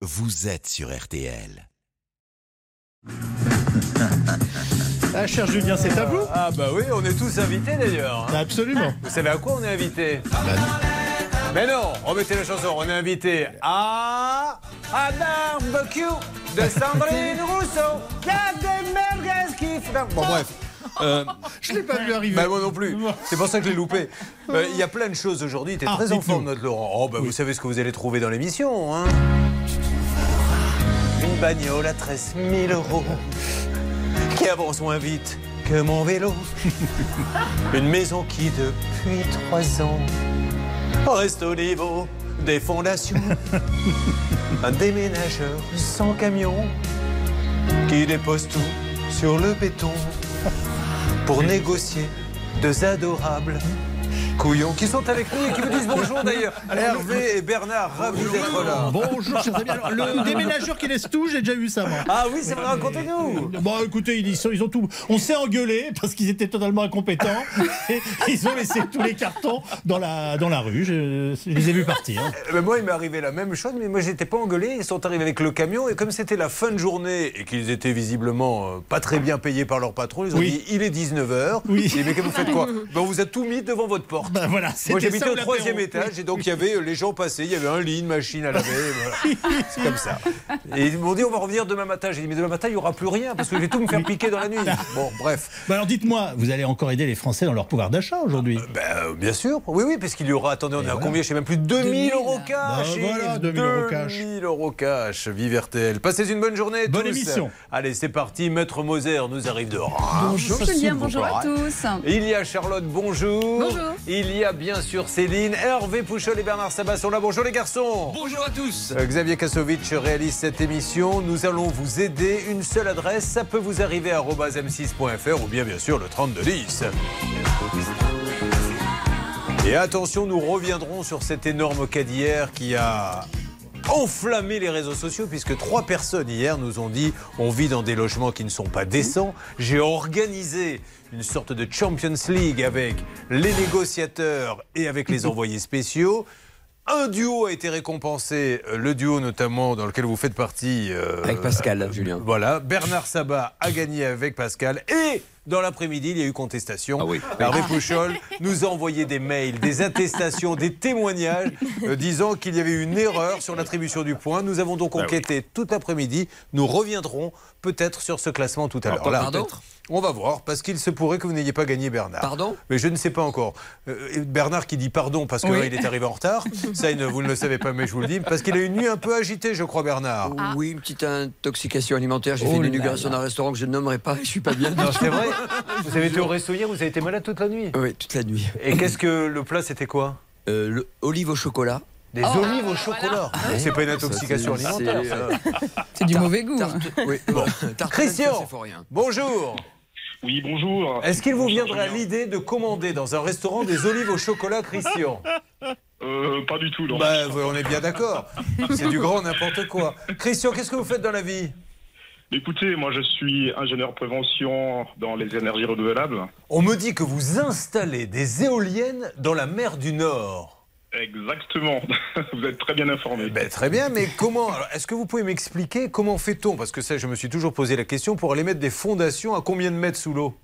vous êtes sur RTL. Ah, cher Julien, c'est à vous Ah bah oui, on est tous invités d'ailleurs. hein. Absolument. Vous savez à quoi on est invité Mais non, remettez la chanson, on est invité à... à barbecue de Sandrine Rousseau. Il y a des merguez qui font- Bon bref. Euh, Je l'ai pas vu arriver. bah moi non plus. C'est pour ça que je l'ai loupé. Euh, Il y a plein de choses aujourd'hui. Tu es Ah, très en dites-nous. forme, notre Laurent. Oh, bah, Vous savez ce que vous allez trouver dans l'émission. Hein bagnole à 13 000 euros qui avance moins vite que mon vélo. Une maison qui, depuis trois ans, reste au niveau des fondations. Un déménageur sans camion qui dépose tout sur le béton pour négocier deux adorables couillons qui sont avec nous et qui vous disent bonjour d'ailleurs. Hervé et Bernard, ravis d'être là. Bonjour, chers amis. Alors, le déménageur qui laisse tout, j'ai déjà vu ça, moi. Ah oui, c'est vrai, racontez-nous. Bon, écoutez, ils, sont, ils ont tout. On s'est engueulé parce qu'ils étaient totalement incompétents. Et ils ont laissé tous les cartons dans la, dans la rue. Je, je les ai vus partir. Eh ben, moi, il m'est arrivé la même chose, mais moi, j'étais pas engueulé. Ils sont arrivés avec le camion et comme c'était la fin de journée et qu'ils étaient visiblement euh, pas très bien payés par leur patron, ils ont Oui. dit il est 19h. Oui. mais que vous faites quoi? Ben, On vous a tout mis devant votre porte. Ben voilà, Moi j'habitais au troisième étage et donc il y avait euh, les gens passaient, il y avait un lit, une machine à laver, voilà. c'est comme ça. Et ils m'ont dit on va revenir demain matin. J'ai dit mais demain matin il n'y aura plus rien parce que je vais tout me faire piquer dans la nuit. Bon bref, Ben alors dites-moi, vous allez encore aider les Français dans leur pouvoir d'achat aujourd'hui? Ben, bien sûr, oui oui parce qu'il y aura, attendez on est à voilà. combien? Je sais même plus, 2000 euros cash. Ben voilà, Yves, 2000 euros cash. 2000 euros cash, vive RTL. Passez une bonne journée Bonne tous. émission. Allez c'est parti, Maître Moser nous arrive de Reims. Bonjour Julien, bonjour à tous. Il y a Charlotte, bonjour. Bonjour. Il y a bien sûr Céline, Hervé Pouchol et Bernard Sabat sont là. Bonjour les garçons. Bonjour à tous. Euh, Xavier Kasovic réalise cette émission. Nous allons vous aider. Une seule adresse, ça peut vous arriver à m6.fr ou bien bien sûr le 3210. Et attention, nous reviendrons sur cet énorme cas d'hier qui a enflammé les réseaux sociaux puisque trois personnes hier nous ont dit on vit dans des logements qui ne sont pas décents. J'ai organisé une sorte de Champions League avec les négociateurs et avec les envoyés spéciaux. Un duo a été récompensé, euh, le duo notamment dans lequel vous faites partie. euh, Avec Pascal, Julien. Voilà, Bernard Sabat a gagné avec Pascal et dans l'après-midi, il y a eu contestation. Ah oui. Hervé Pouchol nous a envoyé des mails, des attestations, des témoignages euh, disant qu'il y avait eu une erreur sur l'attribution du point. Nous avons Ah donc enquêté tout l'après-midi. Nous reviendrons peut-être sur ce classement tout à l'heure. On va voir, parce qu'il se pourrait que vous n'ayez pas gagné Bernard. Pardon? Mais je ne sais pas encore. Euh, Bernard qui dit pardon parce qu'il est arrivé en retard, ça ne- vous ne le savez pas, mais je vous le dis, parce qu'il a une nuit un peu agitée, je crois, Bernard. Oui, une petite intoxication alimentaire. J'ai Oh fait une inauguration d'un restaurant que je ne nommerai pas. Je suis pas bien. Non, c'est vrai Vous avez été au resto hier, vous avez été malade toute la nuit? Oui, toute la nuit. Et qu'est-ce que le plat, c'était quoi? Euh, le olive au chocolat. Des olives au chocolat. C'est pas une intoxication c'est- alimentaire. C'est du mauvais goût. hein. Tarte, oui, bon. Christian. Bonjour. Oui, bonjour. Est-ce qu'il vous viendrait l'idée de commander dans un restaurant des olives au chocolat, Christian? Euh, Pas du tout, non. Bah, on est bien d'accord. C'est du grand n'importe quoi. Christian, qu'est-ce que vous faites dans la vie? Écoutez, moi je suis ingénieur prévention dans les énergies renouvelables. On me dit que vous installez des éoliennes dans la mer du Nord. Exactement. Vous êtes très bien informé. Ben, très bien, mais comment Est-ce que vous pouvez m'expliquer comment fait-on? Parce que ça, je me suis toujours posé la question pour aller mettre des fondations à combien de mètres sous l'eau?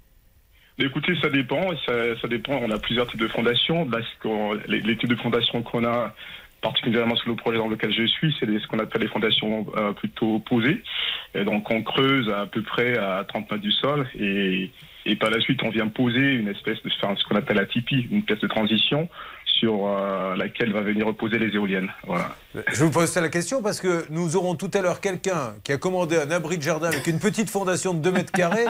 Écoutez, ça dépend. Ça, ça dépend. On a plusieurs types de fondations. Là, qu'on- les, les types de fondations qu'on a, particulièrement sur le projet dans lequel je suis, c'est ce qu'on appelle les fondations euh, plutôt posées. Et donc, on creuse à peu près à 30 mètres du sol et, et par la suite, on vient poser une espèce de, enfin, ce qu'on appelle la tipi, une pièce de transition sur euh, laquelle va venir reposer les éoliennes. Voilà. Je vous pose ça la question parce que nous aurons tout à l'heure quelqu'un qui a commandé un abri de jardin avec une petite fondation de 2 mètres carrés.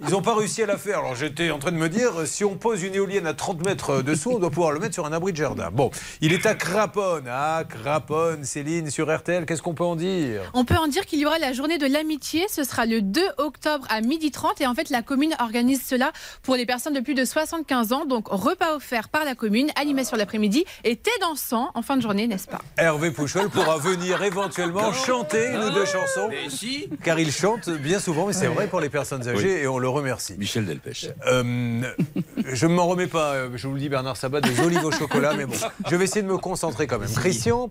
Ils n'ont pas réussi à la faire. Alors j'étais en train de me dire, si on pose une éolienne à 30 mètres dessous, on doit pouvoir le mettre sur un abri de jardin. Bon, il est à Craponne. Ah, Craponne, Céline, sur RTL, qu'est-ce qu'on peut en dire? On peut en dire qu'il y aura la journée de l'amitié. Ce sera le 2 octobre à 12h30. Et en fait, la commune organise cela pour les personnes de plus de 75 ans. Donc, repas offert par la commune, animation de la d'après-midi était dansant en fin de journée, n'est-ce pas Hervé Pouchol pourra venir éventuellement chanter une ou deux chansons. Mais si Car il chante bien souvent, mais c'est vrai pour les personnes âgées et on le remercie. Michel Delpech. Euh, je ne m'en remets pas, euh, je vous le dis Bernard Sabat, des olives au chocolat, mais bon, je vais essayer de me concentrer quand même. Christian,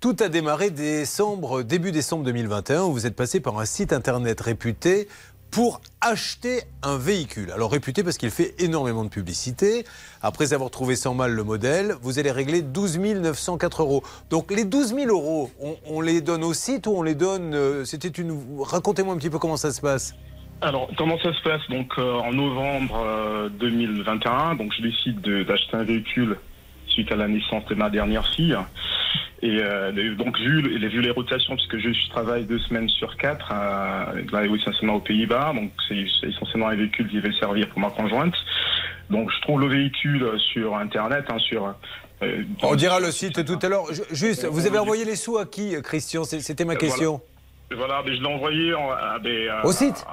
tout a démarré décembre, début décembre 2021, où vous êtes passé par un site internet réputé pour acheter un véhicule. Alors réputé parce qu'il fait énormément de publicité. Après avoir trouvé sans mal le modèle, vous allez régler 12 904 euros. Donc les 12 000 euros, on, les donne au site ou on les donne... euh, C'était une... Racontez-moi un petit peu comment ça se passe. Alors, comment ça se passe? Donc, euh, en novembre euh, 2021, donc je décide de- d'acheter un véhicule suite à la naissance de ma dernière fille. Et euh, donc, vu, le- vu les rotations, puisque je, je travaille deux semaines sur quatre, euh, là, oui, essentiellement aux Pays-Bas, donc c'est essentiellement un véhicule qui va servir pour ma conjointe. Donc, je trouve le véhicule sur Internet, hein, sur... euh, On dira le site tout à l'heure. Ju- Juste, vous avez envoyé les sous à qui, Christian? C'était ma Euh, question. Voilà, mais je l'ai envoyé en- à des, euh, Au site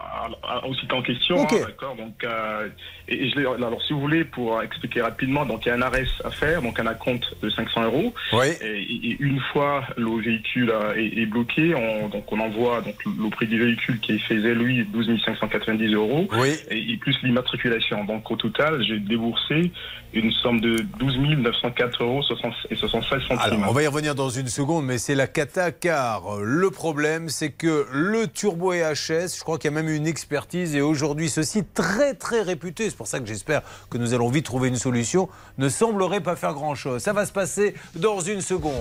à- au site en question. Hein, d'accord. Donc, euh, et, et je alors, si vous voulez, pour expliquer rapidement, donc il y a un arrêt à faire, donc un acompte de 500 euros. Oui. Et, et une fois le véhicule euh, est, est bloqué, on, donc on envoie donc le prix du véhicule qui faisait lui 12 590 euros. Oui. Et, plus l'immatriculation. Donc au total, j'ai déboursé une somme de 12 904 euros 60 et 76 centimes. Alors, on va y revenir dans une seconde, mais c'est la cata car le problème, c'est que le turbo EHS, je crois qu'il y a même une expertise et aujourd'hui, ce site très très réputé, c'est pour ça que j'espère que nous allons vite trouver une solution, ne semblerait pas faire grand chose. Ça va se passer dans une seconde.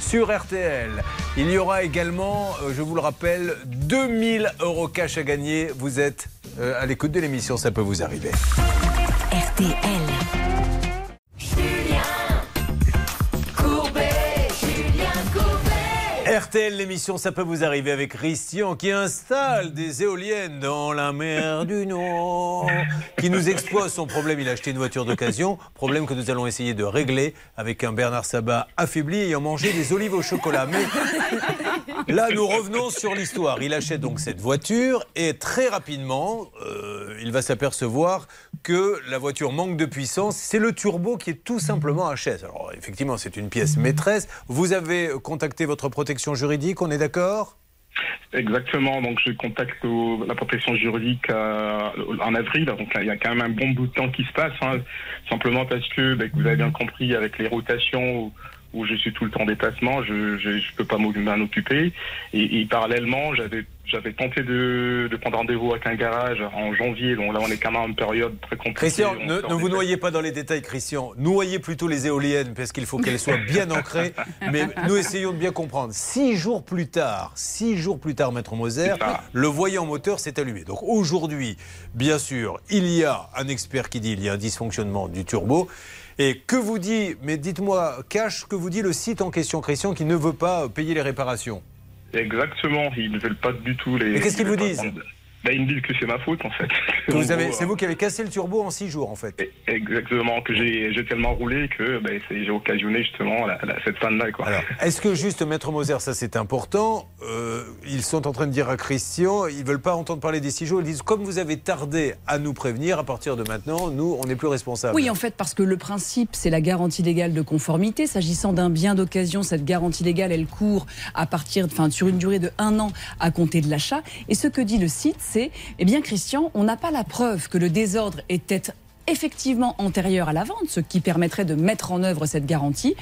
Sur RTL, il y aura également, euh, je vous le rappelle, 2000 euros cash à gagner. Vous êtes euh, à l'écoute de l'émission, ça peut vous arriver. RTL. RTL, l'émission, ça peut vous arriver avec Christian qui installe des éoliennes dans la mer du Nord, qui nous expose son problème. Il a acheté une voiture d'occasion, problème que nous allons essayer de régler avec un Bernard Sabat affaibli ayant mangé des olives au chocolat. Mais là, nous revenons sur l'histoire. Il achète donc cette voiture et très rapidement, euh, il va s'apercevoir que la voiture manque de puissance. C'est le turbo qui est tout simplement HS. Alors effectivement, c'est une pièce maîtresse. Vous avez contacté votre protection juridique, on est d'accord? Exactement, donc je contacte la protection juridique euh, en avril, donc il y a quand même un bon bout de temps qui se passe, hein, simplement parce ben, que vous avez bien compris, avec les rotations où, je suis tout le temps en déplacement, je ne peux pas m'en occuper. Et, et parallèlement, j'avais j'avais tenté de, de prendre rendez-vous avec un garage en janvier, donc là on est quand même en période très compliquée. Christian, on ne, ne vous noyez pas dans les détails, Christian. Noyez plutôt les éoliennes, parce qu'il faut qu'elles soient bien ancrées. Mais nous essayons de bien comprendre. Six jours plus tard, six jours plus tard, Maître Moser, le voyant moteur s'est allumé. Donc aujourd'hui, bien sûr, il y a un expert qui dit il y a un dysfonctionnement du turbo. Et que vous dit, mais dites-moi, cache, que vous dit le site en question, Christian, qui ne veut pas payer les réparations? Exactement, ils ne veulent pas du tout les. Mais qu'est-ce qu'ils ils vous disent? prendre- Ben, Ils me disent que c'est ma faute en fait. C'est vous qui avez cassé le turbo en six jours, en fait. Exactement, que j'ai tellement roulé que c'est- j'ai occasionné justement la- la- cette quoi. Alors, est-ce que juste, Maître Moser, ça c'est important, euh, ils sont en train de dire à Christian, ils veulent pas entendre parler des six jours, ils disent, comme vous avez tardé à nous prévenir, à partir de maintenant, nous, on n'est plus responsables. Oui, en fait, parce que le principe, c'est la garantie légale de conformité. S'agissant d'un bien d'occasion, cette garantie légale, elle court à partir, enfin, sur une durée de un an à compter de l'achat. Et ce que dit le site, eh bien, Christian, on n'a pas la preuve que le désordre était effectivement antérieur à la vente, ce qui permettrait de mettre en œuvre cette garantie.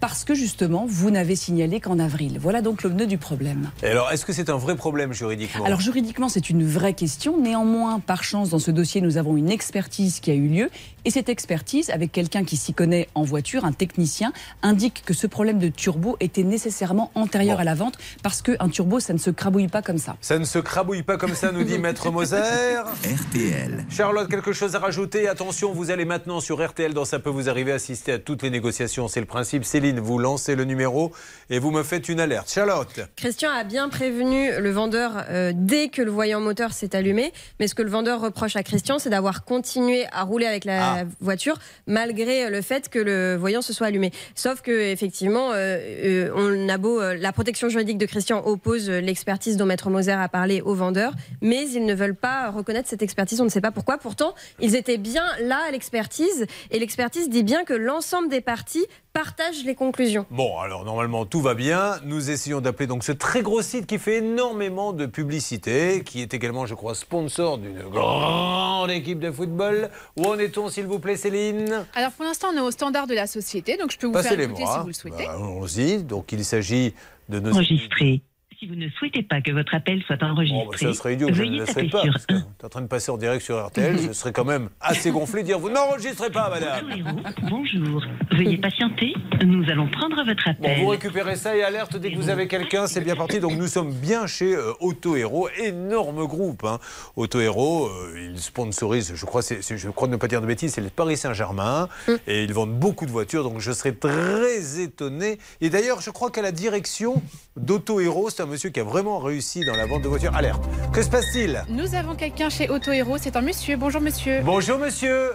Parce que justement, vous n'avez signalé qu'en avril. Voilà donc le nœud du problème. Et alors, est-ce que c'est un vrai problème juridiquement? Alors juridiquement, c'est une vraie question. Néanmoins, par chance, dans ce dossier, nous avons une expertise qui a eu lieu. Et cette expertise, avec quelqu'un qui s'y connaît en voiture, un technicien, indique que ce problème de turbo était nécessairement antérieur Bon. à la vente, parce qu'un turbo, ça ne se crabouille pas comme ça. Ça ne se crabouille pas comme ça, nous dit Maître Moser. RTL. Charlotte, quelque chose à rajouter? Attention, vous allez maintenant sur RTL, dans Ça peut vous arriver, assister à toutes les négociations. C'est le principe. Céline, vous lancez le numéro et vous me faites une alerte. Charlotte Christian a bien prévenu le vendeur euh, dès que le voyant moteur s'est allumé, mais ce que le vendeur reproche à Christian, c'est d'avoir continué à rouler avec la Ah. Voiture malgré le fait que le voyant se soit allumé. Sauf que effectivement, euh, euh, on a beau, euh, la protection juridique de Christian oppose euh, l'expertise dont Maître Moser a parlé au vendeur, mais ils ne veulent pas reconnaître cette expertise. On ne sait pas pourquoi. Pourtant, ils étaient bien là à l'expertise, et l'expertise dit bien que l'ensemble des parties partage les conclusions. Bon, alors normalement tout va bien. Nous essayons d'appeler donc ce très gros site qui fait énormément de publicité, qui est également, je crois, sponsor d'une grande équipe de football. Où en est-on, s'il vous plaît, Céline? Alors pour l'instant, on est au standard de la société, donc je peux vous faire écouter si vous le souhaitez. Bah, Allons-y. Donc il s'agit de nos. Enregistré. Si vous ne souhaitez pas que votre appel soit enregistré, Bon, bah, ça serait idiot que je ne veuillez le taper laisserais pas. sur que t'es en train de passer en direct sur RTL, je serais quand même assez gonflé de dire vous n'enregistrez pas, madame. Auto Héros. Bonjour. Veuillez patienter. Nous allons prendre votre Bon, appel. vous récupérez ça et alerte dès que vous avez quelqu'un, c'est bien parti. Donc nous sommes bien chez euh, Auto Hero, énorme groupe. Hein. Auto Hero, euh, ils sponsorisent, je crois, je crois ne pas dire de bêtises, c'est le Paris Saint-Germain et ils vendent beaucoup de voitures. Donc je serais très étonné. Et d'ailleurs, je crois qu'à la direction d'Auto Hero, c'est un monsieur qui a vraiment réussi dans la vente de voitures. Alerte. Que se passe-t-il? Nous avons quelqu'un chez Auto Hero, c'est un monsieur. Bonjour monsieur. Bonjour monsieur.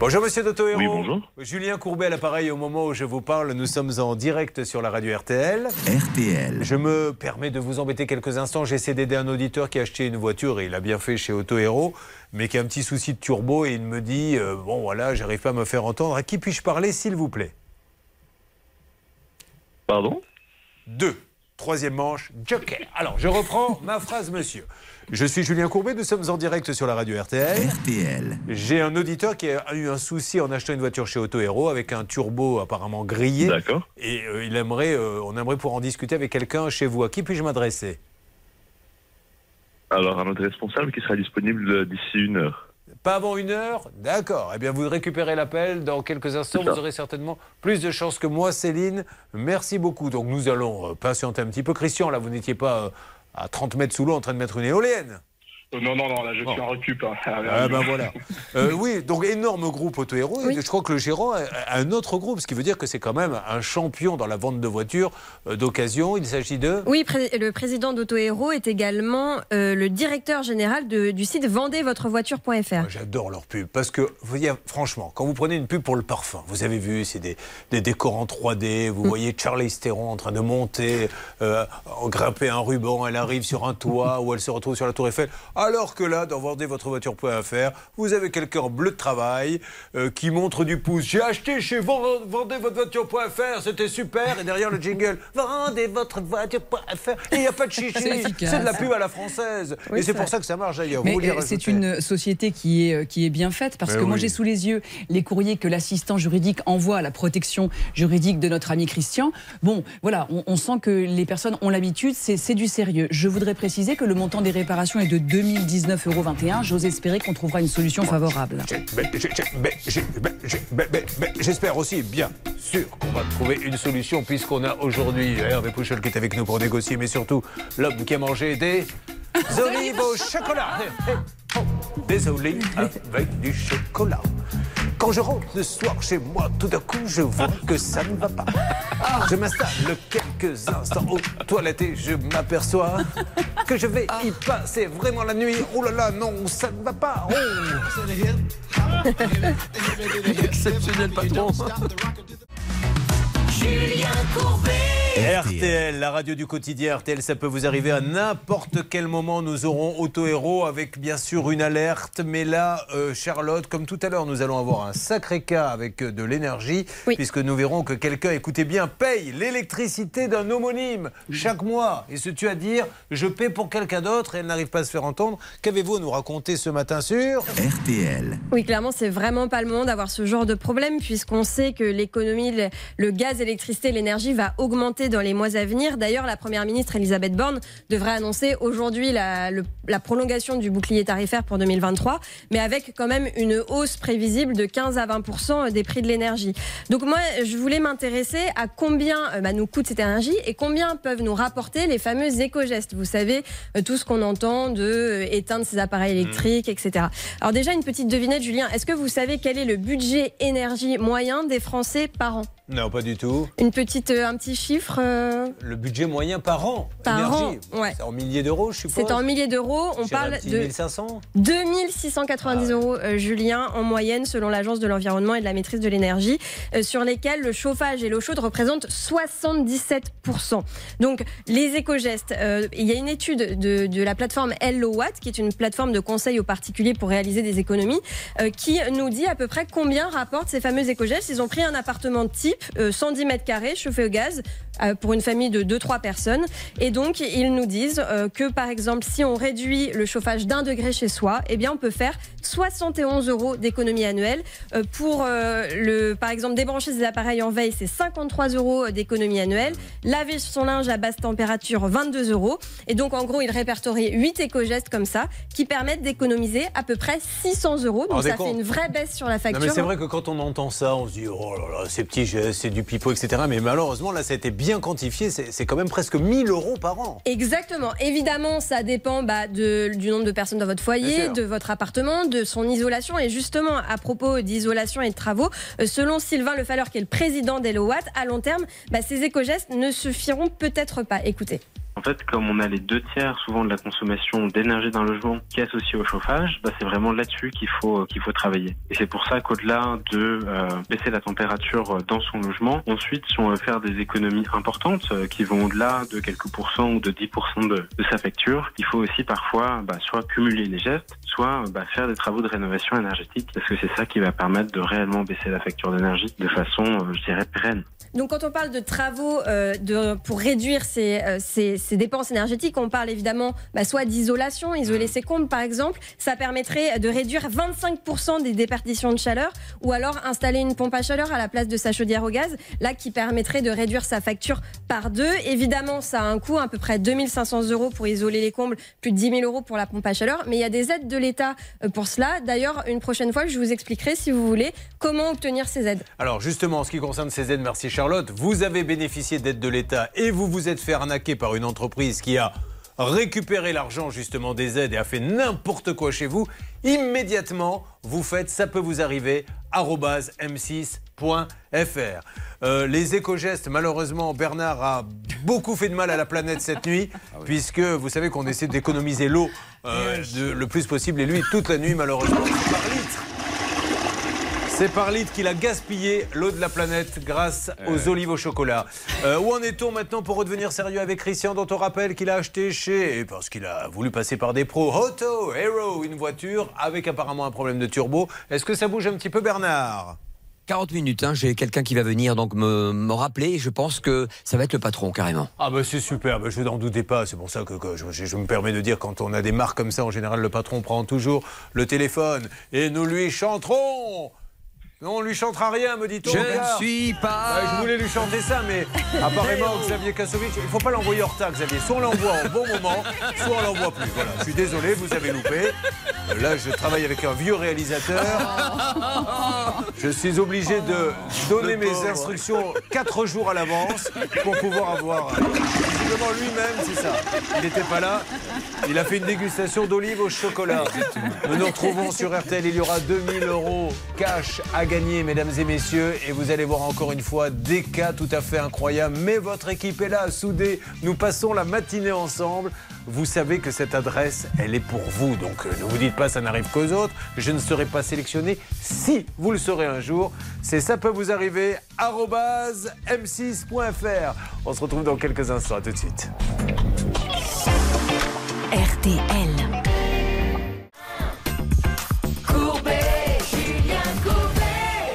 Bonjour monsieur d'Auto Hero. Oui, bonjour. Julien Courbet à l'appareil au moment où je vous parle. Nous sommes en direct sur la radio RTL. RTL. Je me permets de vous embêter quelques instants. J'essaie d'aider un auditeur qui a acheté une voiture et il a bien fait chez Auto Hero, mais qui a un petit souci de turbo et il me dit euh, Bon voilà, j'arrive pas à me faire entendre. À qui puis-je parler, s'il vous plaît? Pardon? Deux. Troisième manche, Joker. Alors, je reprends ma phrase, monsieur. Je suis Julien Courbet, nous sommes en direct sur la radio RTL. RTL. J'ai un auditeur qui a eu un souci en achetant une voiture chez Auto Hero avec un turbo apparemment grillé. D'accord. Et euh, il aimerait, euh, on aimerait pouvoir en discuter avec quelqu'un chez vous. À qui puis-je m'adresser? Alors, un autre responsable qui sera disponible d'ici une heure. Pas avant une heure D'accord. Eh bien, vous récupérez l'appel dans quelques instants. Vous aurez certainement plus de chance que moi, Céline. Merci beaucoup. Donc, nous allons euh, patienter un petit peu. Christian, là, vous n'étiez pas euh, à 30 mètres sous l'eau en train de mettre une éolienne non, non, non, là, je suis en récup. hein. Ah ben voilà. Euh, oui, donc énorme groupe Auto Hero. Oui. Et je crois que le gérant a un autre groupe, ce qui veut dire que c'est quand même un champion dans la vente de voitures euh, d'occasion. Il s'agit de. Oui, pré- le président d'Auto Hero est également euh, le directeur général de- du site vendezvotrevoiture.fr. J'adore leur pub parce que, vous voyez, franchement, quand vous prenez une pub pour le parfum, vous avez vu, c'est des, des décors en 3D, vous voyez Charlie Theron en train de monter, euh, en grimper un ruban, elle arrive sur un toit ou elle se retrouve sur la Tour Eiffel. Alors que là, dans vendezvotrevoiture.fr, vous avez quelqu'un en bleu de travail euh, qui montre du pouce. J'ai acheté chez Vend- vendezvotrevoiture.fr, c'était super. Et derrière le jingle, vendezvotrevoiture.fr. Et il n'y a pas de chichi. C'est de la pub à la française. Oui, et c'est pour ça que ça marche voulez euh, c'est une société qui est, euh, qui est bien faite parce Mais que moi j'ai sous les yeux les courriers que l'assistant juridique envoie à la protection juridique de notre ami Christian. Bon, voilà, on, on sent que les personnes ont l'habitude, c'est c'est du sérieux. Je voudrais préciser que le montant des réparations est de 2019,21 euros. J'ose espérer qu'on trouvera une solution favorable. J'espère aussi, bien sûr, qu'on va trouver une solution, puisqu'on a aujourd'hui Hervé Pouchol qui est avec nous pour négocier, mais surtout l'homme qui a mangé des olives au chocolat. Eh, eh, Des olives avec du chocolat. Quand je rentre le soir chez moi, tout d'un coup, je vois que ça ne va pas. Je m'installe quelques instants aux toilettes et je m'aperçois que je vais y passer vraiment la nuit. Oh là là, non, ça ne va pas. Oh. Exceptionnel patron. RTL, la radio du quotidien RTL, ça peut vous arriver à n'importe quel moment. Nous aurons Auto Héros avec bien sûr une alerte. Mais là, euh, Charlotte, comme tout à l'heure, nous allons avoir un sacré cas avec euh, de l'énergie, Oui. puisque nous verrons que quelqu'un, écoutez bien, paye l'électricité d'un homonyme chaque mois et se tue à dire je paie pour quelqu'un d'autre et elle n'arrive pas à se faire entendre. Qu'avez-vous à nous raconter ce matin sur RTL. Oui, clairement, c'est vraiment pas le moment d'avoir ce genre de problème, puisqu'on sait que l'économie, le, le gaz, l'électricité, l'énergie va augmenter dans les mois à venir. D'ailleurs, la première ministre Elisabeth Borne devrait annoncer aujourd'hui la, le- la prolongation du bouclier tarifaire pour 2023, mais avec quand même une hausse prévisible de 15 à 20 des prix de l'énergie. Donc moi, je voulais m'intéresser à combien euh, bah, nous coûte cette énergie et combien peuvent nous rapporter les fameux éco-gestes. Vous savez, euh, tout ce qu'on entend de euh, éteindre ses appareils électriques, etc. Alors déjà, une petite devinette, Julien. Est-ce que vous savez quel est le budget énergie moyen des Français par an? Non, pas du tout. Une petite, euh, un petit chiffre euh, Le budget moyen par an. Par énergie. an, ouais. C'est en milliers d'euros, je suppose. C'est en milliers d'euros. On parle de 1500 2690 euros, euh, Julien, en moyenne, selon l'Agence de l'environnement et de la maîtrise de l'énergie, sur lesquels le chauffage et l'eau chaude représentent 77%. Donc, les éco-gestes, il y a une étude de, de la plateforme Hello Watt, qui est une plateforme de conseil aux particuliers pour réaliser des économies, qui nous dit à peu près combien rapportent ces fameux éco-gestes. Ils ont pris un appartement type, euh, 110 mètres carrés, chauffé au gaz, euh, pour une famille de 2-3 personnes. Et donc, ils nous disent euh, que, par exemple, si on réduit le chauffage d'un degré chez soi, eh bien, on peut faire 71 euros d'économie annuelle. Euh, pour, euh, le, par exemple, débrancher ses appareils en veille, c'est 53 euros d'économie annuelle. Laver son linge à basse température, 22 euros. Et donc, en gros, ils répertorient 8 éco-gestes comme ça qui permettent d'économiser à peu près 600 euros. Donc, ça fait une vraie baisse sur la Non, facture. mais c'est vrai que quand on entend ça, on se dit oh là là, ces petits gestes, c'est du pipeau, etc. Mais malheureusement, là, ça a été bien quantifié. C'est quand même presque 1000 euros par an. Exactement. Évidemment, ça dépend bah, de- du nombre de personnes dans votre Bien foyer, de votre appartement, de son isolation. Et justement, à propos d'isolation et de travaux, euh, selon Sylvain Lefaleur, qui est le président d'Elowatt, à long terme, bah, ces éco-gestes ne suffiront peut-être pas. Écoutez. En fait, comme on a les deux tiers souvent de la consommation d'énergie d'un logement qui est associée au chauffage, bah, c'est vraiment là-dessus qu'il faut qu'il faut travailler. Et c'est pour ça qu'au-delà de euh, baisser la température dans son logement, ensuite, si on veut faire des économies importantes euh, qui vont au-delà de quelques pourcents ou de 10% de, de sa facture, il faut aussi parfois bah, soit cumuler les gestes, soit bah, faire des travaux de rénovation énergétique, parce que c'est ça qui va permettre de réellement baisser la facture d'énergie de façon, euh, je dirais, pérenne. Donc, quand on parle de travaux euh, de, pour réduire ces, euh, ces- ces dépenses énergétiques, on parle évidemment bah, soit d'isolation, isoler ses combles par exemple. Ça permettrait de réduire 25% des déperditions de chaleur ou alors installer une pompe à chaleur à la place de sa chaudière au gaz, là qui permettrait de réduire sa facture par deux. Évidemment, ça a un coût, à peu près 2500 euros pour isoler les combles, plus de 10 000 euros pour la pompe à chaleur. Mais il y a des aides de l'État euh, pour cela. D'ailleurs, une prochaine fois, je vous expliquerai, si vous voulez, comment obtenir ces aides. Alors justement, en ce qui concerne ces aides, merci Charlotte, vous avez bénéficié d'aides de l'État et vous vous êtes fait arnaquer par une entreprise qui a récupéré l'argent justement des aides et a fait n'importe quoi chez vous. Immédiatement, vous faites ça peut vous arriver arobase m6.fr. Euh, les éco-gestes, malheureusement, Bernard a beaucoup fait de mal à la planète cette nuit, puisque vous savez qu'on essaie d'économiser l'eau euh, le plus possible, et lui, toute la nuit, malheureusement, c'est par litre. C'est par litre qu'il a gaspillé l'eau de la planète grâce aux olives au chocolat. Euh, où en est-on maintenant pour redevenir sérieux avec Christian, dont on rappelle qu'il a acheté chez, parce qu'il a voulu passer par des pros, Auto Hero, une voiture avec apparemment un problème de turbo. Est-ce que ça bouge un petit peu, Bernard? 40 minutes, hein, j'ai quelqu'un qui va venir donc me, me rappeler. Et je pense que ça va être le patron carrément. Ah bah c'est super, bah, je n'en doutais pas, c'est pour ça que, que je, je- je me permets de dire quand on a des marques comme ça, en général le patron prend toujours le téléphone. Et nous lui chanterons non, on lui chantera rien, me dit-on. Je ne suis pas- Ouais, je voulais lui chanter ça, mais apparemment, Xavier Kassovitch, il ne faut pas l'envoyer en retard, Xavier. Soit on l'envoie en bon moment, soit on l'envoie plus. Voilà, je suis désolé, vous avez loupé. Là, je travaille avec un vieux réalisateur. Je suis obligé de donner mes instructions quatre jours à l'avance pour pouvoir avoir. Lui-même, c'est ça. Il n'était pas là. Il a fait une dégustation d'olive au chocolat. Nous nous retrouvons sur RTL. Il y aura 2000 euros cash à gagner, mesdames et messieurs. Et vous allez voir encore une fois des cas tout à fait incroyables. Mais votre équipe est là, soudée. Nous passons la matinée ensemble. Vous savez que cette adresse, elle est pour vous. Donc euh, ne vous dites pas ça n'arrive qu'aux autres. Je ne serai pas sélectionné. Si vous le serez un jour, c'est ça peut vous arriver. arobase m6.fr. On se retrouve dans quelques instants. Tout de suite. RTL.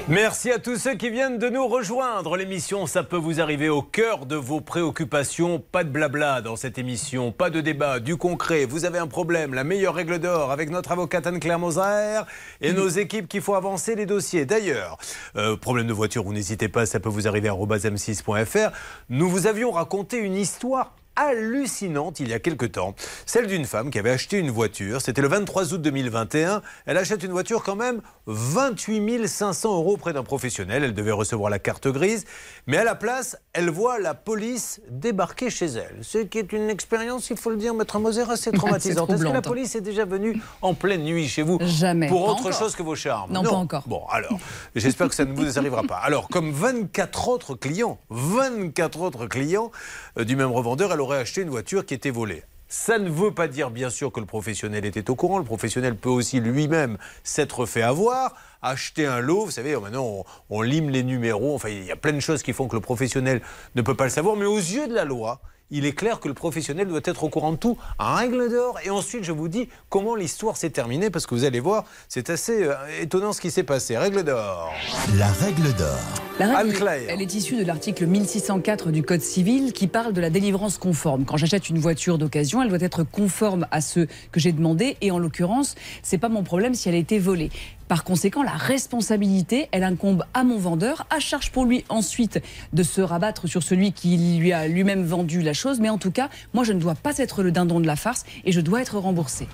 Merci à tous ceux qui viennent de nous rejoindre. L'émission, ça peut vous arriver au cœur de vos préoccupations. Pas de blabla dans cette émission, pas de débat, du concret. Vous avez un problème, la meilleure règle d'or avec notre avocate Anne-Claire Moser et nos équipes qui font avancer les dossiers. D'ailleurs, euh, problème de voiture, vous n'hésitez pas, ça peut vous arriver à m6.fr. Nous vous avions raconté une histoire hallucinante il y a quelque temps. Celle d'une femme qui avait acheté une voiture. C'était le 23 août 2021. Elle achète une voiture quand même 28 500 euros auprès d'un professionnel. Elle devait recevoir la carte grise, mais à la place, elle voit la police débarquer chez elle. Ce qui est une expérience, il faut le dire, Maître Moser, assez traumatisante. Est-ce que la troublant. police est déjà venue en pleine nuit chez vous Jamais. Pour Pas autre encore. chose que vos charmes? Non, pas encore. Bon, alors, j'espère que ça ne vous arrivera pas. Alors, comme 24 autres clients, 24 autres clients euh, du même revendeur, elle aurait acheté une voiture qui était volée. Ça ne veut pas dire, bien sûr, que le professionnel était au courant. Le professionnel peut aussi lui-même s'être fait avoir, acheter un lot. Vous savez, maintenant, on, on lime les numéros. Enfin, il y a plein de choses qui font que le professionnel ne peut pas le savoir. Mais aux yeux de la loi, il est clair que le professionnel doit être au courant de tout. En règle d'or. Et ensuite, je vous dis comment l'histoire s'est terminée, parce que vous allez voir, c'est assez euh, étonnant ce qui s'est passé. Règle d'or. La règle d'or. La règle, elle est issue de l'article 1604 du Code civil qui parle de la délivrance conforme. Quand j'achète une voiture d'occasion, elle doit être conforme à ce que j'ai demandé et en l'occurrence, c'est pas mon problème si elle a été volée. Par conséquent, la responsabilité, elle incombe à mon vendeur, à charge pour lui ensuite de se rabattre sur celui qui lui a lui-même vendu la chose. Mais en tout cas, moi, je ne dois pas être le dindon de la farce et je dois être remboursé.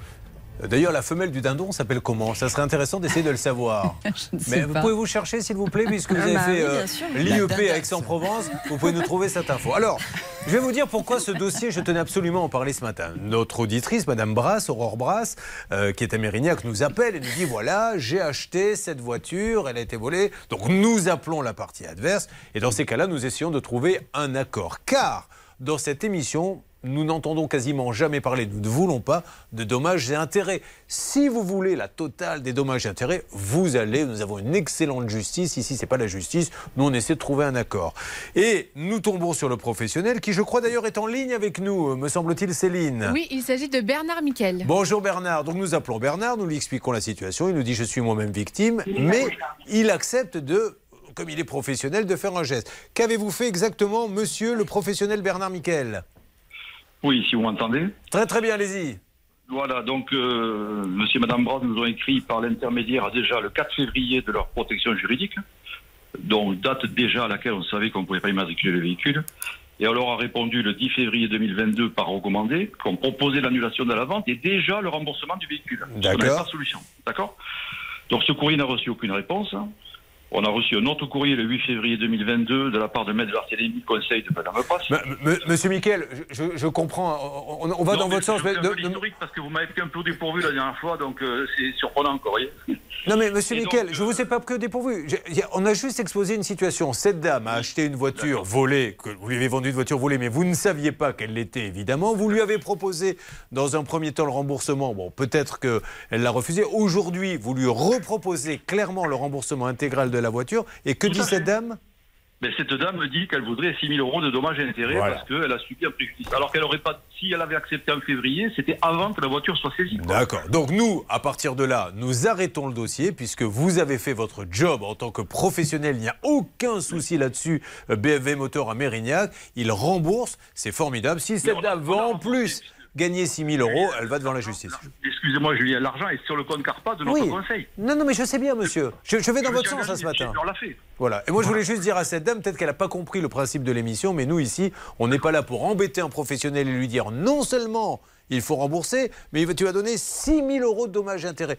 D'ailleurs, la femelle du dindon s'appelle comment? Ça serait intéressant d'essayer de le savoir. Je ne sais Mais vous pouvez vous chercher, s'il vous plaît, puisque vous Ah avez bah fait euh, l'IEP à Aix-en-Provence. Vous pouvez nous trouver cette info. Alors, je vais vous dire pourquoi ce dossier, je tenais absolument à en parler ce matin. Notre auditrice, Madame Brass, Aurore Brass, euh, qui est à Mérignac, nous appelle et nous dit voilà, j'ai acheté cette voiture, elle a été volée. Donc nous appelons la partie adverse et dans ces cas-là, nous essayons de trouver un accord. Car dans cette émission, nous n'entendons quasiment jamais parler, nous ne voulons pas de dommages et intérêts. Si vous voulez la totale des dommages et intérêts, vous allez, nous avons une excellente justice. Ici, c'est pas la justice, nous on essaie de trouver un accord. Et nous tombons sur le professionnel qui, je crois d'ailleurs, est en ligne avec nous, me semble-t-il, Céline. Oui, il s'agit de Bernard Miquel. Bonjour Bernard. Donc nous appelons Bernard, nous lui expliquons la situation. Il nous dit je suis moi-même victime, mais il accepte de, comme il est professionnel, de faire un geste. Qu'avez-vous fait exactement, monsieur le professionnel Bernard Miquel? Oui, si vous m'entendez. Très très bien, allez-y. Voilà, donc euh, monsieur et madame Brown nous ont écrit par l'intermédiaire déjà le 4 février de leur protection juridique, donc date déjà à laquelle on savait qu'on ne pouvait pas immatriculer le véhicule. Et on leur a répondu le 10 février 2022 par recommandé qu'on proposait l'annulation de la vente et déjà le remboursement du véhicule. D'accord. pas de solution. D'accord? Donc ce courrier n'a reçu aucune réponse. On a reçu un autre courrier le 8 février 2022 de la part de Maître Barthélémy, conseil de Madame Passe. M- Monsieur Miquel, je, comprends, on, on va Non, dans votre sens. je mais un de- peu de- l'historique parce que vous m'avez pris un peu dépourvu la dernière fois, donc euh, c'est surprenant encore. Non mais Monsieur Miquel, donc, je vous ai pas que dépourvu. On a juste exposé une situation. Cette dame a acheté une voiture volée, que vous lui avez vendu une voiture volée, mais vous ne saviez pas qu'elle l'était évidemment. Vous lui avez proposé dans un premier temps le remboursement. Bon, peut-être qu'elle l'a refusé. Aujourd'hui, vous lui reproposez clairement le remboursement intégral de la voiture. Et que Tout dit cette dame? Mais cette dame me dit qu'elle voudrait 6 000 euros de dommages et intérêts Voilà. parce qu'elle a subi un préjudice. Alors qu'elle aurait pas, si elle avait accepté en février, c'était avant que la voiture soit saisie. D'accord. Donc nous, à partir de là, nous arrêtons le dossier puisque vous avez fait votre job en tant que professionnel. Il n'y a aucun souci là-dessus. Euh, BMW Motor à Mérignac, il rembourse. C'est formidable. Si cette dame a en plus gagner 6 000 euros, elle va devant la justice. Excusez-moi, Julien, l'argent est sur le compte Carpa de notre Oui. conseil. Non, non, mais je sais bien, monsieur. Je, je vais dans Je votre sens hein, ce matin. On l'a fait. Voilà. Et moi, je voulais juste dire à cette dame, peut-être qu'elle n'a pas compris le principe de l'émission, mais nous, ici, on n'est pas là pour embêter un professionnel et lui dire non seulement il faut rembourser, mais tu vas donner 6 000 euros de dommages et intérêts.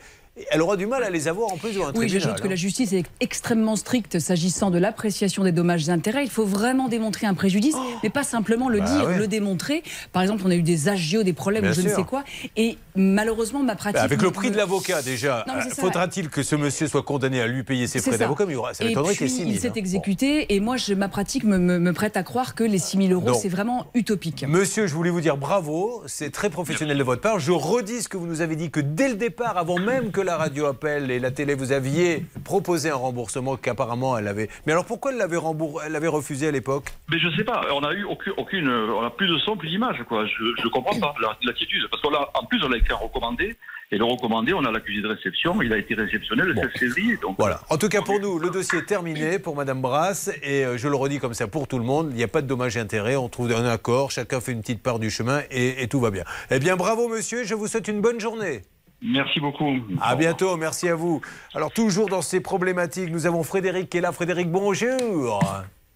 Elle aura du mal à les avoir en plus devant un Oui, j'ajoute que hein. la justice est extrêmement stricte s'agissant de l'appréciation des dommages et intérêts. Il faut vraiment démontrer un préjudice, mais pas simplement le Bah dire, ouais. le démontrer. Par exemple, on a eu des agios, des problèmes, Bien ou je ne sais quoi. Et malheureusement, ma pratique. Bah, Avec le prix de l'avocat, déjà, faudra-t-il que ce monsieur soit condamné à lui payer ses frais d'avocat? Mais ça m'étonnerait qu'il y puis, ait 6 000. il s'est hein. exécuté, et moi, je- ma pratique me, me- me prête à croire que les 6 000 euros, c'est vraiment utopique. Monsieur, je voulais vous dire bravo, c'est très professionnel de votre part. Je redis ce que vous nous avez dit que dès le départ, avant même que la radio appelle et la télé, vous aviez proposé un remboursement qu'apparemment elle avait. Mais alors pourquoi elle l'avait rembour- elle l'avait refusé à l'époque? Mais je sais pas, on a eu aucune, aucune on a plus de son, plus d'image, quoi. Je, je comprends pas la- l'attitude. Parce qu'on a, en plus, on a écrit recommandé, et le recommandé, on a l'accusé de réception, il a été réceptionné le 16 février. Donc, Voilà. En tout cas, pour nous, le dossier est terminé pour Madame Brasse. Et euh, je le redis comme ça pour tout le monde. Il n'y a pas de dommages et intérêts. On trouve un accord. Chacun fait une petite part du chemin et, et tout va bien. Eh bien, bravo, monsieur. Je vous souhaite une bonne journée. Merci beaucoup. À bientôt. Merci à vous. Alors, toujours dans ces problématiques, nous avons Frédéric qui est là. Frédéric, bonjour.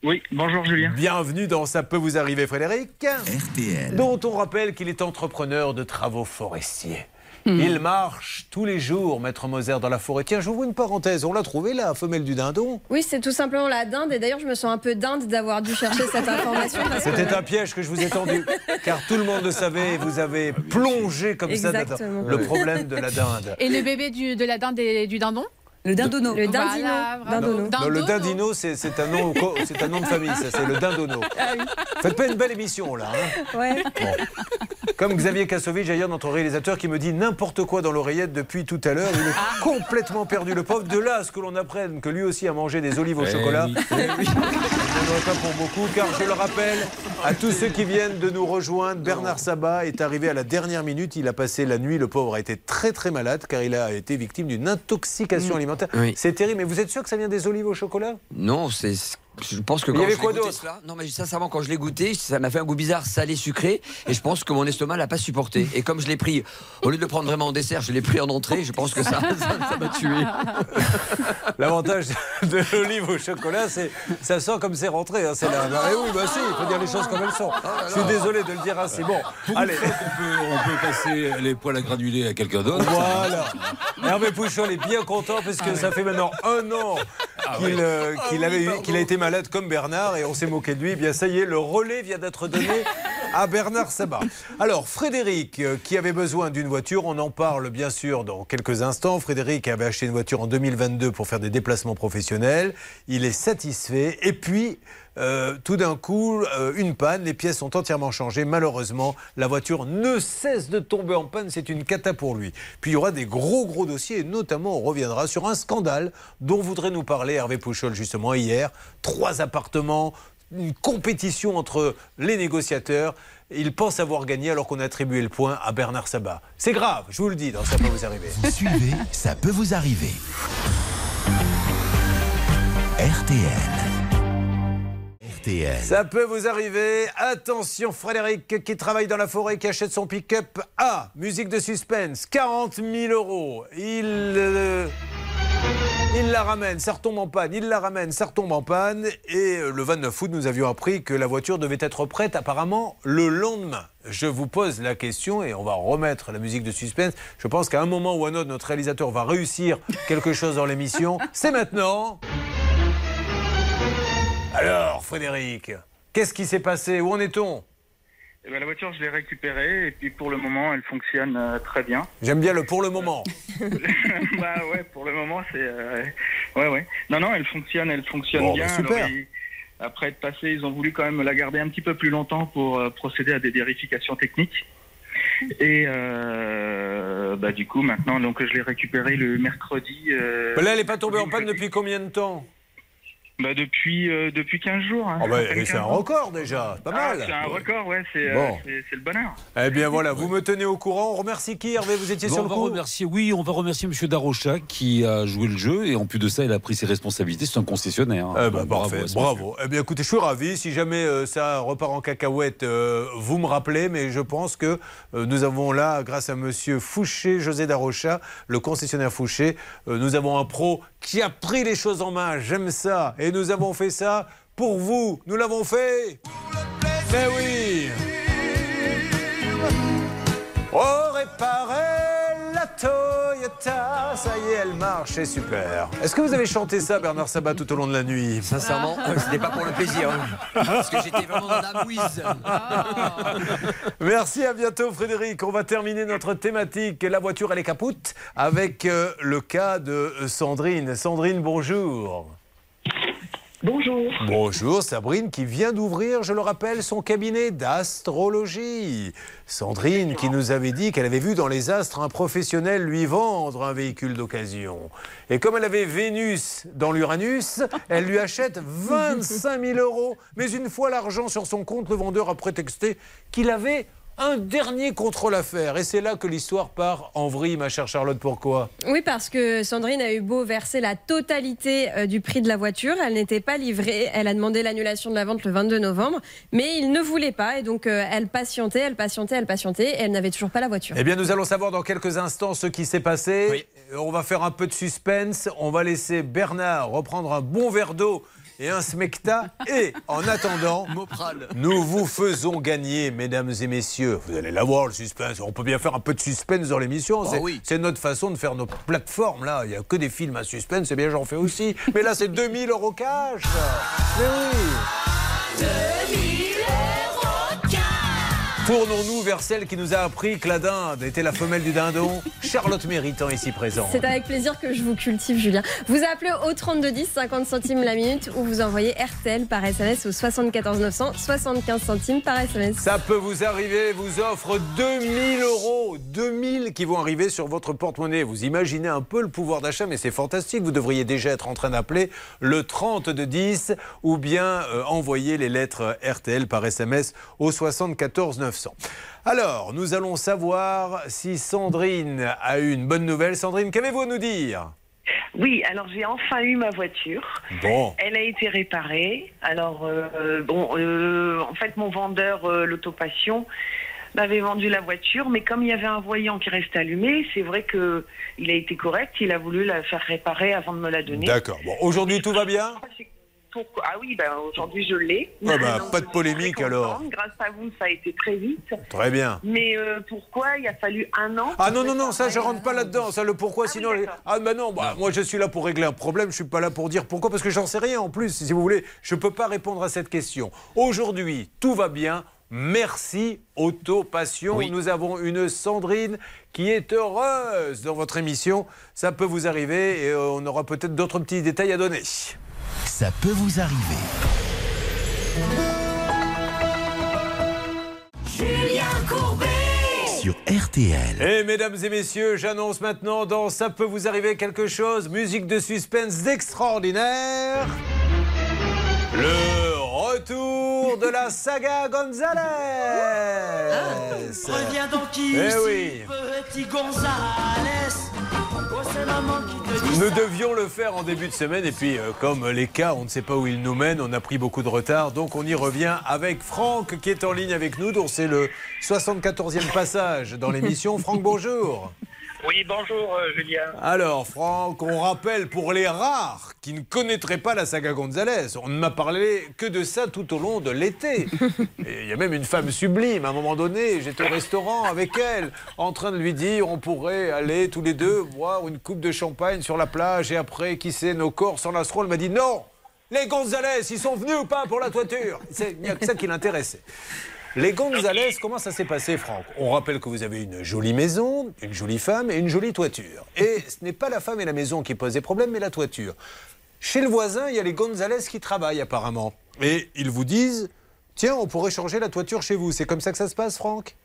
Oui, bonjour Julien. Bienvenue dans Ça peut vous arriver, Frédéric. RTL. Dont on rappelle qu'il est entrepreneur de travaux forestiers. Il marche tous les jours, Maître Moser, dans la forêt. Tiens, j'ouvre une parenthèse. On l'a trouvé, la femelle du dindon? Oui, c'est tout simplement la dinde. Et d'ailleurs, je me sens un peu dinde d'avoir dû chercher cette information. que- C'était un piège que je vous ai tendu, car tout le monde le savait. Vous avez plongé comme ça Exactement. le problème de la dinde. Et le bébé du, de la dinde et du dindon? Le dindono. Le dindino. Voilà, bravo. Dindono. Non, le Dindono. dindino, c'est c'est un, nom, un nom de famille, ça, c'est le dindono. Faites pas une belle émission, là. hein. Ouais. Bon. Comme Xavier Kassovitch, d'ailleurs, notre réalisateur, qui me dit n'importe quoi dans l'oreillette depuis tout à l'heure. Il est complètement perdu, le pauvre. De là à ce que l'on apprenne que lui aussi a mangé des olives au Eh chocolat. oui. N'y en aurait pas pour beaucoup, car je le rappelle à tous ceux qui viennent de nous rejoindre, Bernard Sabat est arrivé à la dernière minute. Il a passé la nuit. Le pauvre a été très très malade, car il a été victime d'une intoxication alimentaire. Oui. C'est terrible. Mais vous êtes sûr que ça vient des olives au chocolat? Non, c'est. Je pense que Il y quand avait je quoi l'ai goûté d'autre? cela, non mais sincèrement quand je l'ai goûté, ça m'a fait un goût bizarre, salé, sucré, et je pense que mon estomac l'a pas supporté. Et comme je l'ai pris, au lieu de le prendre vraiment en dessert, je l'ai pris en entrée. Je pense que ça, ça, m'a tué. L'avantage de l'olive au chocolat, c'est ça sent comme c'est rentré. hein, c'est là. Eh oui, bah si, il faut dire les choses comme elles sont. Je suis désolé de le dire ainsi. Bon, Pour allez. qu'on peut, on peut passer les poils à granuler à quelqu'un d'autre. Voilà. Hervé Pouchol est bien content parce que ça fait maintenant un an qu'il euh, qu'il avait eu- qu'il a été malade comme Bernard et on s'est moqué de lui. Eh bien, ça y est, le relais vient d'être donné à Bernard Sabat. Alors, Frédéric, euh, qui avait besoin d'une voiture, on en parle bien sûr dans quelques instants. Frédéric avait acheté une voiture en 2022 pour faire des déplacements professionnels. Il est satisfait. Et puis, euh, tout d'un coup, euh, une panne, les pièces sont entièrement changées. Malheureusement, la voiture ne cesse de tomber en panne. C'est une cata pour lui. Puis il y aura des gros, gros dossiers. Et notamment, on reviendra sur un scandale dont voudrait nous parler Hervé Pouchol justement hier. Trois appartements, une compétition entre les négociateurs. Il pense avoir gagné alors qu'on a attribué le point à Bernard Sabat. C'est grave, je vous le dis, dans ça peut vous arriver. Vous suivez, ça peut vous arriver. RTL. Ça peut vous arriver. Attention, Frédéric qui travaille dans la forêt, qui achète son pick-up. Ah, musique de suspense, 40 000 euros. Il. euh, il la ramène, ça retombe en panne, il la ramène, ça retombe en panne. Et euh, le 29 août, nous avions appris que la voiture devait être prête apparemment le lendemain. Je vous pose la question et on va remettre la musique de suspense. Je pense qu'à un moment ou à un autre, notre réalisateur va réussir quelque chose dans l'émission. C'est maintenant. Alors, Frédéric, qu'est-ce qui s'est passé? Où en est-on? Eh ben, la voiture, je l'ai récupérée et puis pour le moment, elle fonctionne euh, très bien. J'aime bien le pour le moment. bah ouais, pour le moment, c'est euh, ouais ouais. Non non, elle fonctionne, elle fonctionne Bon, bien. bah, super. Alors, ils- après être passé, ils ont voulu quand même la garder un petit peu plus longtemps pour euh, procéder à des vérifications techniques. Et bah du coup maintenant, donc je l'ai récupérée le mercredi. là, elle n'est pas tombée en panne depuis combien de temps? Bah depuis euh, depuis 15 jours. hein. Oh bah, C'est 15 un record déjà, pas Ah, mal. c'est un record, ouais, c'est euh, Bon. c'est- c'est le bonheur. Eh bien voilà, vous me tenez au courant. On remercie qui Hervé? Vous étiez Bon, sur on le va coup? remercier, oui, on va remercier M. Darocha qui a joué le jeu et en plus de ça, il a pris ses responsabilités. C'est un concessionnaire. Eh ben, Bravo parfait, bravo. Eh bien, écoutez, je suis ravi. Si jamais euh, ça repart en cacahuète, euh, vous me rappelez. Mais je pense que euh, nous avons là, grâce à Monsieur Fouché, José Darocha, le concessionnaire Fouché, euh, nous avons un pro qui a pris les choses en main. J'aime ça. Et nous avons fait ça pour vous. Nous l'avons fait. Mais oui. Oh, réparer la Toyota. Ça y est, elle marche, c'est super. Est-ce que vous avez chanté ça, Bernard Sabat, tout au long de la nuit? Sincèrement, euh, c'était pas pour le plaisir. hein. Parce que j'étais vraiment dans la mouise. Merci, à bientôt Frédéric. On va terminer notre thématique La voiture, elle est capoute avec euh, le cas de euh, Sandrine. Sandrine, bonjour. Bonjour. Bonjour, Sabrine qui vient d'ouvrir, je le rappelle, son cabinet d'astrologie. Sandrine qui nous avait dit qu'elle avait vu dans les astres un professionnel lui vendre un véhicule d'occasion. Et comme elle avait Vénus dans l'Uranus, elle lui achète 25 000 euros. Mais une fois l'argent sur son compte, le vendeur a prétexté qu'il avait un dernier contrôle à faire. Et c'est là que l'histoire part en vrille, ma chère Charlotte. Pourquoi? Oui, parce que Sandrine a eu beau verser la totalité euh, du prix de la voiture, elle n'était pas livrée. Elle a demandé l'annulation de la vente le 22 novembre, mais il ne voulait pas. Et donc, euh, elle patientait, elle patientait, elle patientait, et elle n'avait toujours pas la voiture. Eh bien, nous allons savoir dans quelques instants ce qui s'est passé. On va faire un peu de suspense. On va laisser Bernard reprendre un bon verre d'eau et un smecta. Et en attendant, nous vous faisons gagner, mesdames et messieurs. Vous allez l'avoir, le suspense. On peut bien faire un peu de suspense dans l'émission. Ah c'est oui. notre façon de faire nos plateformes. Là, il n'y a que des films à suspense. C'est bien, j'en fais aussi. Mais là, c'est 2000 euros cash. Mais oui. Tournons-nous vers celle qui nous a appris que la dinde était la femelle du dindon. Charlotte Méritant, ici présente. C'est avec plaisir que je vous cultive, Julien. Vous appelez au 3210, 50 centimes la minute, ou vous envoyez RTL par SMS au 74 900, 75 centimes par SMS. Ça peut vous arriver, vous offre 2000 euros, 2000 qui vont arriver sur votre porte-monnaie. Vous imaginez un peu le pouvoir d'achat, mais c'est fantastique. Vous devriez déjà être en train d'appeler le 30 de 10 ou bien euh, envoyer les lettres RTL par SMS au 74 900. Alors, nous allons savoir si Sandrine a eu une bonne nouvelle. Sandrine, qu'avez-vous à nous dire? Oui, alors j'ai enfin eu ma voiture. Bon. Elle a été réparée. Alors, euh, bon, euh, en fait, mon vendeur, euh, l'autopassion, m'avait vendu la voiture, mais comme il y avait un voyant qui restait allumé, c'est vrai que il a été correct. Il a voulu la faire réparer avant de me la donner. D'accord. Bon, aujourd'hui, tout va bien? Pourquoi Ah oui, ben, aujourd'hui je l'ai. Ah bah, pas de polémique, alors. Grâce à vous, ça a été très vite. Très bien. Mais euh, pourquoi il a fallu un an Ah non, non, non, ça je rentre pas là-dedans. Ça le pourquoi, sinon. les- Ah ben non, bah, moi je suis là pour régler un problème, je suis pas là pour dire pourquoi, parce que j'en sais rien en plus. Si vous voulez, je peux pas répondre à cette question. Aujourd'hui, tout va bien. Merci Auto-Passion. Nous avons une Sandrine qui est heureuse dans votre émission. Ça peut vous arriver et euh, on aura peut-être d'autres petits détails à donner. Ça peut vous arriver. Julien Courbet Sur RTL. Et mesdames et messieurs, j'annonce maintenant dans Ça peut vous arriver quelque chose, musique de suspense extraordinaire. Le retour de la saga Gonzalez. Reviens donc Eh ici, oui. petit Gonzales. Nous devions le faire en début de semaine et puis euh, comme les cas, on ne sait pas où ils nous mènent, on a pris beaucoup de retard, donc on y revient avec Franck qui est en ligne avec nous, dont c'est le 74e passage dans l'émission. Franck, bonjour. Oui, bonjour euh, Julien. Alors, Franck, on rappelle pour les rares qui ne connaîtraient pas la saga Gonzalez, on ne m'a parlé que de ça tout au long de l'été. Il y a même une femme sublime, à un moment donné, j'étais au restaurant avec elle, en train de lui dire on pourrait aller tous les deux boire une coupe de champagne sur la plage et après, qui sait, nos corps s'enlaceront. Elle m'a dit non Les Gonzalez, ils sont venus ou pas pour la toiture C'est- Il n'y a que ça qui l'intéressait. Les Gonzalez, comment ça s'est passé, Franck? On rappelle que vous avez une jolie maison, une jolie femme et une jolie toiture. Et ce n'est pas la femme et la maison qui posent des problèmes, mais la toiture. Chez le voisin, il y a les Gonzalez qui travaillent apparemment. Et ils vous disent Tiens, on pourrait changer la toiture chez vous. C'est comme ça que ça se passe, Franck?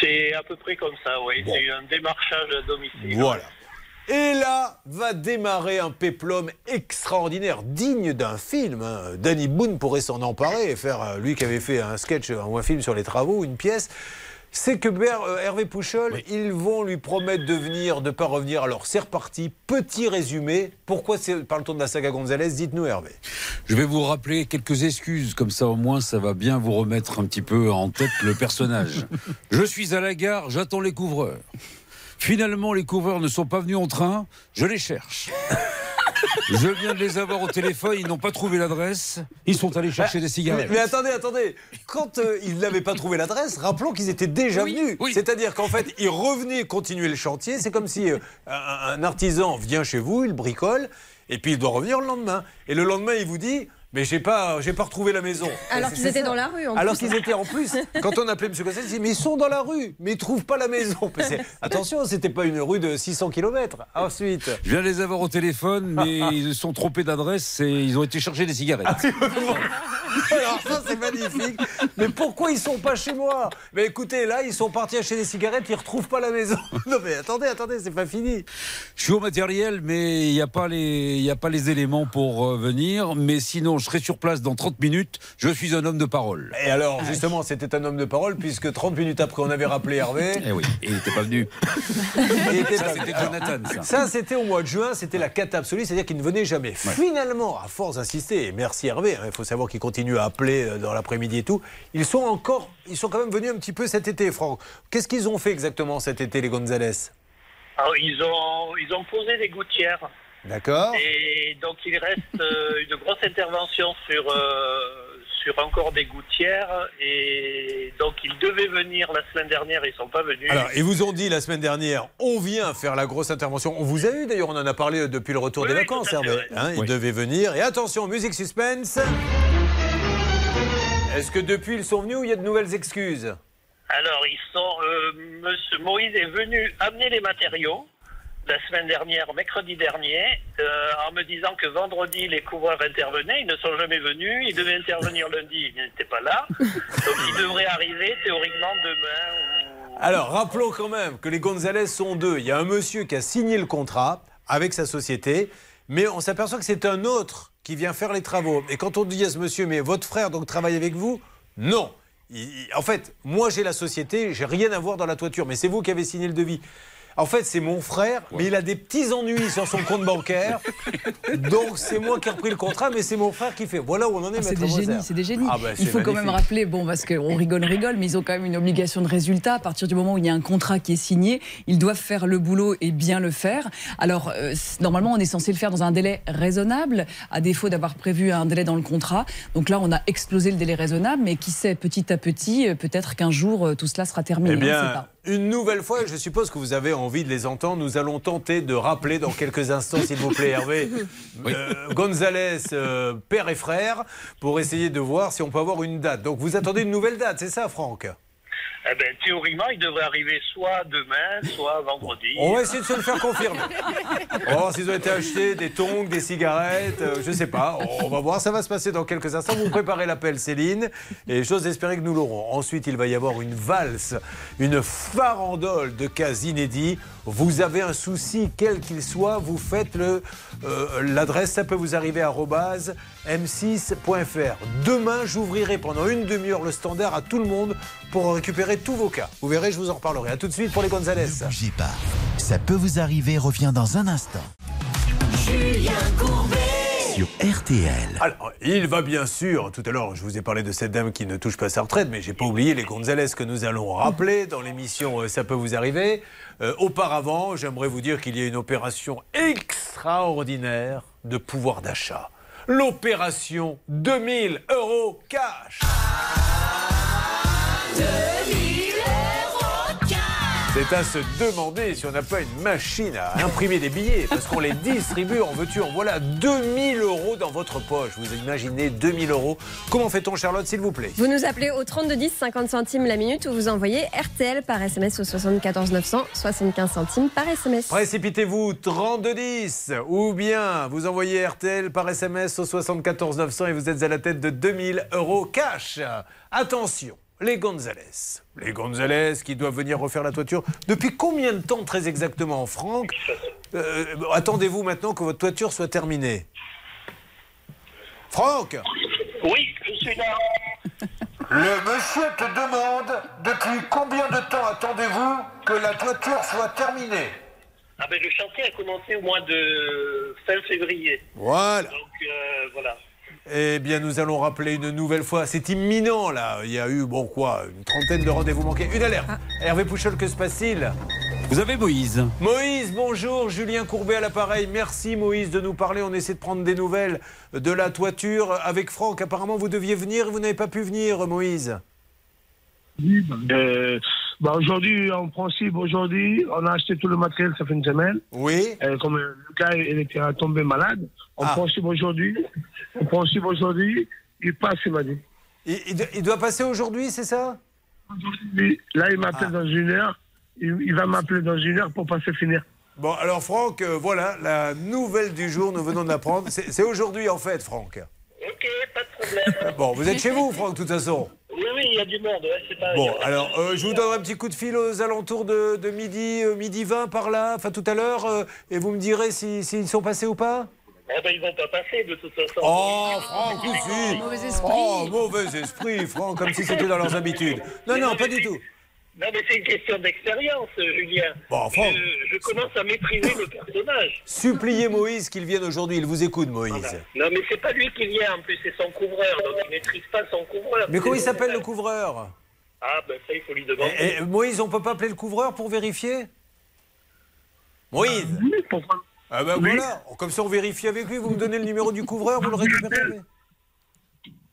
C'est à peu près comme ça, oui. C'est un démarchage à domicile. Voilà. Et là va démarrer un péplum extraordinaire, digne d'un film. hein. Danny Boone pourrait s'en emparer et faire, euh, lui qui avait fait un sketch euh, ou un film sur les travaux, une pièce. C'est que euh, Hervé Pouchol, ils vont lui promettre de venir, de ne pas revenir. Alors c'est reparti. Petit résumé. Pourquoi parle-t-on de la saga Gonzalez? Dites-nous, Hervé. Je vais vous rappeler quelques excuses, comme ça au moins ça va bien vous remettre un petit peu en tête le personnage. Je suis à la gare, j'attends les couvreurs. Finalement, les couvreurs ne sont pas venus en train, je les cherche. Je viens de les avoir au téléphone, ils n'ont pas trouvé l'adresse, ils sont allés chercher des cigarettes. Mais, mais attendez, attendez. Quand euh, ils n'avaient pas trouvé l'adresse, rappelons qu'ils étaient déjà venus. C'est-à-dire qu'en fait, ils revenaient continuer le chantier. C'est comme si euh, un, un artisan vient chez vous, il bricole, et puis il doit revenir le lendemain. Et le lendemain, il vous dit. Mais j'ai pas, j'ai pas retrouvé la maison. Alors qu'ils étaient ça. dans la rue, en Alors qu'ils étaient en plus. Quand on appelait M. Gosset, il disait Mais ils sont dans la rue, mais ils trouvent pas la maison. Attention, c'était pas une rue de 600 km. Ensuite. Je viens de les avoir au téléphone, mais ils se sont trompés d'adresse et ils ont été chercher des cigarettes. Alors ça c'est magnifique. Mais pourquoi ils sont pas chez moi? Mais écoutez, là ils sont partis acheter des cigarettes, ils retrouvent pas la maison. Non mais attendez, attendez, c'est pas fini. Je suis au matériel, mais il n'y a, pas les- il y a pas les éléments pour euh, venir. Mais sinon, je serai sur place dans 30 minutes. Je suis un homme de parole. Et alors justement, c'était un homme de parole puisque 30 minutes après on avait rappelé Hervé. Eh oui, et il n'était pas venu. Il était Ça, pas- c'était Jonathan, ça. Ça, c'était au mois de juin, c'était la cata absolue, c'est-à-dire qu'il ne venait jamais. Finalement, à force d'insister, et merci Hervé, hein, il faut savoir qu'il continue à appeler euh, dans l'après-midi et tout, ils sont encore, ils sont quand même venus un petit peu cet été, Franck. Qu'est-ce qu'ils ont fait exactement cet été, les Gonzalez? Alors, ils, ont, ils ont posé des gouttières. D'accord. Et donc il reste euh, une grosse intervention sur, euh, sur encore des gouttières. Et donc ils devaient venir la semaine dernière, ils ne sont pas venus. Alors, ils vous ont dit la semaine dernière, on vient faire la grosse intervention. On vous a eu d'ailleurs, on en a parlé depuis le retour des vacances, Hervé. Hein, ils devaient venir. Et attention, musique suspense. Est-ce que depuis ils sont venus ou il y a de nouvelles excuses Alors ils sont. euh, Monsieur Moïse est venu amener les matériaux. La semaine dernière, mercredi dernier, euh, en me disant que vendredi les couvreurs intervenaient, ils ne sont jamais venus. Ils devaient intervenir lundi, ils n'étaient pas là. Donc ils devraient arriver théoriquement demain. Alors, rappelons quand même que les Gonzalez sont deux. Il y a un monsieur qui a signé le contrat avec sa société, mais on s'aperçoit que c'est un autre qui vient faire les travaux. Et quand on dit à ce monsieur, mais votre frère travaille avec vous Non. En fait, moi j'ai la société, j'ai rien à voir dans la toiture, mais c'est vous qui avez signé le devis. En fait, c'est mon frère, mais il a des petits ennuis sur son compte bancaire. Donc, c'est moi qui ai repris le contrat, mais c'est mon frère qui fait. Voilà où on en est, Ah, c'est des génies, c'est des génies. Ah, bah, il faut quand même rappeler, bon, parce qu'on rigole, rigole, mais ils ont quand même une obligation de résultat. À partir du moment où il y a un contrat qui est signé, ils doivent faire le boulot et bien le faire. Alors, euh, normalement, on est censé le faire dans un délai raisonnable, à défaut d'avoir prévu un délai dans le contrat. Donc là, on a explosé le délai raisonnable, mais qui sait, petit à petit, euh, peut-être qu'un jour, euh, tout cela sera terminé. Eh on ne sait bien, pas. Une nouvelle fois, je suppose que vous avez envie de les entendre. Nous allons tenter de rappeler dans quelques instants, s'il vous plaît, Hervé, euh, Gonzalez, euh, père et frère, pour essayer de voir si on peut avoir une date. Donc, vous attendez une nouvelle date, c'est ça, Franck? Eh ben, théoriquement, ils devraient arriver soit demain, soit vendredi. On va essayer de se le faire confirmer. Voir s'ils ont été achetés des tongs, des cigarettes, euh, je sais pas. On va voir, ça va se passer dans quelques instants. Vous préparez l'appel, Céline, et j'ose espérer que nous l'aurons. Ensuite, il va y avoir une valse, une farandole de cas inédits. Vous avez un souci, quel qu'il soit, vous faites le euh, l'adresse, ça peut vous arriver à arobase m6.fr. Demain, j'ouvrirai pendant une demi-heure le standard à tout le monde pour récupérer tous vos cas. Vous verrez, je vous en reparlerai. À tout de suite pour les Gonzalez. Ne bougez pas. Ça peut vous arriver revient dans un instant Julien Courbet. Sur RTL. Alors, il va bien sûr, tout à l'heure, je vous ai parlé de cette dame qui ne touche pas sa retraite, mais j'ai pas oublié les Gonzalez que nous allons rappeler dans l'émission euh, Ça peut vous arriver. Euh, auparavant, j'aimerais vous dire qu'il y a une opération extraordinaire de pouvoir d'achat. L'opération 2000 euros cash. C'est à se demander si on n'a pas une machine à imprimer des billets, parce qu'on les distribue en veux-tu, en voilà 2000 euros dans votre poche. Vous imaginez 2000 euros Comment fait-on, Charlotte, s'il vous plaît? Vous nous appelez au 3210, 50 centimes la minute, ou vous envoyez RTL par SMS au 74 900, 75 centimes par SMS. Précipitez-vous 3210 ou bien vous envoyez RTL par SMS au 74 900 et vous êtes à la tête de 2000 euros cash. Attention, les Gonzalez. Les Gonzalez qui doivent venir refaire la toiture. Depuis combien de temps très exactement, Franck Euh, Attendez-vous maintenant que votre toiture soit terminée? Franck Oui, je suis là. Le monsieur te demande depuis combien de temps attendez-vous que la toiture soit terminée? Ah ben, le chantier a commencé au mois de fin février. Voilà. Donc euh, voilà. Eh bien, nous allons rappeler une nouvelle fois. C'est imminent, là. Il y a eu, bon, quoi, une trentaine de rendez-vous manqués. Une alerte. Hervé Pouchol, que se passe-t-il? Vous avez Moïse. Moïse, bonjour. Julien Courbet à l'appareil. Merci, Moïse, de nous parler. On essaie de prendre des nouvelles de la toiture avec Franck. Apparemment, vous deviez venir et vous n'avez pas pu venir, Moïse. Euh, bah aujourd'hui, en principe, aujourd'hui, on a acheté tout le matériel, ça fait une semaine. Oui. Euh, comme le gars, il était tombé malade. En principe, aujourd'hui, en principe, aujourd'hui, il passe, il m'a dit. Il, il- il doit passer aujourd'hui, c'est ça? Là, il m'appelle dans une heure. Il, il va m'appeler dans une heure pour passer finir. Bon, alors, Franck, euh, voilà, la nouvelle du jour, nous venons de l'apprendre. C'est c'est aujourd'hui, en fait, Franck. Ok, pas de problème. Bon, vous êtes chez vous, Franck, de toute façon. Oui, oui, il y a du monde. ouais, c'est pas Bon, alors, euh, je vous donne un petit coup de fil aux alentours de, de midi, euh, midi 20 par là, enfin tout à l'heure, euh, et vous me direz s'ils si, s'ils sont passés ou pas Eh ben, ils vont pas passer de toute façon. Oh, Franck, tout de suite Mauvais esprit. Oh, mauvais esprit, Franck, comme si c'était dans leurs habitudes. Non, non, pas du tout. Non, mais c'est une question d'expérience, Julien. Bon, Franck. Je, je commence à maîtriser le personnage. Suppliez Moïse qu'il vienne aujourd'hui, il vous écoute, Moïse. Non, mais c'est pas lui qui vient, en plus, c'est son couvreur, donc il maîtrise pas son couvreur. Mais comment il s'appelle le couvreur? Ah, ben ça, il faut lui demander. et, et, Moïse, on peut pas appeler le couvreur pour vérifier? Moïse Pourquoi Ah ben Oui. voilà, comme ça on vérifie avec lui, vous me donnez le numéro du couvreur, vous le récupérez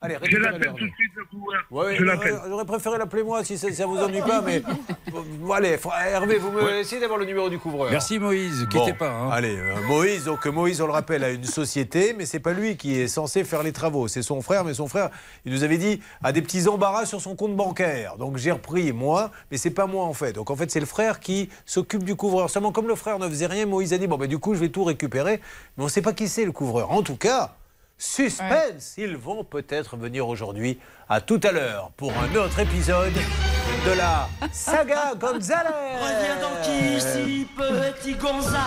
Allez, Je l'appelle tout de suite, le. Ouais, Je l'appelle. j'aurais- J'aurais préféré l'appeler moi si ça, ça vous ennuie pas, mais bon, allez, faut- Hervé, vous me essayez d'avoir le numéro du couvreur. Merci Moïse, Bon, quittez pas. hein. Allez, euh, Moïse, donc Moïse, on le rappelle, a une société, mais c'est pas lui qui est censé faire les travaux, c'est son frère, mais son frère, il nous avait dit, a des petits embarras sur son compte bancaire. Donc j'ai repris moi, mais c'est pas moi en fait. Donc en fait, c'est le frère qui s'occupe du couvreur. Seulement comme le frère ne faisait rien, Moïse a dit, bon ben du coup, je vais tout récupérer, mais on sait pas qui c'est le couvreur. En tout cas, suspense, ils vont peut-être venir aujourd'hui. À tout à l'heure pour un autre épisode de la saga Gonzalez. Reviens donc ici, petit Gonzalez.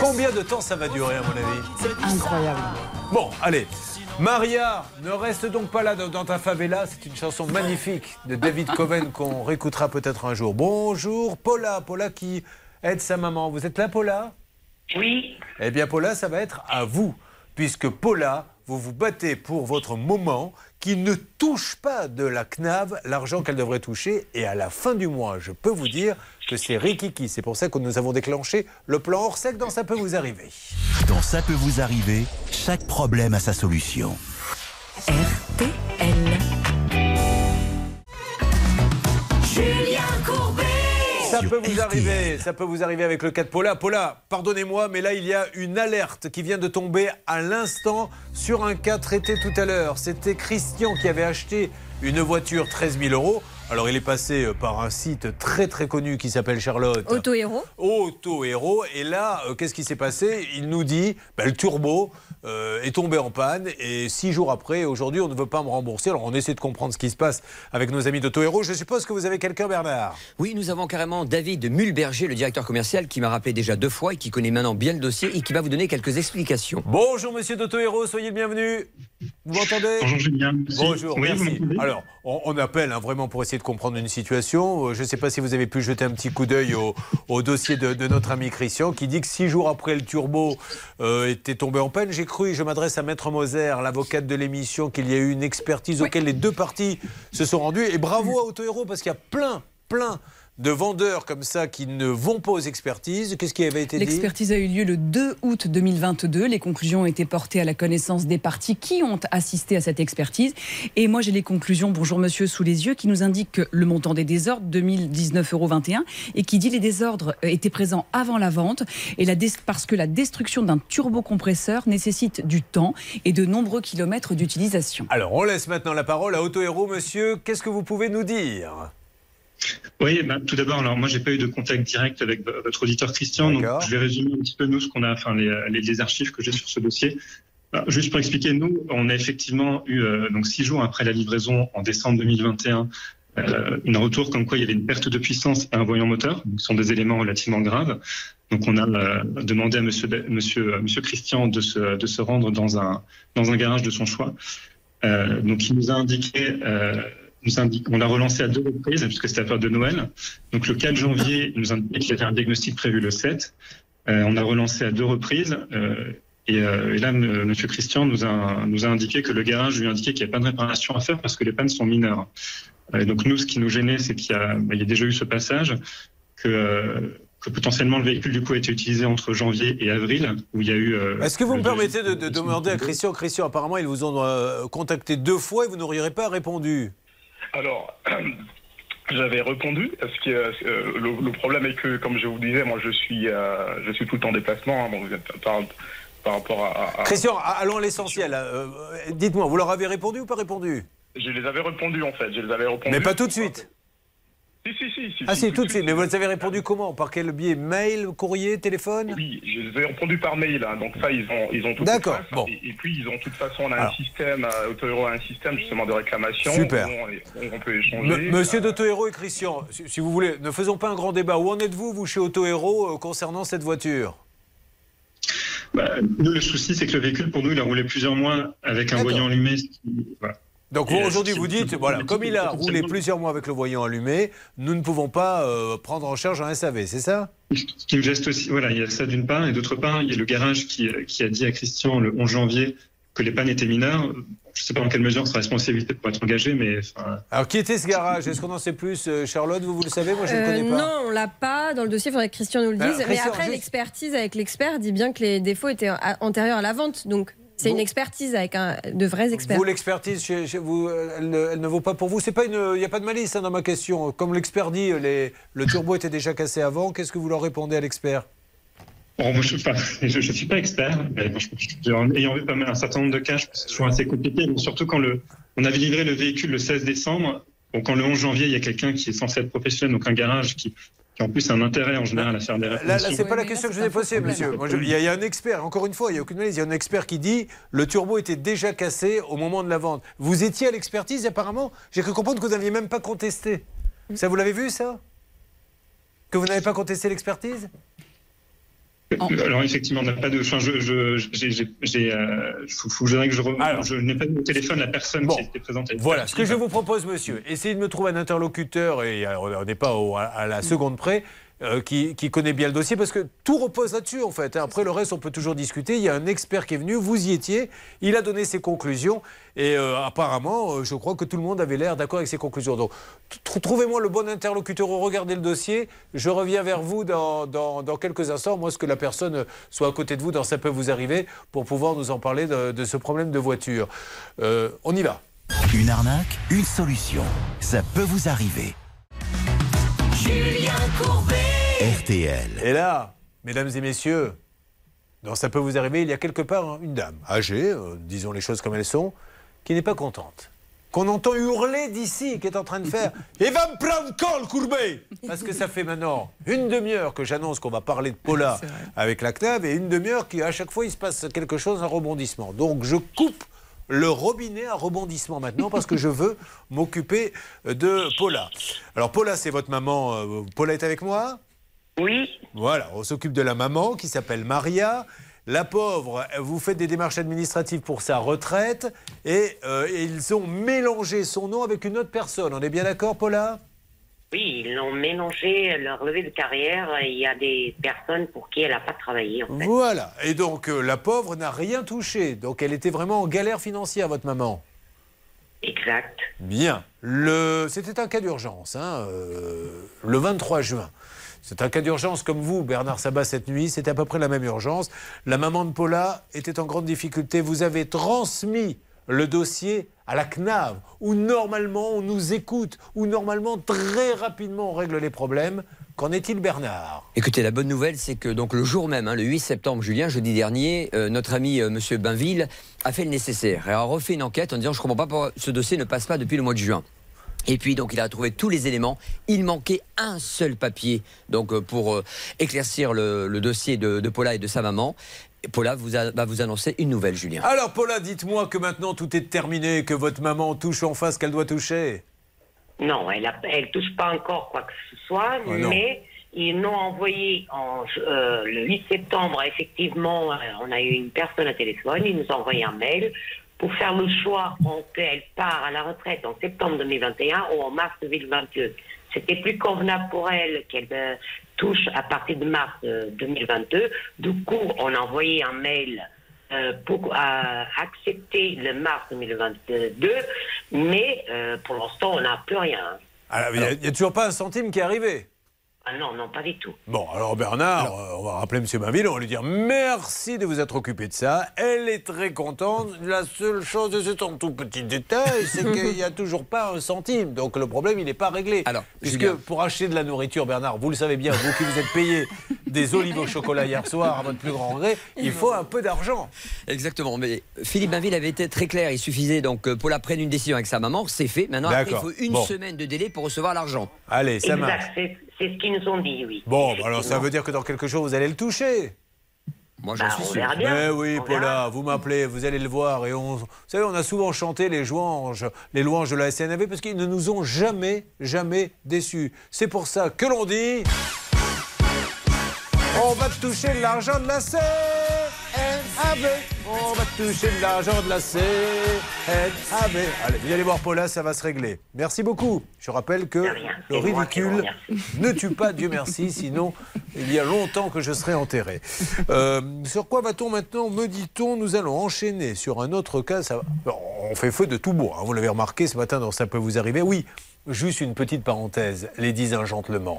Combien de temps ça va durer, à mon avis Incroyable. Bon, allez. Maria, ne reste donc pas là dans dans ta favela. C'est une chanson magnifique de David Coven qu'on réécoutera peut-être un jour. Bonjour, Paula. Paula qui aide sa maman. Vous êtes là, Paula? Oui. Eh bien, Paula, ça va être à vous. Puisque Paula, vous vous battez pour votre moment qui ne touche pas de la CNAV l'argent qu'elle devrait toucher. Et à la fin du mois, je peux vous dire que c'est Rikiki. C'est pour ça que nous avons déclenché le plan hors sec dans Ça peut vous arriver. Dans Ça peut vous arriver, chaque problème a sa solution. Julien Courbet. Ça peut vous arriver, ça peut vous arriver avec le cas de Paula. Paula, pardonnez-moi, mais là il y a une alerte qui vient de tomber à l'instant sur un cas traité tout à l'heure. C'était Christian qui avait acheté une voiture 13 000 euros. Alors il est passé euh, par un site très très connu qui s'appelle Charlotte. Auto héros. Auto Héros. Et là, euh, qu'est-ce qui s'est passé? Il nous dit, bah, le turbo euh, est tombé en panne et six jours après, aujourd'hui, on ne veut pas me rembourser. Alors on essaie de comprendre ce qui se passe avec nos amis d'Auto Héros. Je suppose que vous avez quelqu'un, Bernard? Oui, nous avons carrément David Mulberger, le directeur commercial, qui m'a rappelé déjà deux fois et qui connaît maintenant bien le dossier et qui va vous donner quelques explications. Bonjour monsieur d'Auto Héros, soyez le bienvenu. Vous m'entendez? Bonjour Julien. Bonjour, Oui, merci. Alors, on, on appelle hein, vraiment pour essayer de comprendre une situation. Euh, Je ne sais pas si vous avez pu jeter un petit coup d'œil au, au dossier de, de notre ami Christian qui dit que six jours après le turbo euh, était tombé en peine. J'ai cru, et je m'adresse à Maître Moser, l'avocate de l'émission, qu'il y a eu une expertise auquel les deux parties se sont rendues. Et bravo à Auto Héros parce qu'il y a plein, plein de vendeurs comme ça qui ne vont pas aux expertises. Qu'est-ce qui avait été dit? L'expertise a eu lieu le 2 août 2022. Les conclusions ont été portées à la connaissance des parties qui ont assisté à cette expertise. Et moi, j'ai les conclusions, bonjour monsieur, sous les yeux, qui nous indiquent que le montant des désordres, 2019,21 euros, et qui dit les désordres euh, étaient présents avant la vente, et la parce que la destruction d'un turbocompresseur nécessite du temps et de nombreux kilomètres d'utilisation. Alors, on laisse maintenant la parole à Auto Héros. Monsieur, qu'est-ce que vous pouvez nous dire? Oui, bah, tout d'abord, alors moi, j'ai pas eu de contact direct avec votre auditeur Christian, donc je vais résumer un petit peu nous ce qu'on a, enfin les, les, les archives que j'ai sur ce dossier. Alors, juste pour expliquer, nous, on a effectivement eu euh, donc six jours après la livraison en décembre 2021 euh, une retour comme quoi il y avait une perte de puissance et un voyant moteur. Donc, ce sont des éléments relativement graves. Donc, on a euh, demandé à Monsieur, Monsieur, euh, Monsieur Christian de se, de se rendre dans un, dans un garage de son choix. Donc, il nous a indiqué, nous indique, on l'a relancé à deux reprises puisque c'était la période de Noël. Donc, le 4 janvier, il nous indiquait qu'il y avait un diagnostic prévu le 7. Euh, on a relancé à deux reprises. Euh, et, euh, et là, M. Monsieur Christian nous a, nous a indiqué que le garage lui a indiqué qu'il n'y a pas de réparation à faire parce que les pannes sont mineures. Euh, donc nous, ce qui nous gênait, c'est qu'il y, a- bah, il y a déjà eu ce passage, que, que potentiellement le véhicule du coup a été utilisé entre janvier et avril, où il y a eu. Est-ce que vous me permettez de, de demander à Christian? Christian, apparemment, ils vous ont contacté deux fois et vous n'auriez pas répondu. Alors, j'avais répondu parce que euh, le, le problème est que, comme je vous disais, moi je suis, euh, je suis tout le temps en déplacement. hein, bon, vous êtes par, par rapport à, à- Christian, allons à l'essentiel. euh, Dites-moi, vous leur avez répondu ou pas répondu? Je les avais répondus en fait. Je les avais répondu. Mais pas tout de suite. Si, si, si. si, Ah si, tout de suite. Mais vous les avez répondu comment? Par quel biais? Mail, courrier, téléphone? Oui, je les ai répondu par mail. hein, donc ça, ils ont, ils ont tout. D'accord, fait. bon. Et, et puis ils ont de toute façon, on a Alors. un système, euh, Autohero a un système justement de réclamation. Super. Où on, où on peut échanger. M- Monsieur d'Auto Héros et Christian, si, si vous voulez, ne faisons pas un grand débat. Où en êtes-vous, vous, chez Auto Héros, euh, concernant cette voiture? Bah, nous, le souci, c'est que le véhicule, pour nous, il a roulé plusieurs mois avec un voyant allumé. voilà. Donc euh, aujourd'hui, vous dites, voilà, comme il a roulé plusieurs mois avec le voyant allumé, nous ne pouvons pas euh, prendre en charge un SAV, c'est ça? Ce qui me geste aussi, voilà, il y a ça d'une part, et d'autre part, il y a le garage qui, qui a dit à Christian le 11 janvier que les pannes étaient mineures. Je ne sais pas en quelle mesure sa responsabilité pourrait être engagée, mais enfin, Alors, qui était ce garage? Est-ce qu'on en sait plus euh, Charlotte, vous, vous le savez? Moi, je ne Euh, le connais pas. non, on l'a pas dans le dossier. Il faudrait que Christian nous le dise. mais après, juste- l'expertise avec l'expert dit bien que les défauts étaient antérieurs à la vente. Donc, c'est une expertise avec un, de vrais experts. Vous, l'expertise, chez, chez vous, elle, ne- elle ne vaut pas pour vous. Il n'y a pas de malice hein, dans ma question. Comme l'expert dit, les- le turbo était déjà cassé avant. Qu'est-ce que vous leur répondez à l'expert? Bon, moi, je ne suis pas expert, mais bon, je- je- en ayant vu pas mal un certain nombre de cas, je pense que c'est toujours assez compliqué, mais surtout quand le, on avait livré le véhicule le 16 décembre, donc quand le 11 janvier, il y a quelqu'un qui est censé être professionnel, donc un garage qui, qui en plus un intérêt en général à faire des Là, réponses. là c'est pas la question que je vous ai posée, monsieur. Moi, je- Il y, a- il y a un expert, encore une fois, il n'y a aucune malice. Il y a un expert qui dit le turbo était déjà cassé au moment de la vente. Vous étiez à l'expertise, apparemment. J'ai cru comprendre que vous n'aviez même pas contesté. Ça, vous l'avez vu, ça? Que vous n'avez pas contesté l'expertise? Alors effectivement, on n'a pas de. Enfin, je, je, j'ai, j'ai- euh, que je, je, n'ai pas au téléphone la personne qui était présente. à Voilà, ce que je vous propose, monsieur, essayez de me trouver un interlocuteur, et euh, on n'est pas au- à, à la seconde près, euh, qui, connaît bien le dossier, parce que tout repose là-dessus, en fait. hein. Après, le reste, on peut toujours discuter. Il y a un expert qui est venu, vous y étiez, il a donné ses conclusions, et euh, apparemment, euh, je crois que tout le monde avait l'air d'accord avec ses conclusions. Donc, tr- trouvez-moi le bon interlocuteur, regardez le dossier, je reviens vers vous dans, quelques instants, moi, ce que la personne soit à côté de vous, dans ça peut vous arriver, pour pouvoir nous en parler de, ce problème de voiture. On y va. Une arnaque, une solution. Ça peut vous arriver. Julien Courbet. RTL. Et là, mesdames et messieurs, non, ça peut vous arriver, il y a quelque part hein, une dame âgée, euh, disons les choses comme elles sont, qui n'est pas contente. Qu'on entend hurler d'ici, qui est en train de faire Il va me prendre col, Courbet Parce que ça fait maintenant une demi-heure que j'annonce qu'on va parler de Paula avec la CNAV et une demi-heure qu'à chaque fois il se passe quelque chose, un rebondissement. Donc je coupe le robinet à rebondissement maintenant parce que je veux m'occuper de Paula. Alors Paula, c'est votre maman. euh, Paula est avec moi Oui. voilà, on s'occupe de la maman qui s'appelle Maria. La pauvre, vous faites des démarches administratives pour sa retraite et euh, ils ont mélangé son nom avec une autre personne. On est bien d'accord, Paula? Oui, ils l'ont mélangé leur levée de carrière. Il y a des personnes pour qui elle n'a pas travaillé. En fait. Voilà. Et donc, euh, la pauvre n'a rien touché. Donc, elle était vraiment en galère financière, votre maman. Exact. Bien. Le... C'était un cas d'urgence, hein, euh, le 23 juin. C'est un cas d'urgence comme vous, Bernard Sabat, cette nuit. C'était à peu près la même urgence. La maman de Paula était en grande difficulté. Vous avez transmis le dossier à la CNAV, où normalement on nous écoute, où normalement très rapidement on règle les problèmes. Qu'en est-il, Bernard? Écoutez, la bonne nouvelle, c'est que donc le jour même, hein, le 8 septembre, Julien, jeudi dernier, euh, notre ami euh, Monsieur Bainville a fait le nécessaire et a refait une enquête en disant je comprends pas pourquoi ce dossier ne passe pas depuis le mois de juin. Et puis donc il a trouvé tous les éléments. Il manquait un seul papier donc euh, pour euh, éclaircir le, dossier de, de Paula et de sa maman. Et Paula vous a- va vous annoncer une nouvelle, Julien. Alors, Paula, dites-moi que maintenant tout est terminé, que votre maman touche enfin ce qu'elle doit toucher. Non, elle ne touche pas encore quoi que ce soit, Oh non. mais ils l'ont envoyé en, euh, le 8 septembre. Effectivement, euh, on a eu une personne à téléphone, il nous a envoyé un mail pour faire le choix entre elle part à la retraite en septembre 2021 ou en mars 2022. C'était plus convenable pour elle qu'elle euh, touche à partir de mars euh, 2022. Du coup, on a envoyé un mail euh, pour euh, accepter le mars 2022, mais euh, pour l'instant, on n'a plus rien. Alors, il n'y a, toujours pas un centime qui est arrivé. Ah non, non, pas du tout. Bon, alors Bernard, euh, on va rappeler M. Bainville, on va lui dire merci de vous être occupé de ça. Elle est très contente. La seule chose, c'est un tout petit détail, c'est qu'il n'y a toujours pas un centime. Donc le problème, il n'est pas réglé. Alors, Puisque Julien. pour acheter de la nourriture, Bernard, vous le savez bien, vous qui vous êtes payé des olives au chocolat hier soir à votre plus grand regret, il faut un peu d'argent. Exactement. Mais Philippe Bainville avait été très clair. Il suffisait donc que Paula prenne une décision avec sa maman. C'est fait. Maintenant, après, il faut une Bon. semaine de délai pour recevoir l'argent. Allez, ça marche. C'est c'est ce qu'ils nous ont dit, oui. Bon, bah alors ça veut dire que dans quelque chose, vous allez le toucher. Moi, j'en Bah, suis on sûr. bien. Mais oui, On Paula, verra. vous m'appelez, vous allez le voir. Et on, vous savez, on a souvent chanté les louanges, les louanges de la SNAV parce qu'ils ne nous ont jamais, jamais déçus. C'est pour ça que l'on dit. On va toucher de l'argent de la On va toucher de l'argent de la CNAV. Allez, vous allez voir Paula, ça va se régler. Merci beaucoup. Je rappelle que le ridicule ne tue pas, Dieu merci, sinon Il y a longtemps que je serai enterré. Euh, sur quoi va-t-on maintenant Me dit-on, nous allons enchaîner sur un autre cas. Ça... On fait feu de tout bois. hein. Vous l'avez remarqué ce matin dans Ça peut vous arriver. Oui, juste une petite parenthèse, les dix gentlemen.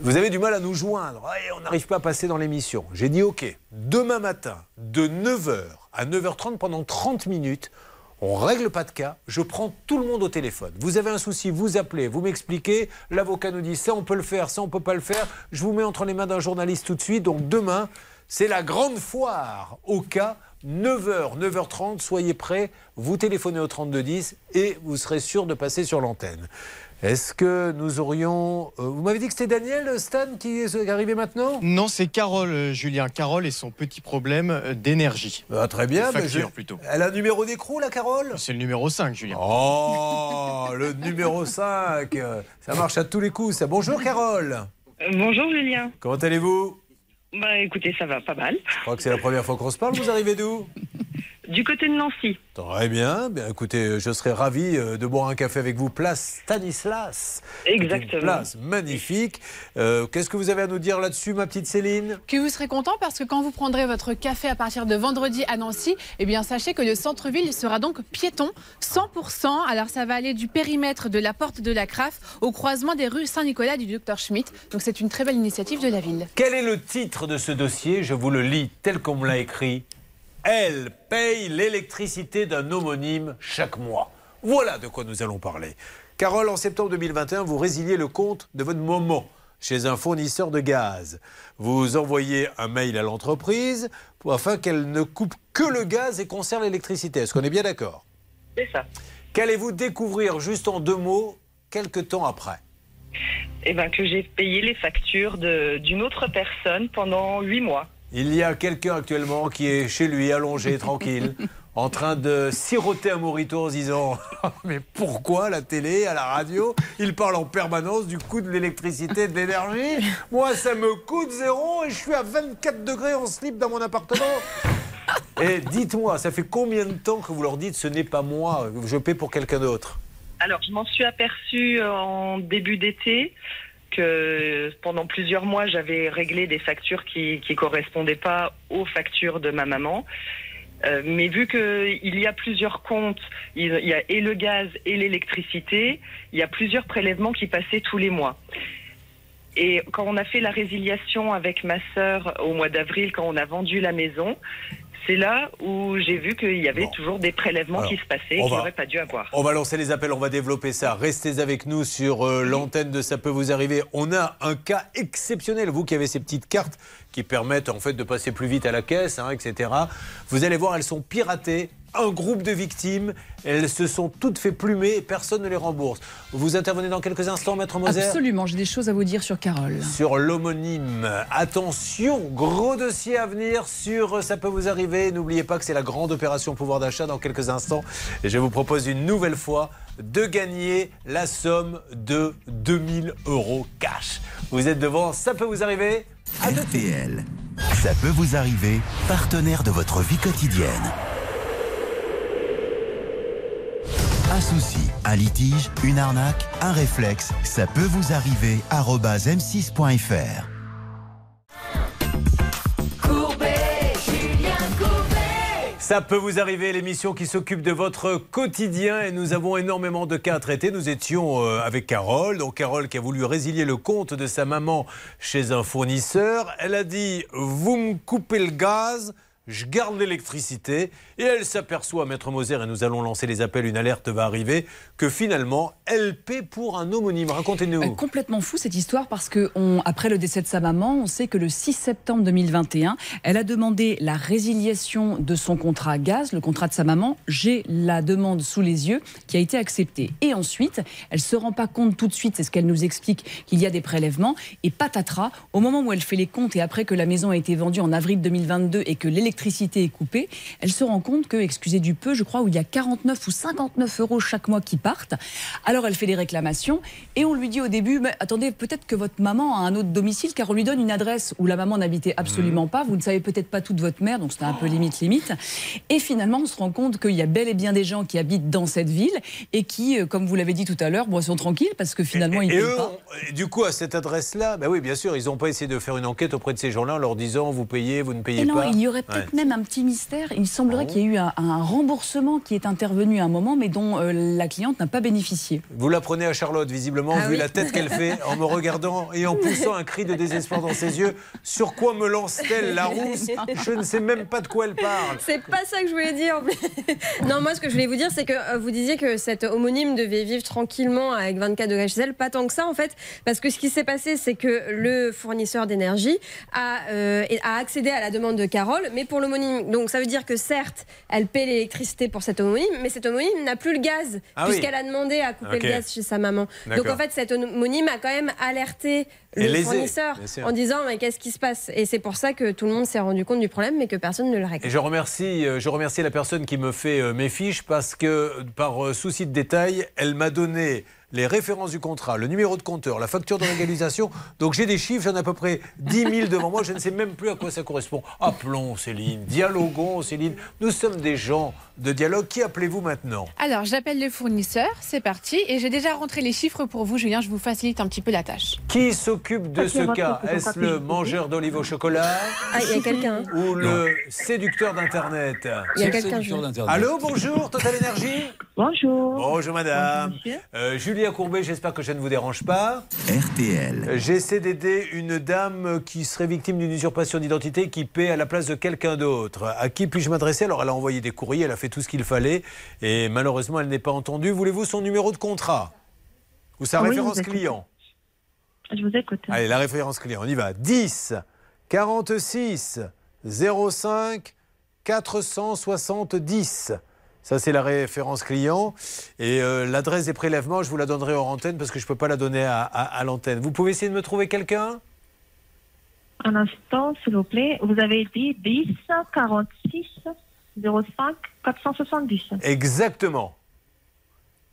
Vous avez du mal à nous joindre. On n'arrive pas à passer dans l'émission. J'ai dit OK. Demain matin, de 9h à 9h30, pendant 30 minutes, on règle pas de cas. Je prends tout le monde au téléphone. Vous avez un souci, vous appelez, vous m'expliquez. L'avocat nous dit ça, on peut le faire, ça, on peut pas le faire. Je vous mets entre les mains d'un journaliste tout de suite. Donc demain, c'est la grande foire au cas. 9h, 9h30, soyez prêts, vous téléphonez au 3210 et vous serez sûr de passer sur l'antenne. Est-ce que nous aurions... euh, vous m'avez dit que c'était Daniel, Stan, qui est arrivé maintenant? Non, c'est Carole, euh, Julien. Carole et son petit problème euh, d'énergie. Ah, Très bien. Mais facture, je- plutôt. Elle a un numéro d'écrou, la Carole? C'est le numéro 5, Julien. Oh, le numéro 5. Ça marche à tous les coups. ça. Bonjour, Carole. bonjour Julien. Comment allez-vous? Bah écoutez, ça va pas mal. Je crois que c'est la première fois qu'on se parle. Vous arrivez d'où? Du côté de Nancy. Très bien. bien. Écoutez, je serais ravi euh, de boire un café avec vous, place Stanislas. Exactement. Une place magnifique. Euh, Qu'est-ce que vous avez à nous dire là-dessus, ma petite Céline? Que vous serez content parce que quand vous prendrez votre café à partir de vendredi à Nancy, eh bien sachez que le centre-ville sera donc piéton 100%. Alors ça va aller du périmètre de la porte de la CRAF au croisement des rues Saint-Nicolas du Docteur Schmitt. Donc c'est une très belle initiative de la ville. Quel est le titre de ce dossier? Je vous le lis tel qu'on me l'a écrit. Elle paye l'électricité d'un homonyme chaque mois. Voilà de quoi nous allons parler. Carole, en septembre 2021, vous résiliez le compte de votre maman chez un fournisseur de gaz. Vous envoyez un mail à l'entreprise pour- afin qu'elle ne coupe que le gaz et conserve l'électricité. Est-ce qu'on est bien d'accord? C'est ça. Qu'allez-vous découvrir juste en deux mots quelques temps après? Eh ben que j'ai payé les factures d'une autre personne pendant huit mois. Il y a quelqu'un actuellement qui est chez lui, allongé, tranquille, en train de siroter un morito en se disant Mais pourquoi la télé, à la radio, il parle en permanence du coût de l'électricité de l'énergie? Moi, ça me coûte zéro et je suis à 24 degrés en slip dans mon appartement. Et dites-moi, ça fait combien de temps que vous leur dites Ce n'est pas moi, je paie pour quelqu'un d'autre? Alors, je m'en suis aperçue en début d'été pendant plusieurs mois, j'avais réglé des factures qui ne correspondaient pas aux factures de ma maman. Euh, mais vu qu'il y a plusieurs comptes, il y a et le gaz et l'électricité, il y a plusieurs prélèvements qui passaient tous les mois. Et quand on a fait la résiliation avec ma sœur au mois d'avril, quand on a vendu la maison, c'est là où j'ai vu qu'il y avait toujours des prélèvements Alors, qui se passaient et qu'il n'aurait pas dû avoir. On va lancer les appels, on va développer ça. Restez avec nous sur euh, l'antenne de Ça peut vous arriver. On a un cas exceptionnel, vous qui avez ces petites cartes qui permettent en fait de passer plus vite à la caisse, hein, etc. Vous allez voir, elles sont piratées. Un groupe de victimes, elles se sont toutes fait plumer et personne ne les rembourse. Vous intervenez dans quelques instants, Maître Moser Absolument, j'ai des choses à vous dire sur Carole. sur l'homonyme. Attention, gros dossier à venir sur euh, Ça peut vous arriver. N'oubliez pas que c'est la grande opération pouvoir d'achat dans quelques instants. Et je vous propose une nouvelle fois de gagner la somme de 2000 euros cash. Vous êtes devant Ça peut vous arriver RTL. Ça peut vous arriver, partenaire de votre vie quotidienne. Un souci, un litige, une arnaque, un réflexe, ça peut vous arriver. arobase m6.fr. Ça peut vous arriver, l'émission qui s'occupe de votre quotidien et nous avons énormément de cas à traiter. Nous étions euh, avec Carole, donc Carole qui a voulu résilier le compte de sa maman chez un fournisseur. Elle a dit Vous me coupez le gaz, je garde l'électricité. Et elle s'aperçoit, Maître Moser, et nous allons lancer les appels, une alerte va arriver, que finalement, elle paie pour un homonyme. Racontez-nous. Euh, complètement fou cette histoire parce que on- après le décès de sa maman, on sait que le 6 septembre 2021, elle a demandé la résiliation de son contrat gaz, le contrat de sa maman. J'ai la demande sous les yeux qui a été acceptée. Et ensuite, elle se rend pas compte tout de suite, c'est ce qu'elle nous explique, qu'il y a des prélèvements. Et patatras, au moment où elle fait les comptes et après que la maison a été vendue en avril 2022 et que l'électricité l'électricité est coupée, elle se rend compte que, excusez du peu, je crois, où il y a 49 ou 59 euros chaque mois qui partent. Alors elle fait des réclamations et on lui dit au début, mais attendez, peut-être que votre maman a un autre domicile car on lui donne une adresse où la maman n'habitait absolument pas. Vous ne savez peut-être pas toute votre mère, donc c'était un peu limite limite. Et finalement, on se rend compte qu'il y a bel et bien des gens qui habitent dans cette ville et qui, euh, comme vous l'avez dit tout à l'heure, bon, sont tranquilles parce que finalement ils Et payent eux, pas. et du coup, à cette adresse-là, bah oui, bien sûr, ils n'ont pas essayé de faire une enquête auprès de ces gens-là en leur disant vous payez, vous ne payez Et non, pas. il y aurait peut-être Même un petit mystère. Il semblerait Ah qu'il y ait eu un, un remboursement qui est intervenu à un moment, mais dont euh, la cliente n'a pas bénéficié. Vous la prenez à Charlotte, visiblement, Ah vu oui. la tête qu'elle fait en me regardant et en poussant un cri de désespoir dans ses yeux. Sur quoi me lance-t-elle la rousse? Je ne sais même pas de quoi elle parle. C'est pas ça que je voulais dire. non, moi, ce que je voulais vous dire, c'est que euh, vous disiez que cette homonyme devait vivre tranquillement avec 24 degrés chez elle. Pas tant que ça, en fait. Parce que ce qui s'est passé, c'est que le fournisseur d'énergie a, euh, a accédé à la demande de Carole, mais pour l'homonyme. Donc, ça veut dire que certes, elle paie l'électricité pour cette homonyme, mais cette homonyme n'a plus le gaz, Ah oui. puisqu'elle a demandé à couper le gaz chez sa maman. Donc, en fait, cette homonyme a quand même alerté le lésé, fournisseur en disant mais qu'est-ce qui se passe? Et c'est pour ça que tout le monde s'est rendu compte du problème, mais que personne ne le règle. Et je remercie, euh, je remercie la personne qui me fait euh, mes fiches parce que, euh, par souci de détail, elle m'a donné les références du contrat, le numéro de compteur, la facture de régularisation. Donc j'ai des chiffres, j'en ai à peu près 10 000 devant moi. Je ne sais même plus à quoi ça correspond. Appelons Céline, dialoguons Céline. Nous sommes des gens de dialogue. Qui appelez-vous maintenant? Alors, j'appelle le fournisseur, c'est parti. Et j'ai déjà rentré les chiffres pour vous, Julien. Je vous facilite un petit peu la tâche. Qui s'occupe de Ok, ce cas? Est-ce le mangeur d'olive au chocolat? Ah, il y a quelqu'un. hein. Ou le séducteur d'Internet? Il y a quelqu'un, Allô, bonjour, Total Énergie Bonjour. Bonjour madame. Bonjour. Euh, Julia Courbet, j'espère que je ne vous dérange pas. RTL. J'essaie d'aider une dame qui serait victime d'une usurpation d'identité qui paie à la place de quelqu'un d'autre. À qui puis-je m'adresser? Alors elle a envoyé des courriers, elle a fait tout ce qu'il fallait et malheureusement elle n'est pas entendue. Voulez-vous son numéro de contrat? Ou sa Oui, référence client? Je vous écoute. Allez, la référence client, on y va. 10 46 05 470. Ça, c'est la référence client. Et euh, l'adresse des prélèvements, je vous la donnerai hors antenne parce que je ne peux pas la donner à, à- à l'antenne. Vous pouvez essayer de me trouver quelqu'un? Un instant, s'il vous plaît. Vous avez dit 10 46 05 470. Exactement.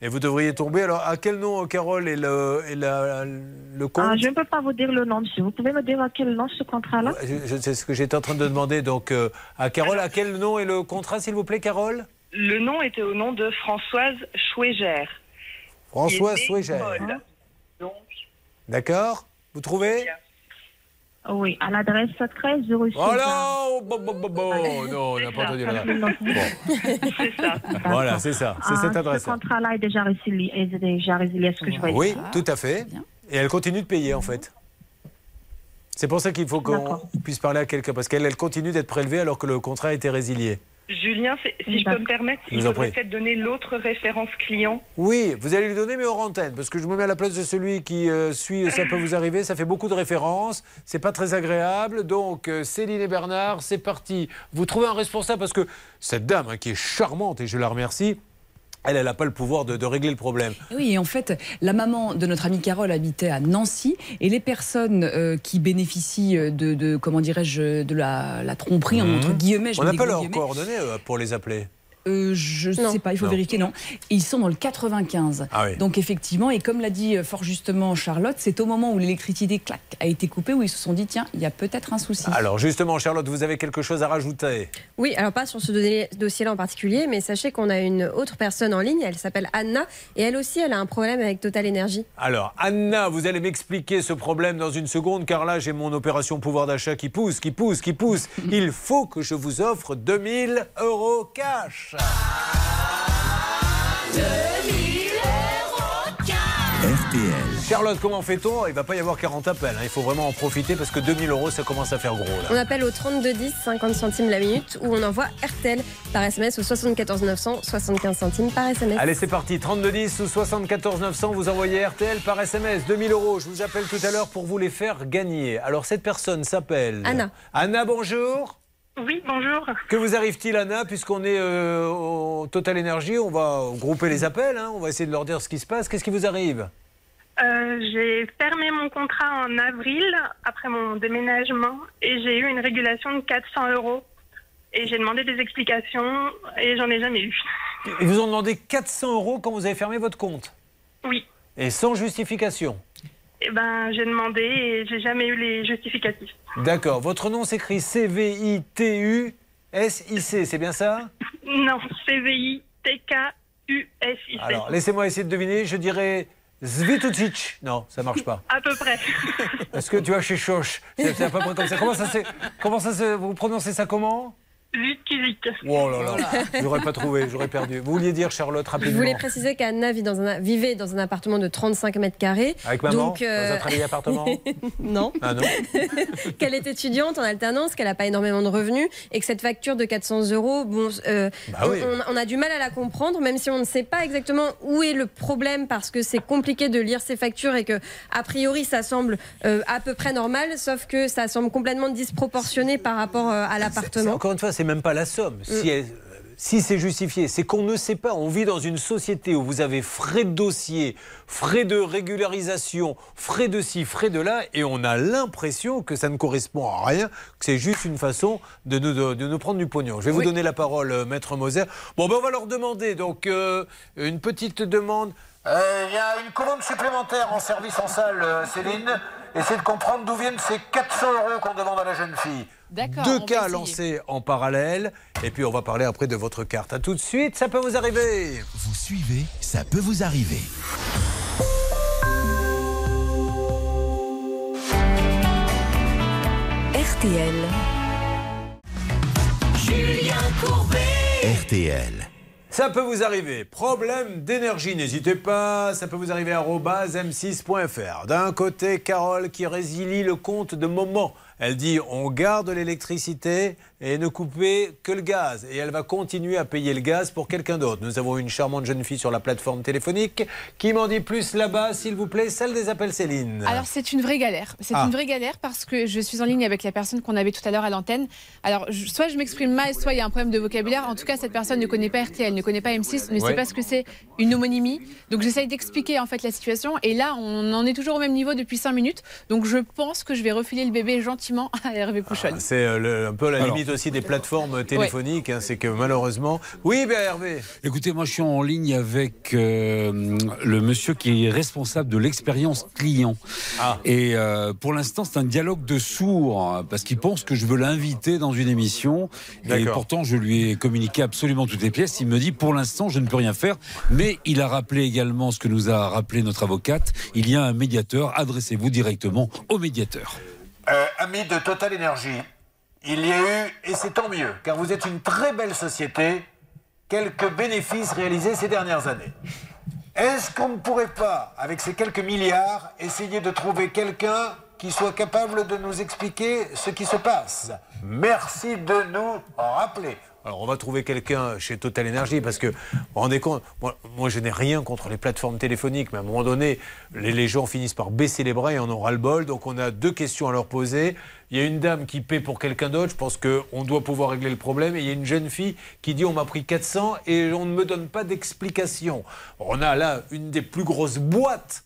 Et vous devriez tomber. Alors, à quel nom, euh, Carole, est le, est la- le compte? Ah, je ne peux pas vous dire le nom, monsieur. Vous pouvez me dire à quel nom ce contrat-là? C'est ce que j'étais en train de demander. Donc, euh, à Carole, à quel nom est le contrat, s'il vous plaît, Carole? Le nom était au nom de Françoise Chouégère. Françoise. Paul. Donc, D'accord Vous trouvez Oui, à l'adresse 13 06. Oh là oh, bon, bon, bon, bon. Non, on n'a pas entendu là. C'est ça. Voilà, c'est ça. C'est cette Ce adresse-là. contrat-là est déjà résilié, est déjà résilié, est-ce que je vois Oui, tout à fait. Et elle continue de payer, en fait. C'est pour ça qu'il faut qu'on puisse parler à quelqu'un, parce qu'elle elle continue d'être prélevée alors que le contrat a été résilié. Julien, si je peux me permettre, il faudrait peut-être donner l'autre référence client. Oui, vous allez lui donner, mais hors antenne, parce que je me mets à la place de celui qui euh, suit, ça peut vous arriver, ça fait beaucoup de références, c'est pas très agréable. Donc, euh, Céline et Bernard, c'est parti. Vous trouvez un responsable, parce que cette dame, hein, qui est charmante, et je la remercie, elle, elle n'a pas le pouvoir de, de régler le problème. Oui, et en fait, la maman de notre amie Carole habitait à Nancy et les personnes euh, qui bénéficient de, de, comment dirais-je, de la, la tromperie, Mhm. entre guillemets, je On n'a pas leurs coordonnées euh, pour les appeler. Euh, je ne sais pas, il faut Non. vérifier, non. Et ils sont dans le 95. Ah oui. Donc effectivement, et comme l'a dit euh, fort justement Charlotte, c'est au moment où l'électricité clac a été coupée où ils se sont dit tiens, il y a peut-être un souci. Alors justement, Charlotte, vous avez quelque chose à rajouter? Oui, alors pas sur ce do- dossier-là en particulier, mais sachez qu'on a une autre personne en ligne, elle s'appelle Anna, et elle aussi, elle a un problème avec Total Energy. Alors, Anna, vous allez m'expliquer ce problème dans une seconde, car là, j'ai mon opération pouvoir d'achat qui pousse, qui pousse, qui pousse. Il faut que je vous offre 2000 euros cash. RTL. Charlotte, comment fait-on? Il va pas y avoir 40 appels. hein. Il faut vraiment en profiter parce que 2000 euros, ça commence à faire gros. On appelle au 3210, 50 centimes la minute, ou on envoie RTL par SMS au 74 900, 75 centimes par SMS. Allez, c'est parti. 3210 ou 74 900, vous envoyez RTL par SMS. 2000 euros. Je vous appelle tout à l'heure pour vous les faire gagner. Alors, cette personne s'appelle Anna. Anna, bonjour. Oui, bonjour. Que vous arrive-t-il, Anna, puisqu'on est euh, au Total Énergie On va grouper les appels, hein, on va essayer de leur dire ce qui se passe. Qu'est-ce qui vous arrive? Euh, j'ai fermé mon contrat en avril après mon déménagement et j'ai eu une régulation de 400 euros. Et j'ai demandé des explications et j'en ai jamais eu. Ils vous ont demandé 400 euros quand vous avez fermé votre compte? Oui. Et sans justification? Et ben, j'ai demandé et j'ai jamais eu les justificatifs. D'accord. Votre nom s'écrit C-V-I-T-U-S-I-C, c'est bien ça? Non, C-V-I-T-K-U-S-I-C. Alors, laissez-moi essayer de deviner. Je dirais Zvitucic. Non, ça marche pas. À peu près. Est-ce que tu as chez Choche C'est à peu près comme ça. Comment ça, comment ça se- vous prononcez ça comment? Zukizik. Oh là là, j'aurais pas trouvé, j'aurais perdu. Vous vouliez dire, Charlotte, Je rapidement voulais préciser qu'Anna vit dans un, vivait dans un appartement de 35 mètres carrés. Avec maman Donc, euh, Dans un très vieil appartement Non. Ah non qu'elle est étudiante en alternance, qu'elle n'a pas énormément de revenus et que cette facture de 400 euros, bon, euh, Bah on, oui. on- on a du mal à la comprendre, même si on ne sait pas exactement où est le problème parce que c'est compliqué de lire ces factures et que, a priori, ça semble euh, à peu près normal, sauf que ça semble complètement disproportionné par rapport euh, à l'appartement. Encore une fois, c'est même pas la somme. Si, elle- si c'est justifié, c'est qu'on ne sait pas. On vit dans une société où vous avez frais de dossier, frais de régularisation, frais de ci, frais de là, et on a l'impression que ça ne correspond à rien, que c'est juste une façon de nous, de, de nous prendre du pognon. Je vais vous donner la parole, euh, Maître Moser. Bon, ben on va leur demander donc euh, une petite demande. Euh, Il y a une commande supplémentaire en service en salle, euh, Céline. Essayez de comprendre d'où viennent ces 400 euros qu'on demande à la jeune fille. D'accord, Deux cas essayer. lancés en parallèle. Et puis on va parler après de votre carte. À tout de suite, ça peut vous arriver. Vous suivez, ça peut vous arriver. RTL. Julien Courbet. RTL. Ça peut vous arriver. Problème d'énergie, n'hésitez pas. Ça peut vous arriver à m6.fr. D'un côté, Carole qui résilie le compte de moment. Elle dit on garde l'électricité et ne coupez que le gaz. Et elle va continuer à payer le gaz pour quelqu'un d'autre. Nous avons une charmante jeune fille sur la plateforme téléphonique qui m'en dit plus là-bas, s'il vous plaît, celle des appels Céline. Alors c'est une vraie galère. C'est Ah. une vraie galère parce que je suis en ligne avec la personne qu'on avait tout à l'heure à l'antenne. Alors je- soit je m'exprime mal, soit il y a un problème de vocabulaire. En tout cas, cette personne ne connaît pas RTL, ne connaît pas M6, ne Ouais. sait pas ce que c'est une homonymie. Donc j'essaye d'expliquer en fait la situation. Et là, on en est toujours au même niveau depuis 5 minutes. Donc je pense que je vais refiler le bébé gentiment à Hervé Pouchon. C'est euh, le- un peu la Alors. limite aussi des plateformes téléphoniques. hein, c'est que malheureusement. Oui, bien Hervé. Écoutez, moi je suis en ligne avec euh, le monsieur qui est responsable de l'expérience client. Ah. Et euh, pour l'instant, c'est un dialogue de sourds, hein, parce qu'il pense que je veux l'inviter dans une émission. Et pourtant, je lui ai communiqué absolument toutes les pièces. Il me dit, pour l'instant, je ne peux rien faire. Mais il a rappelé également ce que nous a rappelé notre avocate. Il y a un médiateur. Adressez-vous directement au médiateur. Euh, amis de Total Energy, il y a eu, et c'est tant mieux, car vous êtes une très belle société, quelques bénéfices réalisés ces dernières années. Est-ce qu'on ne pourrait pas, avec ces quelques milliards, essayer de trouver quelqu'un qui soit capable de nous expliquer ce qui se passe? Merci de nous rappeler. Alors on va trouver quelqu'un chez Total Energy parce que vous vous rendez compte, moi, je n'ai rien contre les plateformes téléphoniques, mais à un moment donné, les, gens finissent par baisser les bras et en ras le bol. Donc on a deux questions à leur poser. Il y a une dame qui paie pour quelqu'un d'autre, je pense qu'on doit pouvoir régler le problème. Et il y a une jeune fille qui dit on m'a pris 400 et on ne me donne pas d'explication. On a là une des plus grosses boîtes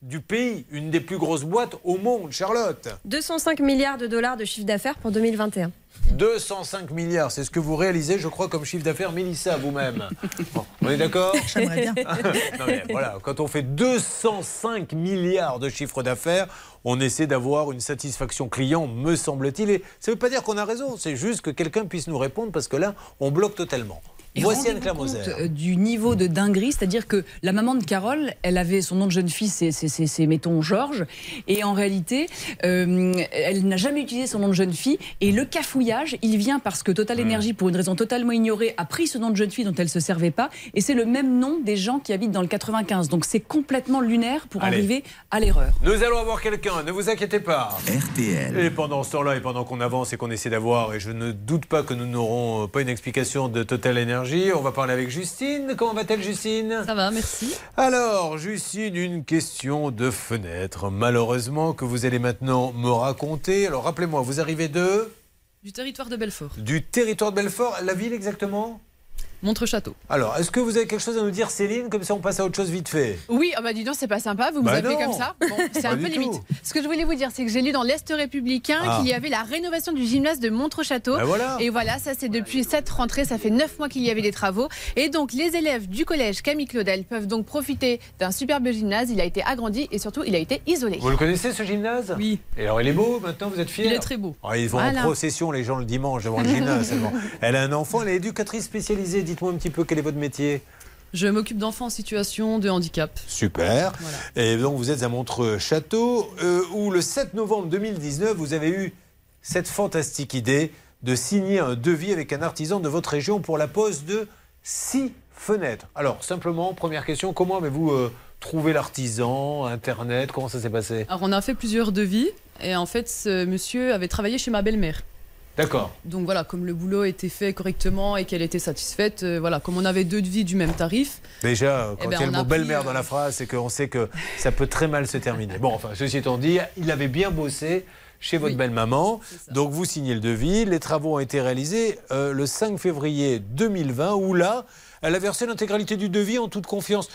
du pays, une des plus grosses boîtes au monde, Charlotte. 205 milliards de dollars de chiffre d'affaires pour 2021. 205 milliards, c'est ce que vous réalisez, je crois, comme chiffre d'affaires, Mélissa, vous-même. Bon, on est d'accord? J'aimerais bien. Non, mais voilà, quand on fait 205 milliards de chiffre d'affaires, on essaie d'avoir une satisfaction client, me semble-t-il. Et ça ne veut pas dire qu'on a raison, c'est juste que quelqu'un puisse nous répondre parce que là, on bloque totalement. Et Voici compte, Moser. euh, du niveau de dinguerie, c'est-à-dire que la maman de Carole, elle avait son nom de jeune fille, c'est, mettons Georges, et en réalité, euh, elle n'a jamais utilisé son nom de jeune fille. Et le cafouillage, il vient parce que Total Energy, pour une raison totalement ignorée, a pris ce nom de jeune fille dont elle se servait pas, et c'est le même nom des gens qui habitent dans le 95. Donc c'est complètement lunaire pour Allez. arriver à l'erreur. Nous allons avoir quelqu'un, ne vous inquiétez pas. RTL. Et pendant ce temps-là, et pendant qu'on avance et qu'on essaie d'avoir, et je ne doute pas que nous n'aurons euh, pas une explication de Total Energy, on va parler avec Justine. Comment va-t-elle, Justine? Ça va, merci. Alors, Justine, une question de fenêtre, malheureusement, que vous allez maintenant me raconter. Alors, rappelez-moi, vous arrivez de? Du territoire de Belfort. du territoire de Belfort, la ville exactement? Montre-Château. Alors, est-ce que vous avez quelque chose à nous dire, Céline? Comme ça, on passe à autre chose vite fait. Oui, ah bah dis donc, c'est pas sympa, vous me Bah appelez non. comme ça? Bon, c'est un peu tout. limite. Ce que je voulais vous dire, c'est que j'ai lu dans l'Est républicain Ah. qu'il y avait la rénovation du gymnase de Montreux-Château. Bah voilà. Et voilà, ça c'est depuis cette rentrée, ça fait neuf mois qu'il y avait des travaux. Et donc les élèves du collège Camille Claudel peuvent donc profiter d'un superbe gymnase. Il a été agrandi et surtout il a été isolé. Vous le connaissez, ce gymnase? Oui. Et alors, il est beau maintenant, vous êtes fiers Il est très beau. Ah, ils vont Voilà. en procession, les gens, le dimanche, devant le gymnase. Elle a un enfant, elle est éducatrice spécialisée. Dites-moi un petit peu quel est votre métier. Je m'occupe d'enfants en situation de handicap. Super. Et donc, vous êtes à Montreux-Château, euh, où le 7 novembre 2019, vous avez eu cette fantastique idée de signer un devis avec un artisan de votre région pour la pose de six fenêtres. Alors, simplement, première question, comment avez-vous euh, trouvé l'artisan, Internet Comment ça s'est passé? Alors on a fait plusieurs devis et en fait ce monsieur avait travaillé chez ma belle-mère. D'accord. Donc voilà, comme le boulot était fait correctement et qu'elle était satisfaite, euh, voilà, comme on avait deux devis du même tarif, Déjà, euh, quand Eh ben, il y a le mot belle-mère euh, dans la phrase, c'est qu'on sait que ça peut très mal se terminer. Bon, enfin, ceci étant dit, il avait bien bossé chez votre belle-maman. Donc, vous signez le devis. Les travaux ont été réalisés euh, le 5 février 2020, où là, elle a versé l'intégralité du devis en toute confiance.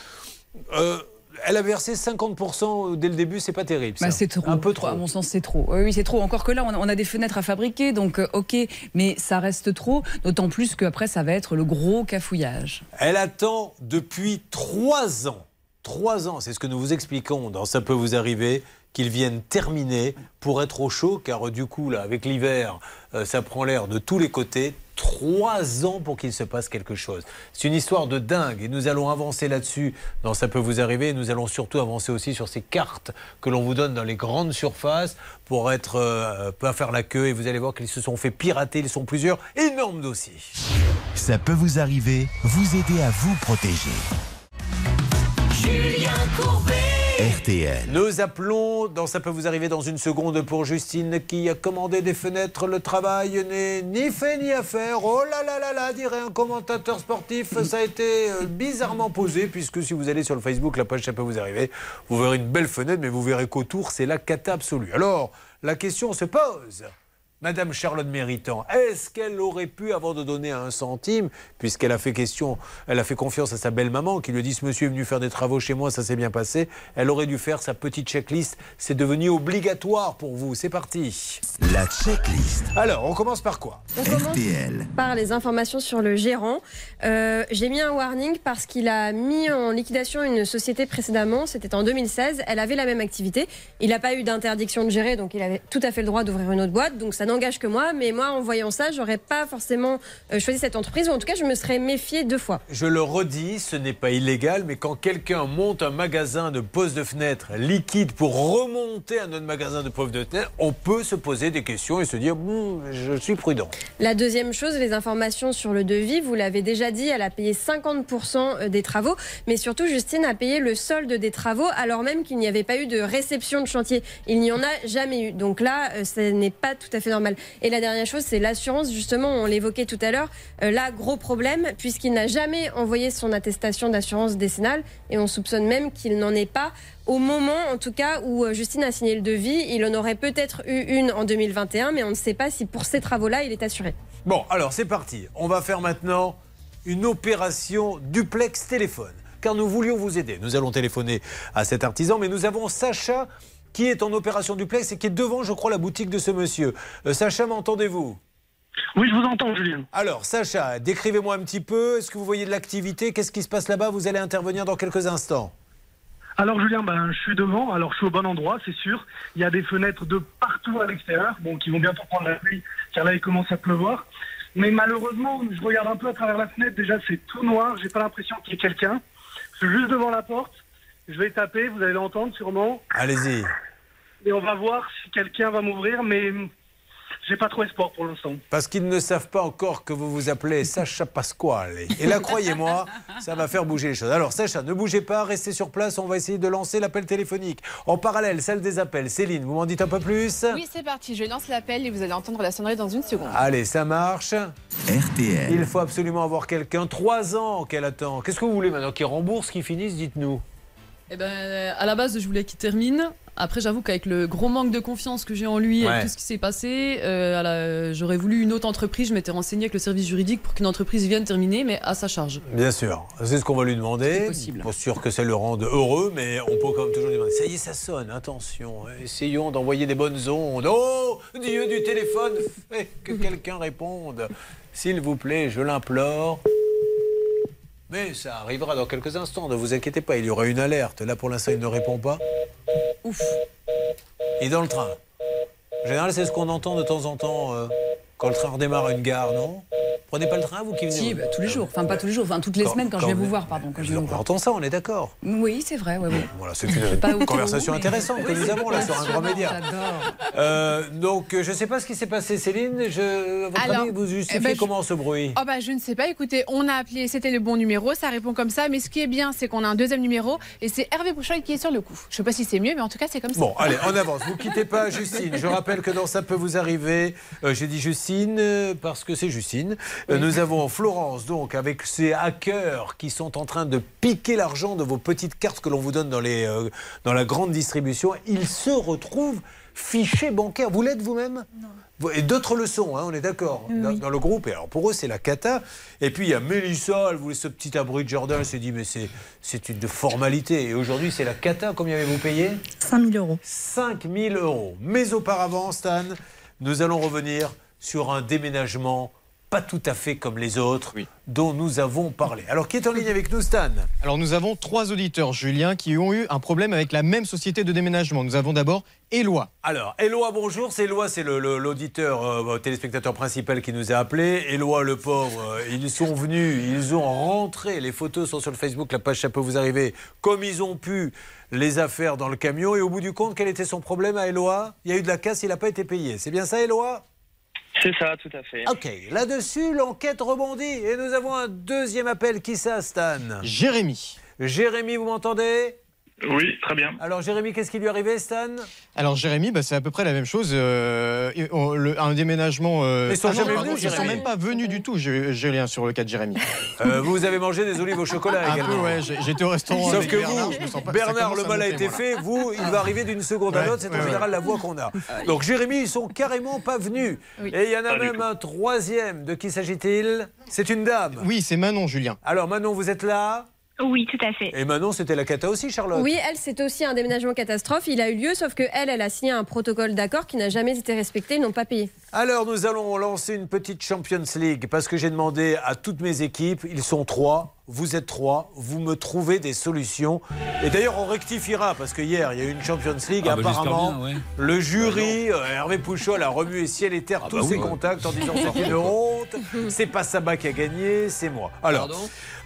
Euh, elle a versé 50% dès le début, c'est pas terrible. Bah, c'est trop. Un peu trop. À mon sens, c'est trop. Oui, c'est trop. Encore que là, on a, on a des fenêtres à fabriquer, donc euh, ok, mais ça reste trop. D'autant plus qu'après, ça va être le gros cafouillage. Elle attend depuis trois ans. Trois ans, c'est ce que nous vous expliquons dans Ça peut vous arriver, qu'ils viennent terminer pour être au chaud, car euh, du coup, là, avec l'hiver, euh, ça prend l'air de tous les côtés. Trois ans pour qu'il se passe quelque chose. C'est une histoire de dingue et nous allons avancer là-dessus dans Ça peut vous arriver. Et nous allons surtout avancer aussi sur ces cartes que l'on vous donne dans les grandes surfaces pour être euh, pas faire la queue. Et vous allez voir qu'ils se sont fait pirater. Ils sont plusieurs. Énorme dossier. Ça peut vous arriver, vous aider à vous protéger. Julien Courbet. RTL. Nous appelons, dans ça peut vous arriver dans une seconde pour Justine qui a commandé des fenêtres. Le travail n'est ni fait ni à faire. Oh là là là là, dirait un commentateur sportif. Ça a été euh, bizarrement posé puisque si vous allez sur le Facebook, la page ça peut vous arriver, vous verrez une belle fenêtre, mais vous verrez qu'autour c'est la cata absolue. Alors, la question se pose. Madame Charlotte Méritant, est-ce qu'elle aurait pu, avant de donner un centime, puisqu'elle a fait question, elle a fait confiance à sa belle-maman qui lui dit ce monsieur est venu faire des travaux chez moi, ça s'est bien passé, elle aurait dû faire sa petite checklist. C'est devenu obligatoire pour vous. C'est parti. La checklist. Alors, on commence par quoi? On commence RTL. par les informations sur le gérant. Euh, J'ai mis un warning parce qu'il a mis en liquidation une société précédemment, c'était en 2016. Elle avait la même activité. Il n'a pas eu d'interdiction de gérer, donc il avait tout à fait le droit d'ouvrir une autre boîte. Donc ça n'engage que moi. Mais moi, en voyant ça, j'aurais pas forcément euh, choisi cette entreprise, ou en tout cas, je me serais méfiée deux fois. Je le redis, ce n'est pas illégal, mais quand quelqu'un monte un magasin de pose de fenêtre liquide pour remonter un autre magasin de pose de fenêtre, on peut se poser des questions et se dire Bon, je suis prudent. La deuxième chose, les informations sur le devis, vous l'avez déjà dit, elle a payé 50% des travaux, mais surtout Justine a payé le solde des travaux alors même qu'il n'y avait pas eu de réception de chantier. Il n'y en a jamais eu. Donc là, euh, ce n'est pas tout à fait normal. Et la dernière chose, c'est l'assurance. Justement, on l'évoquait tout à l'heure. Euh, là, gros problème, puisqu'il n'a jamais envoyé son attestation d'assurance décennale et on soupçonne même qu'il n'en est pas. Au moment, en tout cas, où euh, Justine a signé le devis, il en aurait peut-être eu une en 2021, mais on ne sait pas si pour ces travaux-là, il est assuré. Bon, alors c'est parti. On va faire maintenant une opération duplex téléphone. Car nous voulions vous aider. Nous allons téléphoner à cet artisan, mais nous avons Sacha qui est en opération duplex et qui est devant, je crois, la boutique de ce monsieur. Euh, Sacha, m'entendez-vous? Oui, je vous entends, Julien. Alors, Sacha, décrivez-moi un petit peu. Est-ce que vous voyez de l'activité? Qu'est-ce qui se passe là-bas? Vous allez intervenir dans quelques instants. Alors Julien, ben, je suis devant, alors je suis au bon endroit, c'est sûr. Il y a des fenêtres de partout à l'extérieur, bon, qui vont bientôt prendre la pluie, car là il commence à pleuvoir. Mais malheureusement, je regarde un peu à travers la fenêtre, déjà c'est tout noir, j'ai pas l'impression qu'il y ait quelqu'un. Je suis juste devant la porte, je vais taper, vous allez l'entendre sûrement, Allez-y. et on va voir si quelqu'un va m'ouvrir, mais j'ai pas trop espoir pour l'instant. Parce qu'ils ne savent pas encore que vous vous appelez Sacha Pasquale. Et là, croyez-moi, ça va faire bouger les choses. Alors, Sacha, ne bougez pas, restez sur place. On va essayer de lancer l'appel téléphonique. En parallèle, celle des appels. Céline, vous m'en dites un peu plus? Oui, c'est parti. Je lance l'appel et vous allez entendre la sonnerie dans une seconde. Allez, ça marche? RTL. Il faut absolument avoir quelqu'un. Trois ans qu'elle attend. Qu'est-ce que vous voulez maintenant Qu'il rembourse, qu'il finisse Dites-nous. Eh ben, à la base, je voulais qu'il termine. Après, j'avoue qu'avec le gros manque de confiance que j'ai en lui Ouais. et tout ce qui s'est passé, euh, à la- j'aurais voulu une autre entreprise. Je m'étais renseignée avec le service juridique pour qu'une entreprise vienne terminer, mais à sa charge. Bien sûr, c'est ce qu'on va lui demander. Pas sûr que ça le rende heureux, mais on peut quand même toujours lui demander. Ça y est, ça sonne, attention, essayons d'envoyer des bonnes ondes. Oh, Dieu du téléphone, fais que quelqu'un réponde. S'il vous plaît, je l'implore. Mais ça arrivera dans quelques instants, ne vous inquiétez pas, il y aura une alerte. Là, pour l'instant, il ne répond pas. Ouf. Il est dans le train. En général, c'est ce qu'on entend de temps en temps euh, quand le train redémarre à une gare, non Prenez pas le train, vous qui venez Si, bah, tous les jours. Enfin, pas tous les jours. Enfin, toutes les Quand- semaines quand, je vais vous- voir, pardon. Quand je vais vous On voir. entend ça, on est d'accord. Oui, c'est vrai. Voilà, c'est une conversation mais- intéressante que nous avons là sur un grand média. J'adore. Euh, donc, je ne sais pas ce qui s'est passé, Céline. Je, votre Alors, avis, vous justifiez eh ben, je- comment ce bruit? Oh bah je ne sais pas, écoutez, on a appelé, c'était le bon numéro, ça répond comme ça, mais ce qui est bien, c'est qu'on a un deuxième numéro et c'est Hervé Bouchoy qui est sur le coup. Je sais pas si c'est mieux, mais en tout cas c'est comme ça. Bon, allez, on avance. Vous quittez pas, Justine. Je rappelle que dans Ça peut vous arriver, euh, j'ai dit Justine euh, parce que c'est Justine. Euh, nous avons Florence, donc, avec ces hackers qui sont en train de piquer l'argent de vos petites cartes que l'on vous donne dans, les, euh, dans la grande distribution. Ils se retrouvent fichés bancaires. Vous l'êtes vous-même? Vous- Et d'autres leçons, hein, on est d'accord, dans, dans le groupe. Et alors pour eux, c'est la cata. Et puis il y a Mélissa, elle voulait ce petit abri de jardin. Elle s'est dit, mais c'est, c'est une formalité. Et aujourd'hui, c'est la cata. Combien avez-vous payé? 5 000 euros. 5 000 euros. Mais auparavant, Stan, nous allons revenir sur un déménagement pas tout à fait comme les autres dont nous avons parlé. Alors, qui est en ligne avec nous, Stan? Alors nous avons trois auditeurs, Julien, qui ont eu un problème avec la même société de déménagement. Nous avons d'abord Éloi. Alors, Éloi, bonjour. C'est Éloi, c'est l'auditeur, euh, téléspectateur principal qui nous a appelé. Éloi, le pauvre, euh, ils sont venus, ils ont rentré. Les photos sont sur le Facebook, la page Ça peut vous arriver, comme ils ont pu les affaires dans le camion. Et au bout du compte, quel était son problème à Éloi? Il y a eu de la casse, il n'a pas été payé. C'est bien ça, Éloi? C'est ça, tout à fait. Ok, là-dessus, l'enquête rebondit. Et nous avons un deuxième appel. Qui ça, Stan? Jérémy. Jérémy, vous m'entendez? Oui, très bien. Alors, Jérémy, qu'est-ce qui lui est arrivé, Stan? Alors Jérémy, bah, c'est à peu près la même chose. euh, et on- le- un déménagement. euh, Ils sont ah jamais venus, Ils sont Jérémy. même pas venus du tout, Ju- Julien, sur le cas de Jérémy. Euh, Vous avez mangé des olives au chocolat Un également. peu, ouais. j'ai- J'étais au restaurant. Sauf avec que Bernard, vous, je me sens pas- ça Bernard, le mal a été voilà. fait. Vous, il va arriver d'une seconde à l'autre. C'est en général ouais. la voix qu'on a. Donc, Jérémy, ils sont carrément pas venus. Et il y en a même un troisième. De qui s'agit-il? C'est une dame. Oui, c'est Manon, Julien. Alors, Manon, vous êtes là? Oui, tout à fait. Et Manon, c'était la cata aussi, Charlotte? Oui, elle, c'est aussi un déménagement catastrophe. Il a eu lieu, sauf que elle, elle a signé un protocole d'accord qui n'a jamais été respecté. Ils n'ont pas payé. Alors, nous allons lancer une petite Champions League parce que j'ai demandé à toutes mes équipes, ils sont trois, vous êtes trois, vous me trouvez des solutions. Et d'ailleurs, on rectifiera parce que hier, il y a eu une Champions League. Ah bah, apparemment, bien, ouais. le jury, euh, Hervé Pouchol, a remué ciel et terre tous bah ses oui, ouais. contacts en disant c'est une honte, c'est pas Sabat qui a gagné, c'est moi. Alors,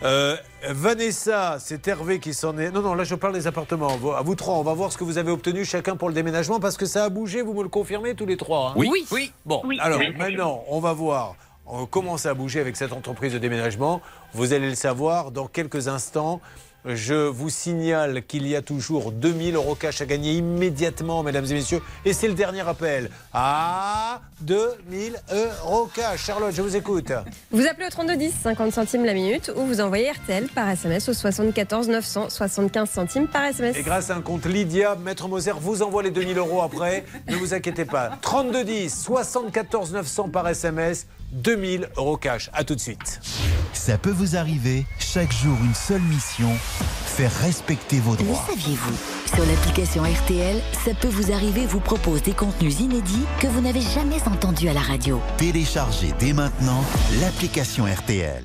euh, Vanessa, c'est Hervé qui s'en est. Non, non, là je parle des appartements. À vous trois, on va voir ce que vous avez obtenu chacun pour le déménagement parce que ça a bougé, vous me le confirmez tous les trois. hein? Oui. Oui, oui. Bon, Oui. alors maintenant, on va voir euh, comment ça a bougé avec cette entreprise de déménagement. Vous allez le savoir dans quelques instants. Je vous signale qu'il y a toujours 2000 euros cash à gagner immédiatement, mesdames et messieurs. Et c'est le dernier appel. Ah, 2000 euros cash. Charlotte, je vous écoute. Vous appelez au 3210, 50 centimes la minute, ou vous envoyez RTL par SMS au 74 900, 75 centimes par SMS. Et grâce à un compte Lydia, Maître Moser vous envoie les 2000 euros après. Ne vous inquiétez pas. 3210, 74 900 par SMS, 2000 euros cash. À tout de suite. Ça peut vous arriver, chaque jour une seule mission, faire respecter vos Le droits. saviez-vous? Sur l'application RTL, ça peut vous arriver vous propose des contenus inédits que vous n'avez jamais entendus à la radio. Téléchargez dès maintenant l'application RTL.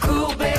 Courbet,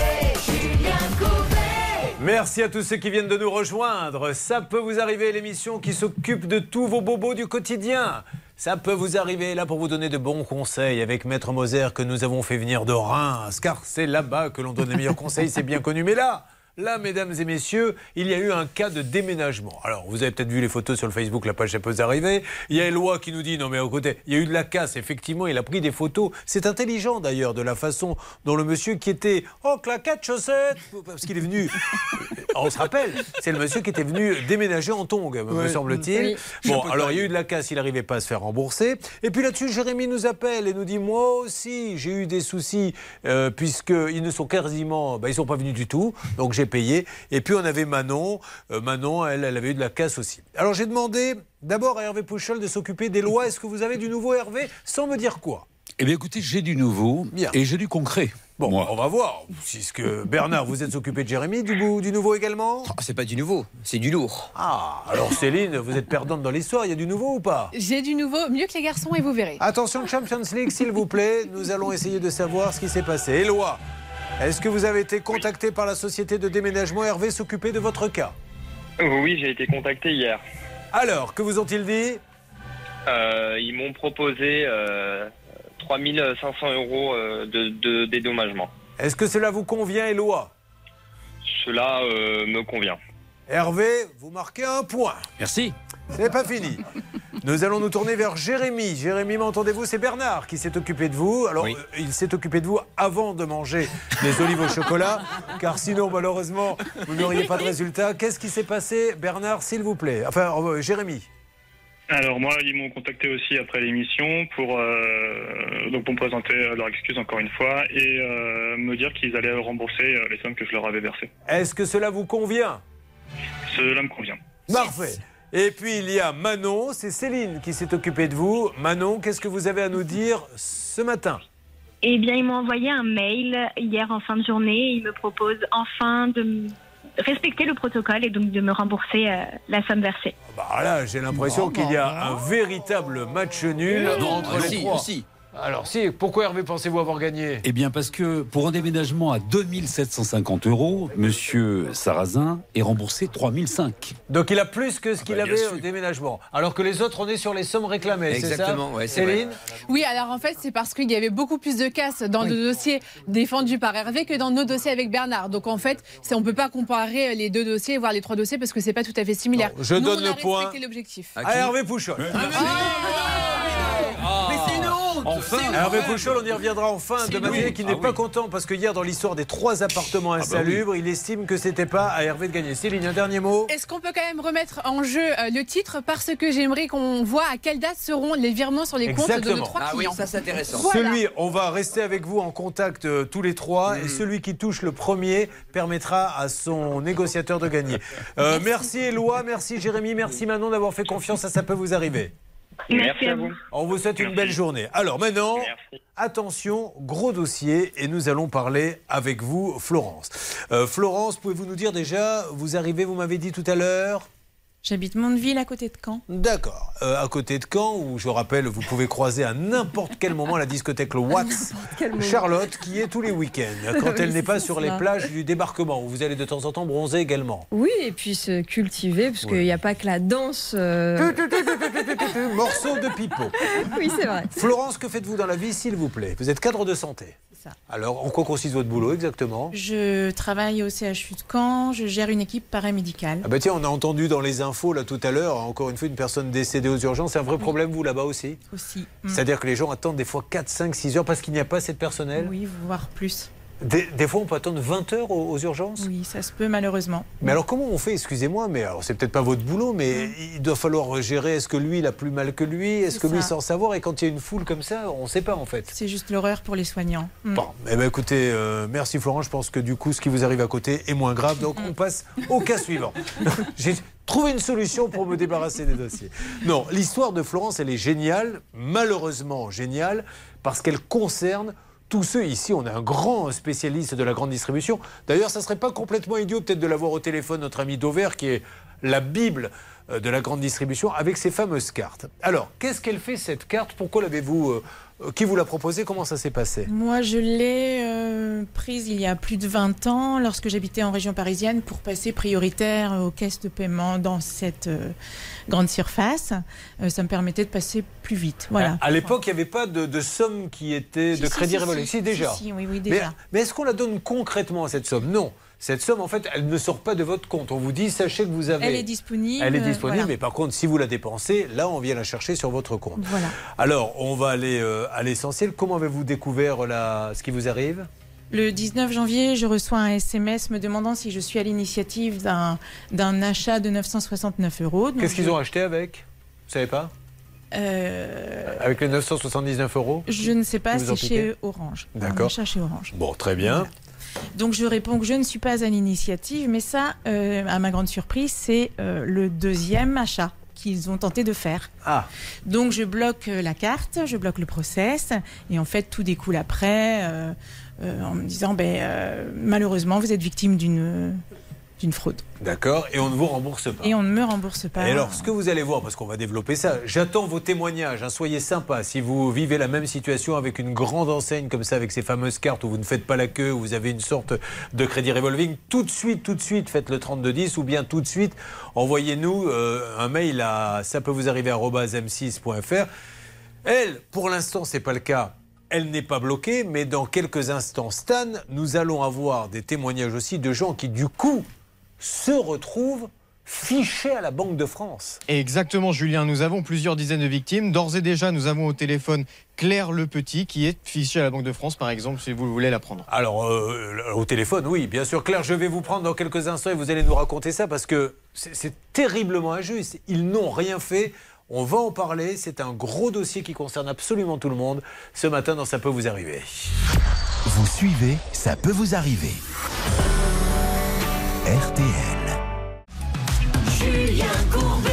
Julien Courbet. Merci à tous ceux qui viennent de nous rejoindre. Ça peut vous arriver, l'émission qui s'occupe de tous vos bobos du quotidien. Ça peut vous arriver là pour vous donner de bons conseils avec Maître Moser que nous avons fait venir de Reims, car c'est là-bas que l'on donne les meilleurs conseils, c'est bien connu. Mais là, là, mesdames et messieurs, il y a eu un cas de déménagement. Alors, vous avez peut-être vu les photos sur le Facebook, la page peut vous arriver. Il y a Eloi qui nous dit non mais au côté, il y a eu de la casse. Effectivement, il a pris des photos. C'est intelligent d'ailleurs de la façon dont le monsieur qui était oh claquette chaussettes parce qu'il est venu. On se rappelle, c'est le monsieur qui était venu déménager en tongs, me Ouais. semble-t-il. Oui. Bon, alors il y a eu de la casse, il n'arrivait pas à se faire rembourser. Et puis là-dessus, Jérémy nous appelle et nous dit Moi aussi, j'ai eu des soucis, euh, puisqu'ils ne sont quasiment. bah, ils ne sont pas venus du tout. Donc j'ai j'ai payé. Et puis on avait Manon. Euh, Manon, elle, elle avait eu de la casse aussi. Alors j'ai demandé d'abord à Hervé Pouchol de s'occuper des lois. Est-ce que vous avez du nouveau Hervé Sans me dire quoi? Eh bien écoutez, j'ai du nouveau et j'ai du concret. Bon, on va voir. Puisque Bernard, vous êtes occupé de Jérémy, du, bout- du nouveau également? Ah, c'est pas du nouveau, c'est du lourd. Ah, alors Céline, vous êtes perdante dans l'histoire. Il y a du nouveau ou pas? J'ai du nouveau, mieux que les garçons, et vous verrez. Attention, Champions League, s'il vous plaît. Nous allons essayer de savoir ce qui s'est passé. Éloi, est-ce que vous avez été contacté par la société de déménagement Hervé s'occuper de votre cas Oui, j'ai été contacté hier. Alors, que vous ont-ils dit Euh, ils m'ont proposé euh, 3500 euros euh, de, de dédommagement. Est-ce que cela vous convient, Éloi Cela euh, me convient. Hervé, vous marquez un point. Merci. C'est pas fini. Nous allons nous tourner vers Jérémy. Jérémy, m'entendez-vous? C'est Bernard qui s'est occupé de vous. Alors, euh, il s'est occupé de vous avant de manger des olives au chocolat, car sinon, malheureusement, vous n'auriez pas de résultat. Qu'est-ce qui s'est passé, Bernard, s'il vous plaît? Enfin, euh, Jérémy. Alors moi, ils m'ont contacté aussi après l'émission pour euh, donc pour me présenter leurs excuses encore une fois et euh, me dire qu'ils allaient rembourser les sommes que je leur avais versées. Est-ce que cela vous convient? Cela me convient. Parfait. Et puis il y a Manon, c'est Céline qui s'est occupée de vous. Manon, qu'est-ce que vous avez à nous dire ce matin? Eh bien, ils m'ont envoyé un mail hier en fin de journée. Ils me proposent enfin de respecter le protocole et donc de me rembourser euh, la somme versée. Bah là, j'ai l'impression qu'il y a un véritable match nul Non, entre ah, les trois. Alors si, pourquoi Hervé pensez-vous avoir gagné? Eh bien, parce que pour un déménagement à 2750 euros, monsieur Sarrazin est remboursé 3005. Donc il a plus que ce qu'il bah, bien avait au déménagement. Alors que les autres, on est sur les sommes réclamées, c'est ça? Exactement, ouais, Céline? Oui, alors en fait, c'est parce qu'il y avait beaucoup plus de casses dans le dossier défendu par Hervé que dans nos dossiers avec Bernard. Donc en fait, on ne peut pas comparer les deux dossiers, voire les trois dossiers, parce que c'est pas tout à fait similaire. je Nous, donne on a le point l'objectif. à Hervé Pouchol. Mais honte Enfin Hervé Pouchol, on y reviendra enfin de manière qui n'est Ah pas oui. content parce que hier, dans l'histoire des trois appartements bah insalubres, il estime que c'était pas à Hervé de gagner. Céline, un dernier mot Est-ce qu'on peut quand même remettre en jeu euh, le titre? Parce que j'aimerais qu'on voit à quelle date seront les virements sur les comptes de nos Exactement. trois Ah oui, clients. ça c'est intéressant. Voilà. Celui, on va rester avec vous en contact euh, tous les trois, et celui qui touche le premier permettra à son négociateur de gagner. Euh, merci Éloi, merci Jérémy, merci Manon d'avoir fait confiance à ça peut vous arriver. Merci à vous. On vous souhaite une belle journée. Alors maintenant, attention, gros dossier, et nous allons parler avec vous, Florence. Euh, Florence, pouvez-vous nous dire déjà, vous arrivez, vous m'avez dit tout à l'heure J'habite Mondeville à côté de Caen. D'accord. Euh, à côté de Caen, où je rappelle, vous pouvez croiser à n'importe quel moment la discothèque Le moment. Charlotte, qui est tous les week-ends, quand Oui, elle n'est pas sur ça. les plages du débarquement, où vous allez de temps en temps bronzer également. Oui, et puis se cultiver, parce qu'il n'y a pas que la danse. euh, Morceau de pipeau. Oui, c'est vrai. Florence, que faites-vous dans la vie, s'il vous plaît? Vous êtes cadre de santé. Ça. Alors, en quoi consiste votre boulot exactement? Je travaille au CHU de Caen, je gère une équipe paramédicale. Ah bah tiens, on a entendu dans les infos là tout à l'heure, encore une fois, une personne décédée aux urgences. C'est un vrai problème, vous, là-bas aussi? Aussi. Mm. C'est-à-dire que les gens attendent des fois 4, 5, 6 heures parce qu'il n'y a pas assez de personnel? Oui, voire plus. Des, des fois, on peut attendre 20 heures aux, aux urgences? Oui, ça se peut malheureusement. Mais alors comment on fait? Excusez-moi, mais alors c'est peut-être pas votre boulot, mais il doit falloir gérer. Est-ce que lui il a plus mal que lui? Est-ce que lui ça. sans savoir? Et quand il y a une foule comme ça, on ne sait pas en fait. C'est juste l'horreur pour les soignants. Mm. Bon, eh ben écoutez, euh, merci Florent. Je pense que du coup, ce qui vous arrive à côté est moins grave. Donc on passe au cas suivant. J'ai trouvé une solution pour me débarrasser des dossiers. Non, l'histoire de Florence, elle est géniale, malheureusement géniale, parce qu'elle concerne tous ceux ici, on a un grand spécialiste de la grande distribution. D'ailleurs, ça serait pas complètement idiot peut-être de l'avoir au téléphone, notre ami Dover, qui est la Bible euh, de la grande distribution, avec ses fameuses cartes. Alors, qu'est-ce qu'elle fait cette carte? Pourquoi l'avez-vous euh, Qui vous l'a proposée Comment ça s'est passé? Moi, je l'ai euh, prise il y a plus de 20 ans, lorsque j'habitais en région parisienne, pour passer prioritaire aux caisses de paiement dans cette euh, grande surface. Euh, ça me permettait de passer plus vite. Voilà. À, à l'époque, il n'y avait pas de, de somme qui était de crédit si, révolu. si. Déjà. Oui, oui, Mais, déjà. mais est-ce qu'on la donne concrètement, cette somme? Non. Cette somme, en fait, elle ne sort pas de votre compte. On vous dit, sachez que vous avez. Elle est disponible. Elle est euh, disponible, voilà. mais par contre, si vous la dépensez, là, on vient la chercher sur votre compte. Voilà. Alors, on va aller euh, à l'essentiel. Comment avez-vous découvert la- ce qui vous arrive? Le 19 janvier, je reçois un SMS me demandant si je suis à l'initiative d'un achat de 969 euros. Qu'est-ce qu'ils ont acheté avec? Vous savez pas? Euh, Avec les 979 euros? Je ne sais pas, c'est chez Orange. D'accord. chez Orange. Bon, très bien. Donc je réponds que je ne suis pas à l'initiative, mais ça, euh, à ma grande surprise, c'est euh, le deuxième achat qu'ils ont tenté de faire. Ah. Donc je bloque euh, la carte, je bloque le process, et en fait tout découle après euh, en me disant, ben, malheureusement, vous êtes victime d'une d'une fraude. D'accord, et on ne vous rembourse pas. Et on ne me rembourse pas. Et alors, ce que vous allez voir, parce qu'on va développer ça, j'attends vos témoignages. hein, soyez sympas. Si vous vivez la même situation avec une grande enseigne comme ça, avec ces fameuses cartes où vous ne faites pas la queue, où vous avez une sorte de crédit revolving, tout de suite, tout de suite, faites le 3210 ou bien tout de suite, envoyez-nous euh, un mail à ça peut vous arriver m6.fr. Elle, pour l'instant, c'est pas le cas. Elle n'est pas bloquée, mais dans quelques instants, Stan, nous allons avoir des témoignages aussi de gens qui, du coup, se retrouvent fichés à la Banque de France. Exactement, Julien. Nous avons plusieurs dizaines de victimes. D'ores et déjà, nous avons au téléphone Claire Le Petit, qui est fichée à la Banque de France, par exemple, si vous voulez la prendre. Alors, euh, au téléphone, oui, bien sûr. Claire, je vais vous prendre dans quelques instants et vous allez nous raconter ça parce que c'est c'est terriblement injuste. Ils n'ont rien fait. On va en parler. C'est un gros dossier qui concerne absolument tout le monde. Ce matin, dans Ça peut vous arriver. Vous suivez, ça peut vous arriver. RTL. Julien Courbet.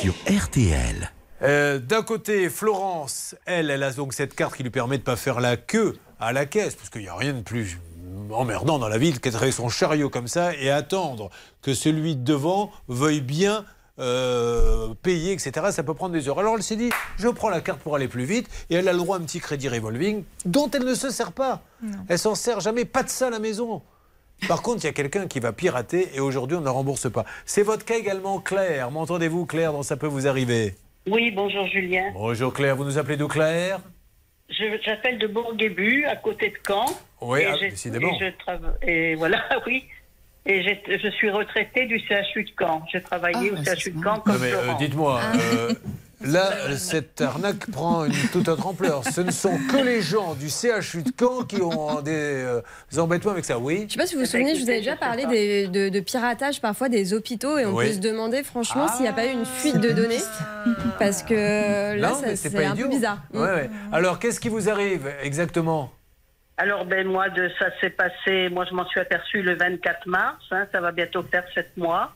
Sur RTL. Euh, D'un côté, Florence, elle, elle a donc cette carte qui lui permet de ne pas faire la queue à la caisse, parce qu'il n'y a rien de plus emmerdant dans la vie que de son chariot comme ça et attendre que celui de devant veuille bien euh, payer, etc. Ça peut prendre des heures. Alors elle s'est dit, je prends la carte pour aller plus vite, et elle a le droit à un petit crédit revolving dont elle ne se sert pas. Elle s'en sert jamais, pas de ça à la maison. Par contre, il y a quelqu'un qui va pirater et aujourd'hui on ne rembourse pas. C'est votre cas également, Claire. M'entendez-vous, Claire, dans Ça peut vous arriver Oui, bonjour Julien. Bonjour Claire, vous nous appelez d'où Claire Je- J'appelle de Bourguébu, à côté de Caen. Oui, Et ah, décidément. Et, je trava- et voilà, oui. Et je suis retraitée du CHU de Caen. J'ai travaillé au CHU de Caen Non, comme mais, euh. Dites-moi, Ah. euh, là, cette arnaque prend une toute autre ampleur. Ce ne sont que les gens du CHU de Caen qui ont des, euh, des embêtements avec ça, oui Je sais pas si vous vous souvenez, je vous avais déjà parlé des- de, de piratage parfois des hôpitaux et on Oui. peut se demander franchement s'il n'y a pas eu une fuite de données parce que euh, là c'est un idiot. peu bizarre. Ouais, ouais. Alors, qu'est-ce qui vous arrive exactement? Alors, ben, moi, de, ça s'est passé, moi, je m'en suis aperçue le 24 mars, hein, ça va bientôt faire sept mois.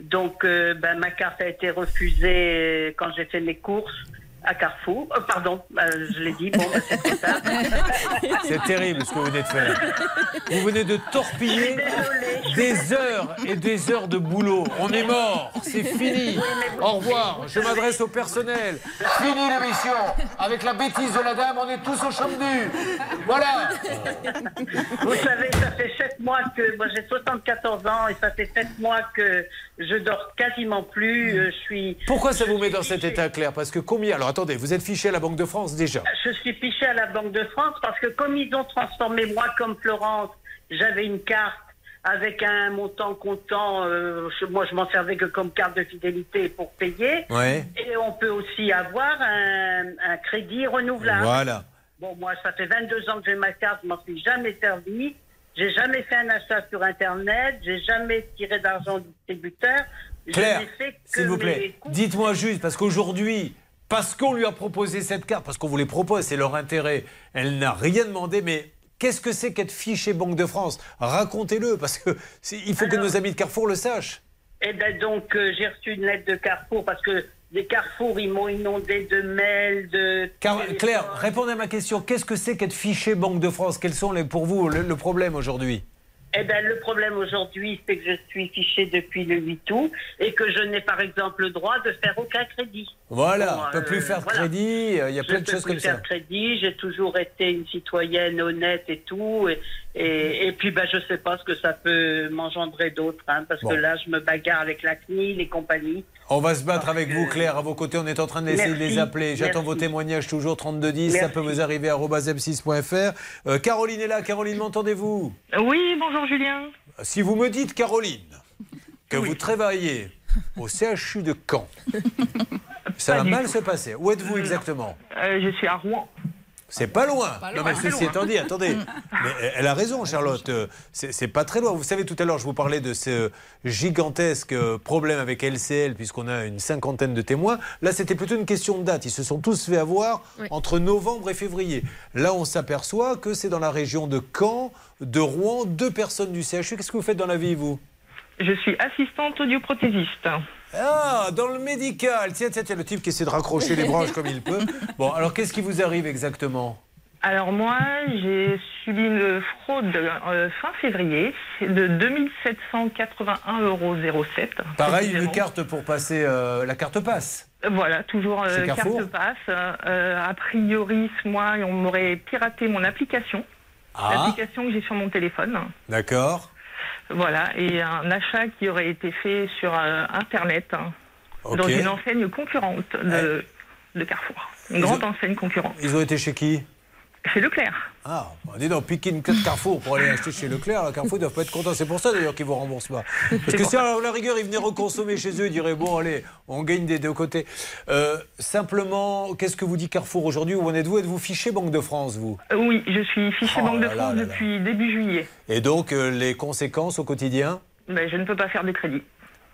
Donc, euh, ben, ma carte a été refusée quand j'ai fait mes courses à Carrefour. Euh, pardon, euh, je l'ai dit, bon, ben, c'est trop tard. C'est terrible ce que vous venez de faire. Vous venez de torpiller des heures et des heures de boulot. On est mort, c'est fini. Au revoir, je m'adresse au personnel. Fini l'émission. Avec la bêtise de la dame, on est tous au champ nu. Voilà. Vous savez, ça fait sept mois que moi j'ai 74 ans et ça fait sept mois que je dors quasiment plus. euh, Je suis. Pourquoi ça vous met dans cet état clair Parce que combien Alors attendez, vous êtes fiché à la Banque de France déjà. Je suis fichée à la Banque de France parce que comme ils ont transformé moi comme Florence, j'avais une carte avec un montant comptant. euh, je- moi, je m'en servais que comme carte de fidélité pour payer. Ouais. Et on peut aussi avoir un, un crédit renouvelable. Voilà. Bon, moi, ça fait 22 ans que j'ai ma carte, je m'en suis jamais servi. J'ai jamais fait un achat sur Internet, j'ai jamais tiré d'argent du distributeur. Claire, s'il vous plaît, dites-moi juste, parce qu'aujourd'hui, parce qu'on lui a proposé cette carte, parce qu'on vous les propose, c'est leur intérêt, elle n'a rien demandé, mais qu'est-ce que c'est qu'être fiché Banque de France? Racontez-le, parce que il faut que nos amis de Carrefour le sachent. Eh ben donc, euh, j'ai reçu une lettre de Carrefour parce que les Carrefour, ils m'ont inondé de mails, de. Car. Claire, répondez à ma question. Qu'est-ce que c'est qu'être fiché Banque de France? Quels sont les, pour vous le, le problème aujourd'hui? Eh ben, le problème aujourd'hui, c'est que je suis fichée depuis le 8 août et que je n'ai par exemple le droit de faire aucun crédit. Voilà, Bon, on ne peut euh, plus faire de voilà. crédit, euh, il y a Je plein de peux choses plus comme faire ça. crédit, j'ai toujours été une citoyenne honnête et tout. Et, et, et puis, ben, je sais pas ce que ça peut m'engendrer d'autre, hein, parce Bon. que là, je me bagarre avec la CNIL et compagnie. On va se battre avec vous, Claire, à vos côtés. On est en train d'essayer de les appeler. J'attends vos témoignages toujours 3210. Ça Merci. peut vous arriver à m6.fr. Euh, Caroline est là. Caroline, m'entendez-vous? Oui, bonjour Julien. Si vous me dites, Caroline, que vous travaillez au CHU de Caen, ça va mal tout. se passer. Où êtes-vous exactement Euh, je suis à Rouen. C'est pas loin. Pas non, loin. mais ceci étant dit, attendez. Mais elle- a raison, Charlotte. Euh, C'est pas très loin. Vous savez, tout à l'heure, je vous parlais de ce gigantesque euh, problème avec LCL, puisqu'on a une cinquantaine de témoins. Là, c'était plutôt une question de date. Ils se sont tous fait avoir Oui. entre novembre et février. Là, on s'aperçoit que c'est dans la région de Caen, de Rouen, deux personnes du CHU. Qu'est-ce que vous faites dans la vie, vous? Je suis assistante audioprothésiste. Ah, dans le médical. Tiens, tiens, tiens, le type qui essaie de raccrocher les branches comme il peut. Bon, alors qu'est-ce qui vous arrive exactement? Alors moi, j'ai subi une fraude euh, fin février de 2781,07 euros. Pareil, une carte pour passer euh, la carte passe. Voilà, toujours euh, carte passe. Euh, a priori, ce mois, on m'aurait piraté mon application. Ah. L'application que j'ai sur mon téléphone. D'accord. Voilà, et un achat qui aurait été fait sur euh, Internet hein, Ok. dans une enseigne concurrente de, de Carrefour. Une Ils grande ont- enseigne concurrente. Ils ont été chez qui? Chez Leclerc. Ah, bah, dis donc, piquer une carte Carrefour pour aller acheter chez Leclerc, Carrefour, ils doivent pas être contents. C'est pour ça d'ailleurs qu'ils vous remboursent pas. Parce que si à la rigueur, ils venaient reconsommer chez eux, ils diraient bon, allez, on gagne des deux côtés. Euh, simplement, qu'est-ce que vous dit Carrefour aujourd'hui? Où en êtes-vous? Êtes-vous fiché Banque de France, vous? Euh, oui, je suis fiché Oh Banque de là France là là. depuis début juillet. Et donc, euh, les conséquences au quotidien? Ben, je ne peux pas faire de crédit.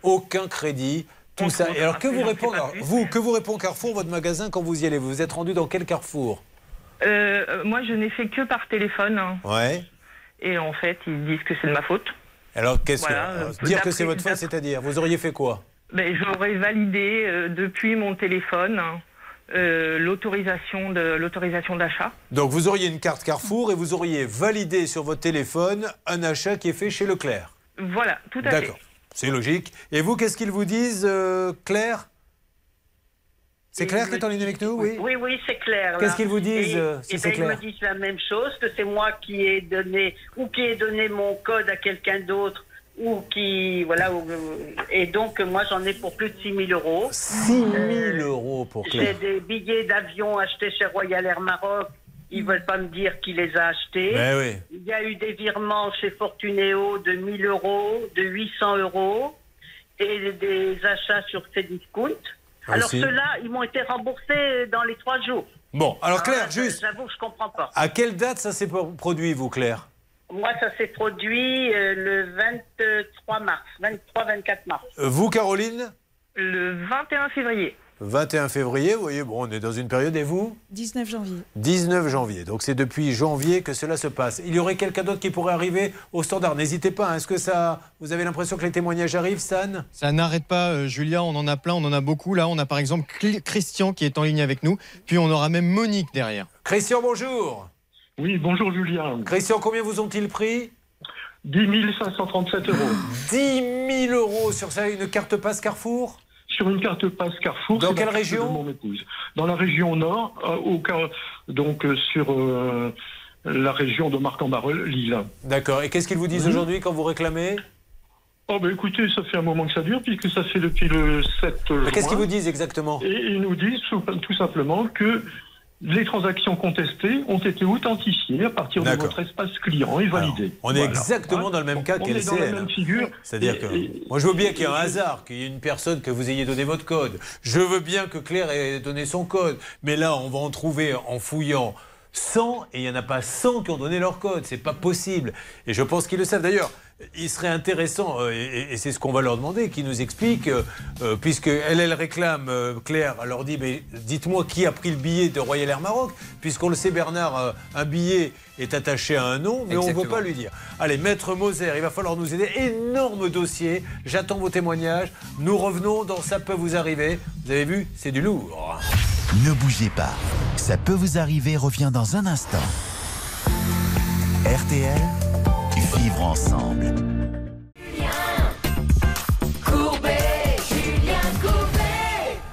Aucun crédit. Tout ça. Et alors que vous répond, vous, que vous répond Carrefour, votre magasin, quand vous y allez? Vous vous êtes rendu dans quel Carrefour? Euh, moi, je n'ai fait que par téléphone. hein. Ouais. Et en fait, ils disent que c'est de ma faute. Alors, qu'est-ce Voilà, que. euh, euh, dire que c'est votre faute, c'est-à-dire Vous auriez fait quoi? Ben, J'aurais validé euh, depuis mon téléphone euh, l'autorisation de l'autorisation d'achat. Donc vous auriez une carte Carrefour et vous auriez validé sur votre téléphone un achat qui est fait chez Leclerc. Voilà, tout à fait. D'accord, c'est logique. Et vous, qu'est-ce qu'ils vous disent, euh, Claire? C'est Claire qui est en ligne avec nous, oui Oui, oui, c'est clair. Qu'est-ce qu'ils vous disent, Et- euh, si eh c'est ben, clair Ils me disent la même chose, que c'est moi qui ai donné, ou qui ai donné mon code à quelqu'un d'autre, ou qui. Voilà. ou- et donc, moi, j'en ai pour plus de 6 000 euros. 6 000 euros pour J'ai Claire. des billets d'avion achetés chez Royal Air Maroc. Ils veulent pas me dire qui les a achetés. Ben oui. Il y a eu des virements chez Fortunéo de 1000 euros, de 800 euros, et des achats sur Cdiscount. Alors Aussi. ceux-là, ils m'ont été remboursés dans les trois jours. Bon, alors Claire, Ah, juste, J'avoue que je comprends pas. à quelle date ça s'est pro- produit, vous, Claire? Moi, ça s'est produit euh, le 23 mars, 23-24 mars. Euh, Vous, Caroline? Le 21 février. 21 février, vous voyez, bon, on est dans une période, et vous 19 janvier. 19 janvier. Donc c'est depuis janvier que cela se passe. Il y aurait quelqu'un d'autre qui pourrait arriver au standard. N'hésitez pas. hein. Est-ce que ça, vous avez l'impression que les témoignages arrivent, Stan Ça n'arrête pas, euh, Julia, on en a plein, on en a beaucoup. Là, on a par exemple Cl- Christian qui est en ligne avec nous, puis on aura même Monique derrière. Christian, bonjour. Oui, bonjour Julien. Christian, combien vous ont-ils pris? 10 537 euros. 10 000 euros sur ça, une carte passe Carrefour? Sur une carte passe Carrefour. Dans quelle région de mon épouse. Dans la région nord, euh, au cas, donc euh, sur euh, la région de Marc-en-Barœul, Lille. D'accord. Et qu'est-ce qu'ils vous disent aujourd'hui quand vous réclamez? Oh ben écoutez, ça fait un moment que ça dure, puisque ça fait depuis le 7 juin. Qu'est-ce qu'ils vous disent exactement? Et ils nous disent tout simplement que les transactions contestées ont été authentifiées à partir de votre espace client et validées. On est Voilà. exactement dans le même cas On est dans la même figure. C'est-à-dire que et- moi je veux bien qu'il y ait un hasard, qu'il y ait une personne que vous ayez donné votre code. Je veux bien que Claire ait donné son code. Mais là, on va en trouver en fouillant 100 et il n'y en a pas 100 qui ont donné leur code. C'est pas possible. Et je pense qu'ils le savent. D'ailleurs, il serait intéressant, euh, et, c'est ce qu'on va leur demander, qu'ils nous expliquent, euh, euh, puisque elle, elle réclame, euh, Claire, elle leur dit, mais dites-moi qui a pris le billet de Royal Air Maroc, puisqu'on le sait, Bernard, un billet est attaché à un nom, mais on ne veut pas lui dire. Allez, Maître Moser, il va falloir nous aider. Énorme dossier. J'attends vos témoignages. Nous revenons dans Ça peut vous arriver. Vous avez vu, c'est du lourd. Ne bougez pas. Ça peut vous arriver revient dans un instant. RTL, vivre ensemble.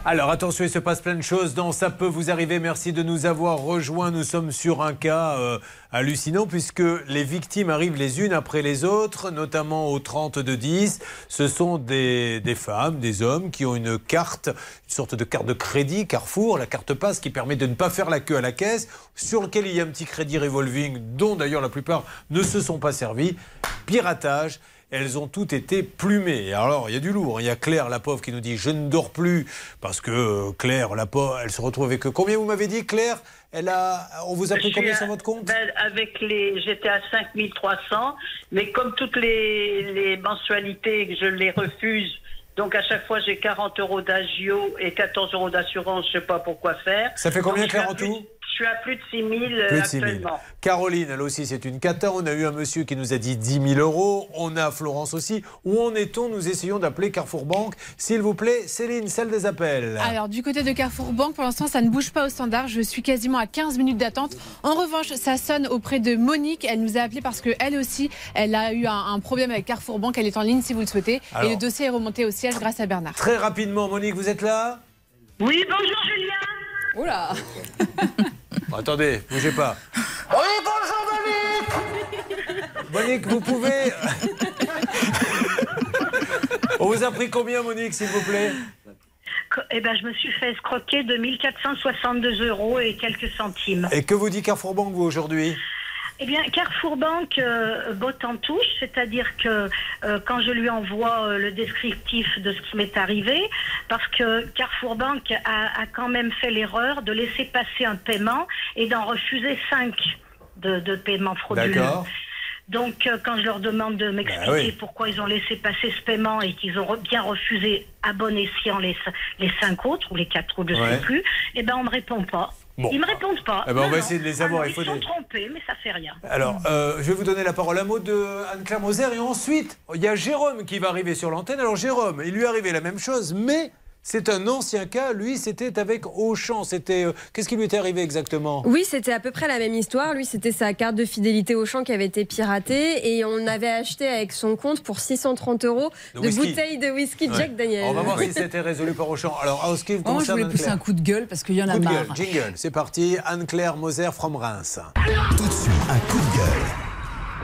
Alors attention, il se passe plein de choses dans Ça peut vous arriver. Merci de nous avoir rejoints. Nous sommes sur un cas euh, hallucinant puisque les victimes arrivent les unes après les autres, notamment au 30 de 10. Ce sont des, des femmes, des hommes qui ont une carte, une sorte de carte de crédit Carrefour, la carte passe qui permet de ne pas faire la queue à la caisse, sur lequel il y a un petit crédit revolving dont d'ailleurs la plupart ne se sont pas servis. Piratage. Elles ont toutes été plumées. Alors, il y a du lourd. Il y a Claire, la pauvre, qui nous dit Je ne dors plus. Parce que euh, Claire, la pauvre, elle se retrouve avec. Combien vous m'avez dit, Claire? Elle a, On vous a pris combien sur votre compte? ben, Avec les, j'étais à 5300, mais comme toutes les, les mensualités, je les refuse. Donc à chaque fois, j'ai 40 euros d'agio et 14 euros d'assurance. Je sais pas pourquoi faire. Ça fait combien, Donc, Claire, en tout? Je suis à plus de 6 000 euh, Plus de 6 000. actuellement. Caroline, elle aussi, c'est une cata. On a eu un monsieur qui nous a dit 10 000 euros. On a Florence aussi. Où en est-on Nous essayons d'appeler Carrefour Banque. S'il vous plaît, Céline, celle des appels. Alors, du côté de Carrefour Banque, pour l'instant, ça ne bouge pas au standard. Je suis quasiment à 15 minutes d'attente. En revanche, ça sonne auprès de Monique. Elle nous a appelé parce qu'elle aussi, elle a eu un, un problème avec Carrefour Banque. Elle est en ligne si vous le souhaitez. Alors. Et le dossier est remonté au siège grâce à Bernard. Très rapidement, Monique, vous êtes là? Oui, bonjour Julien. Oula Attendez, bougez pas. Oui, bonjour Monique Monique, vous pouvez. On vous a pris combien, Monique, s'il vous plaît? Eh ben, je me suis fait escroquer de 1462 euros et quelques centimes. Et que vous dit Carrefour Banque, vous, aujourd'hui? Eh bien, Carrefour Banque euh, botte en touche, c'est-à-dire que euh, quand je lui envoie euh, le descriptif de ce qui m'est arrivé, parce que Carrefour Banque a, a quand même fait l'erreur de laisser passer un paiement et d'en refuser cinq de, de paiements frauduleux. D'accord. Donc, euh, quand je leur demande de m'expliquer Bah oui. pourquoi ils ont laissé passer ce paiement et qu'ils ont re- bien refusé à bon escient les, c- les cinq autres ou les quatre ou je ne Ouais. sais plus, eh ben on me répond pas. Bon. Ils me répondent pas. Eh ben, on va essayer de les avoir, Alors, il faut ils sont des- trompés, mais ça fait rien. Alors, euh, je vais vous donner la parole. Un mot de Anne-Claire Moser. Et ensuite, il y a Jérôme qui va arriver sur l'antenne. Alors, Jérôme, il lui est arrivé la même chose, mais c'est un ancien cas. Lui, c'était avec Auchan. C'était. euh, Qu'est-ce qui lui était arrivé exactement? Oui, c'était à peu près la même histoire. Lui, c'était sa carte de fidélité au champ qui avait été piratée et on avait acheté avec son compte pour 630 euros De de, bouteilles de whisky Ouais. Jack Daniel. On va voir si c'était résolu par Auchan. Alors, en ce qui vous Moi, je voulais pousser un coup de gueule parce qu'il y en a Coup de marre. gueule, jingle, c'est parti. Anne-Claire Moser from Reims. Tout de suite, un coup de gueule.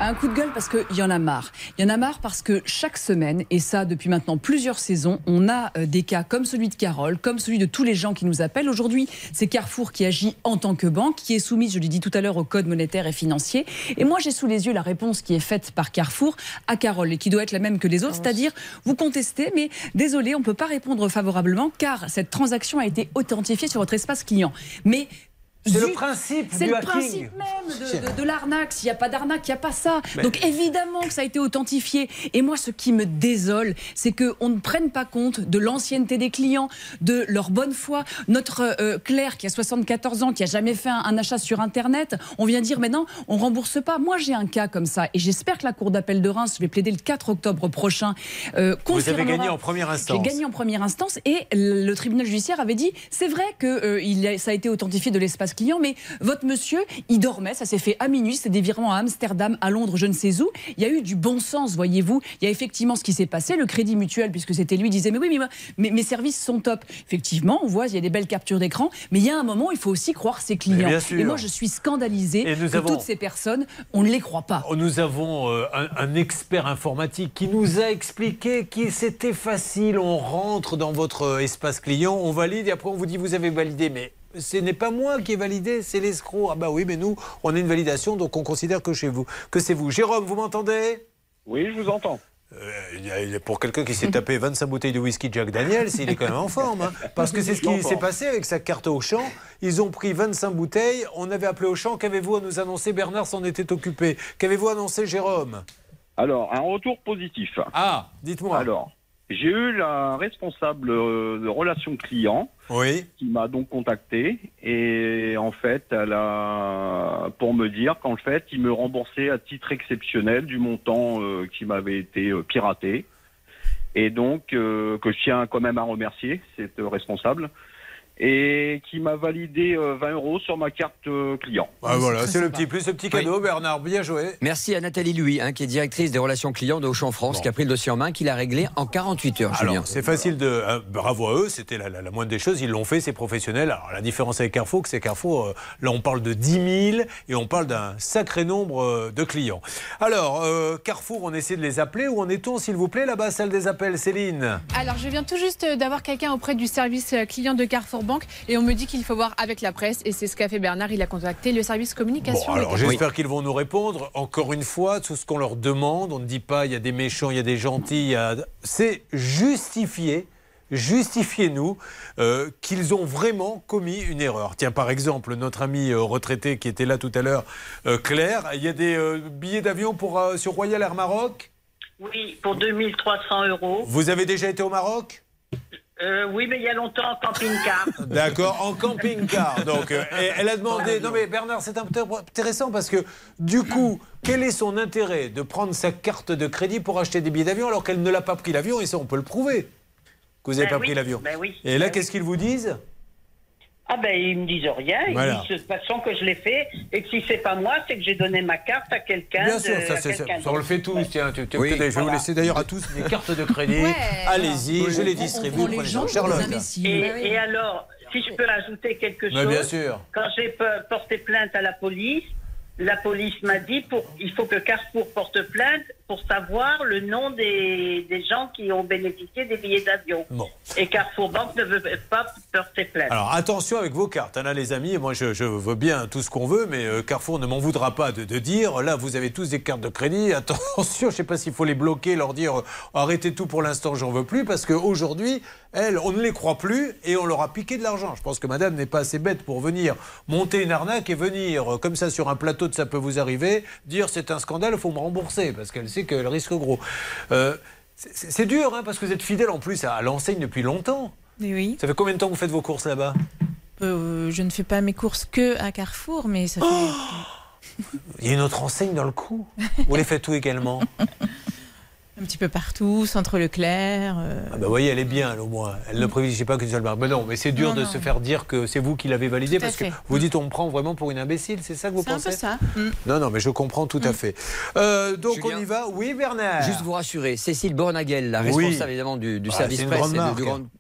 Un coup de gueule parce qu'il y en a marre. Il y en a marre parce que chaque semaine, et ça depuis maintenant plusieurs saisons, on a euh, des cas comme celui de Carole, comme celui de tous les gens qui nous appellent. Aujourd'hui, c'est Carrefour qui agit en tant que banque, qui est soumise, je l'ai dit tout à l'heure, au code monétaire et financier. Et moi, j'ai sous les yeux la réponse qui est faite par Carrefour à Carole et qui doit être la même que les autres, c'est-à-dire vous contestez, mais désolé, on ne peut pas répondre favorablement car cette transaction a été authentifiée sur votre espace client. Mais C'est le principe C'est le hacking. principe même de, de- de l'arnaque. S'il n'y a pas d'arnaque, il n'y a pas ça. Mais- Donc évidemment que ça a été authentifié. Et moi, ce qui me désole, c'est qu'on ne prenne pas compte de l'ancienneté des clients, de leur bonne foi. Notre euh, Claire, qui a 74 ans, qui a jamais fait un, un achat sur Internet, on vient dire maintenant, on rembourse pas. Moi, j'ai un cas comme ça. Et j'espère que la Cour d'appel de Reims, je vais plaider le 4 octobre prochain. euh, Vous avez gagné en première instance. J'ai gagné en première instance et le tribunal judiciaire avait dit c'est vrai que euh, il a- ça a été authentifié de l'espace client, mais votre monsieur, il dormait, ça s'est fait à minuit, c'était des virements à Amsterdam, à Londres, je ne sais où. Il y a eu du bon sens, voyez-vous. Il y a effectivement ce qui s'est passé. Le crédit mutuel, puisque c'était lui, disait mais oui, mais moi, mes, mes services sont top. Effectivement, on voit, il y a des belles captures d'écran, mais il y a un moment, il faut aussi croire ses clients. Et moi, je suis scandalisée Et nous que avons- toutes ces personnes, on ne les croit pas. Oh, Nous avons euh, un, un expert informatique qui nous a expliqué que c'était facile. On rentre dans votre euh, espace client, on valide et après on vous dit vous avez validé. Mais ce n'est pas moi qui ai validé, c'est l'escroc. Ah bah oui, mais nous, on a une validation, donc on considère que chez vous, que c'est vous. Jérôme, vous m'entendez? Oui, je vous entends. Euh, pour quelqu'un qui s'est tapé 25 bouteilles de whisky Jack Daniels, il est quand même en forme. hein. Parce que c'est ce qui s'est passé avec sa carte au champ. Ils ont pris 25 bouteilles. On avait appelé au champ. Qu'avez-vous à nous annoncer? Bernard s'en était occupé. Qu'avez-vous annoncé Jérôme? Alors, un retour positif. Ah, dites-moi. Alors, j'ai eu la responsable euh, de relations clients oui. qui m'a donc contacté et en fait, elle a pour me dire qu'en fait, il me remboursait à titre exceptionnel du montant euh, qui m'avait été euh, piraté et donc euh, que je tiens quand même à remercier cette responsable et qui m'a validé euh, 20 euros sur ma carte euh, client. Ah, voilà, c'est le petit plus, ce petit cadeau, Bernard. Bien joué. Merci à Nathalie Louis, hein, qui est directrice des relations clients de Auchan France, qui a pris le dossier en main, qui l'a réglé en 48 heures. Alors, c'est facile de. euh, bravo à eux, c'était la, la- la moindre des choses. Ils l'ont fait, c'est professionnel. Alors, la différence avec Carrefour, c'est Carrefour, euh, là, on parle de 10 000 et on parle d'un sacré nombre euh, de clients. Alors, euh, Carrefour, on essaie de les appeler. Où en est-on, s'il vous plaît, là-bas, salle des appels, Céline? Alors, je viens tout juste d'avoir quelqu'un auprès du service client de Carrefour banque et on me dit qu'il faut voir avec la presse et c'est ce qu'a fait Bernard. Il a contacté le service communication. Bon, alors j'espère qu'ils vont nous répondre. Encore une fois, tout ce qu'on leur demande, on ne dit pas il y a des méchants, il y a des gentils, a- c'est justifier. Justifiez-nous euh, qu'ils ont vraiment commis une erreur. Tiens, par exemple, notre ami euh, retraité qui était là tout à l'heure, euh, Claire, il y a des euh, billets d'avion pour euh, sur Royal Air Maroc? Oui, pour 2300 euros. Vous avez déjà été au Maroc? Euh, oui, mais il y a longtemps en camping-car. D'accord, en camping-car. Donc, euh, elle a demandé. Non, mais Bernard, c'est intér- intéressant parce que, du coup, quel est son intérêt de prendre sa carte de crédit pour acheter des billets d'avion alors qu'elle ne l'a pas pris l'avion Et ça, on peut le prouver que vous n'avez Ben pas oui, pris l'avion. ben oui, et là, ben qu'est-ce qu'ils vous disent? Ah ben ils me disent rien, ils Voilà. disent de toute façon que je l'ai fait et que si c'est pas moi, c'est que j'ai donné ma carte à quelqu'un. Bien de- sûr, ça, c'est- quelqu'un ça, on le fait tous. Tiens, tu- tu- Oui. je vais vous laisser d'ailleurs à tous des cartes de crédit. Ouais, Allez-y, je les On- on distribue. les gens Charlotte. Et, et alors, si je peux ajouter quelque Mais chose, bien sûr. quand j'ai porté plainte à la police, la police m'a dit pour, il faut que Carrefour porte plainte pour savoir le nom des, des gens qui ont bénéficié des billets d'avion. Et Carrefour Banque ne veut pas porter plainte. Alors attention avec vos cartes, hein, là, les amis. Moi, je, je veux bien tout ce qu'on veut, mais euh, Carrefour ne m'en voudra pas de, de dire là, vous avez tous des cartes de crédit. Attention, je ne sais pas s'il faut les bloquer, leur dire euh, arrêtez tout pour l'instant, j'en veux plus, parce qu'aujourd'hui, elles, on ne les croit plus et on leur a piqué de l'argent. Je pense que Madame n'est pas assez bête pour venir monter une arnaque et venir euh, comme ça sur un plateau de ça peut vous arriver, dire c'est un scandale, il faut me rembourser, parce qu'elle sait qu'elle risque gros. Euh, c'est dur, hein, parce que vous êtes fidèle en plus à, l'enseigne depuis longtemps. Oui. Ça fait combien de temps que vous faites vos courses là-bas? Euh, je ne fais pas mes courses que à Carrefour, mais ça fait Il y a une autre enseigne dans le coup? Vous les faites où également? un petit peu partout, Centre Leclerc. euh, Ah bah vous voyez, elle est bien, elle, au moins. Elle ne privilégie pas qu'une seule marque. Mais non, mais c'est dur Non, de non. se faire dire que c'est vous qui l'avez validé parce que vous dites on me prend vraiment pour une imbécile, c'est ça que vous C'est un pensez peu ça. Mm. Non, non, mais je comprends tout à fait. Euh, donc Julien. on y va. Oui, Bernard. Juste vous rassurer, Cécile Bornagel, la Oui. responsable évidemment du, du Ah, service presse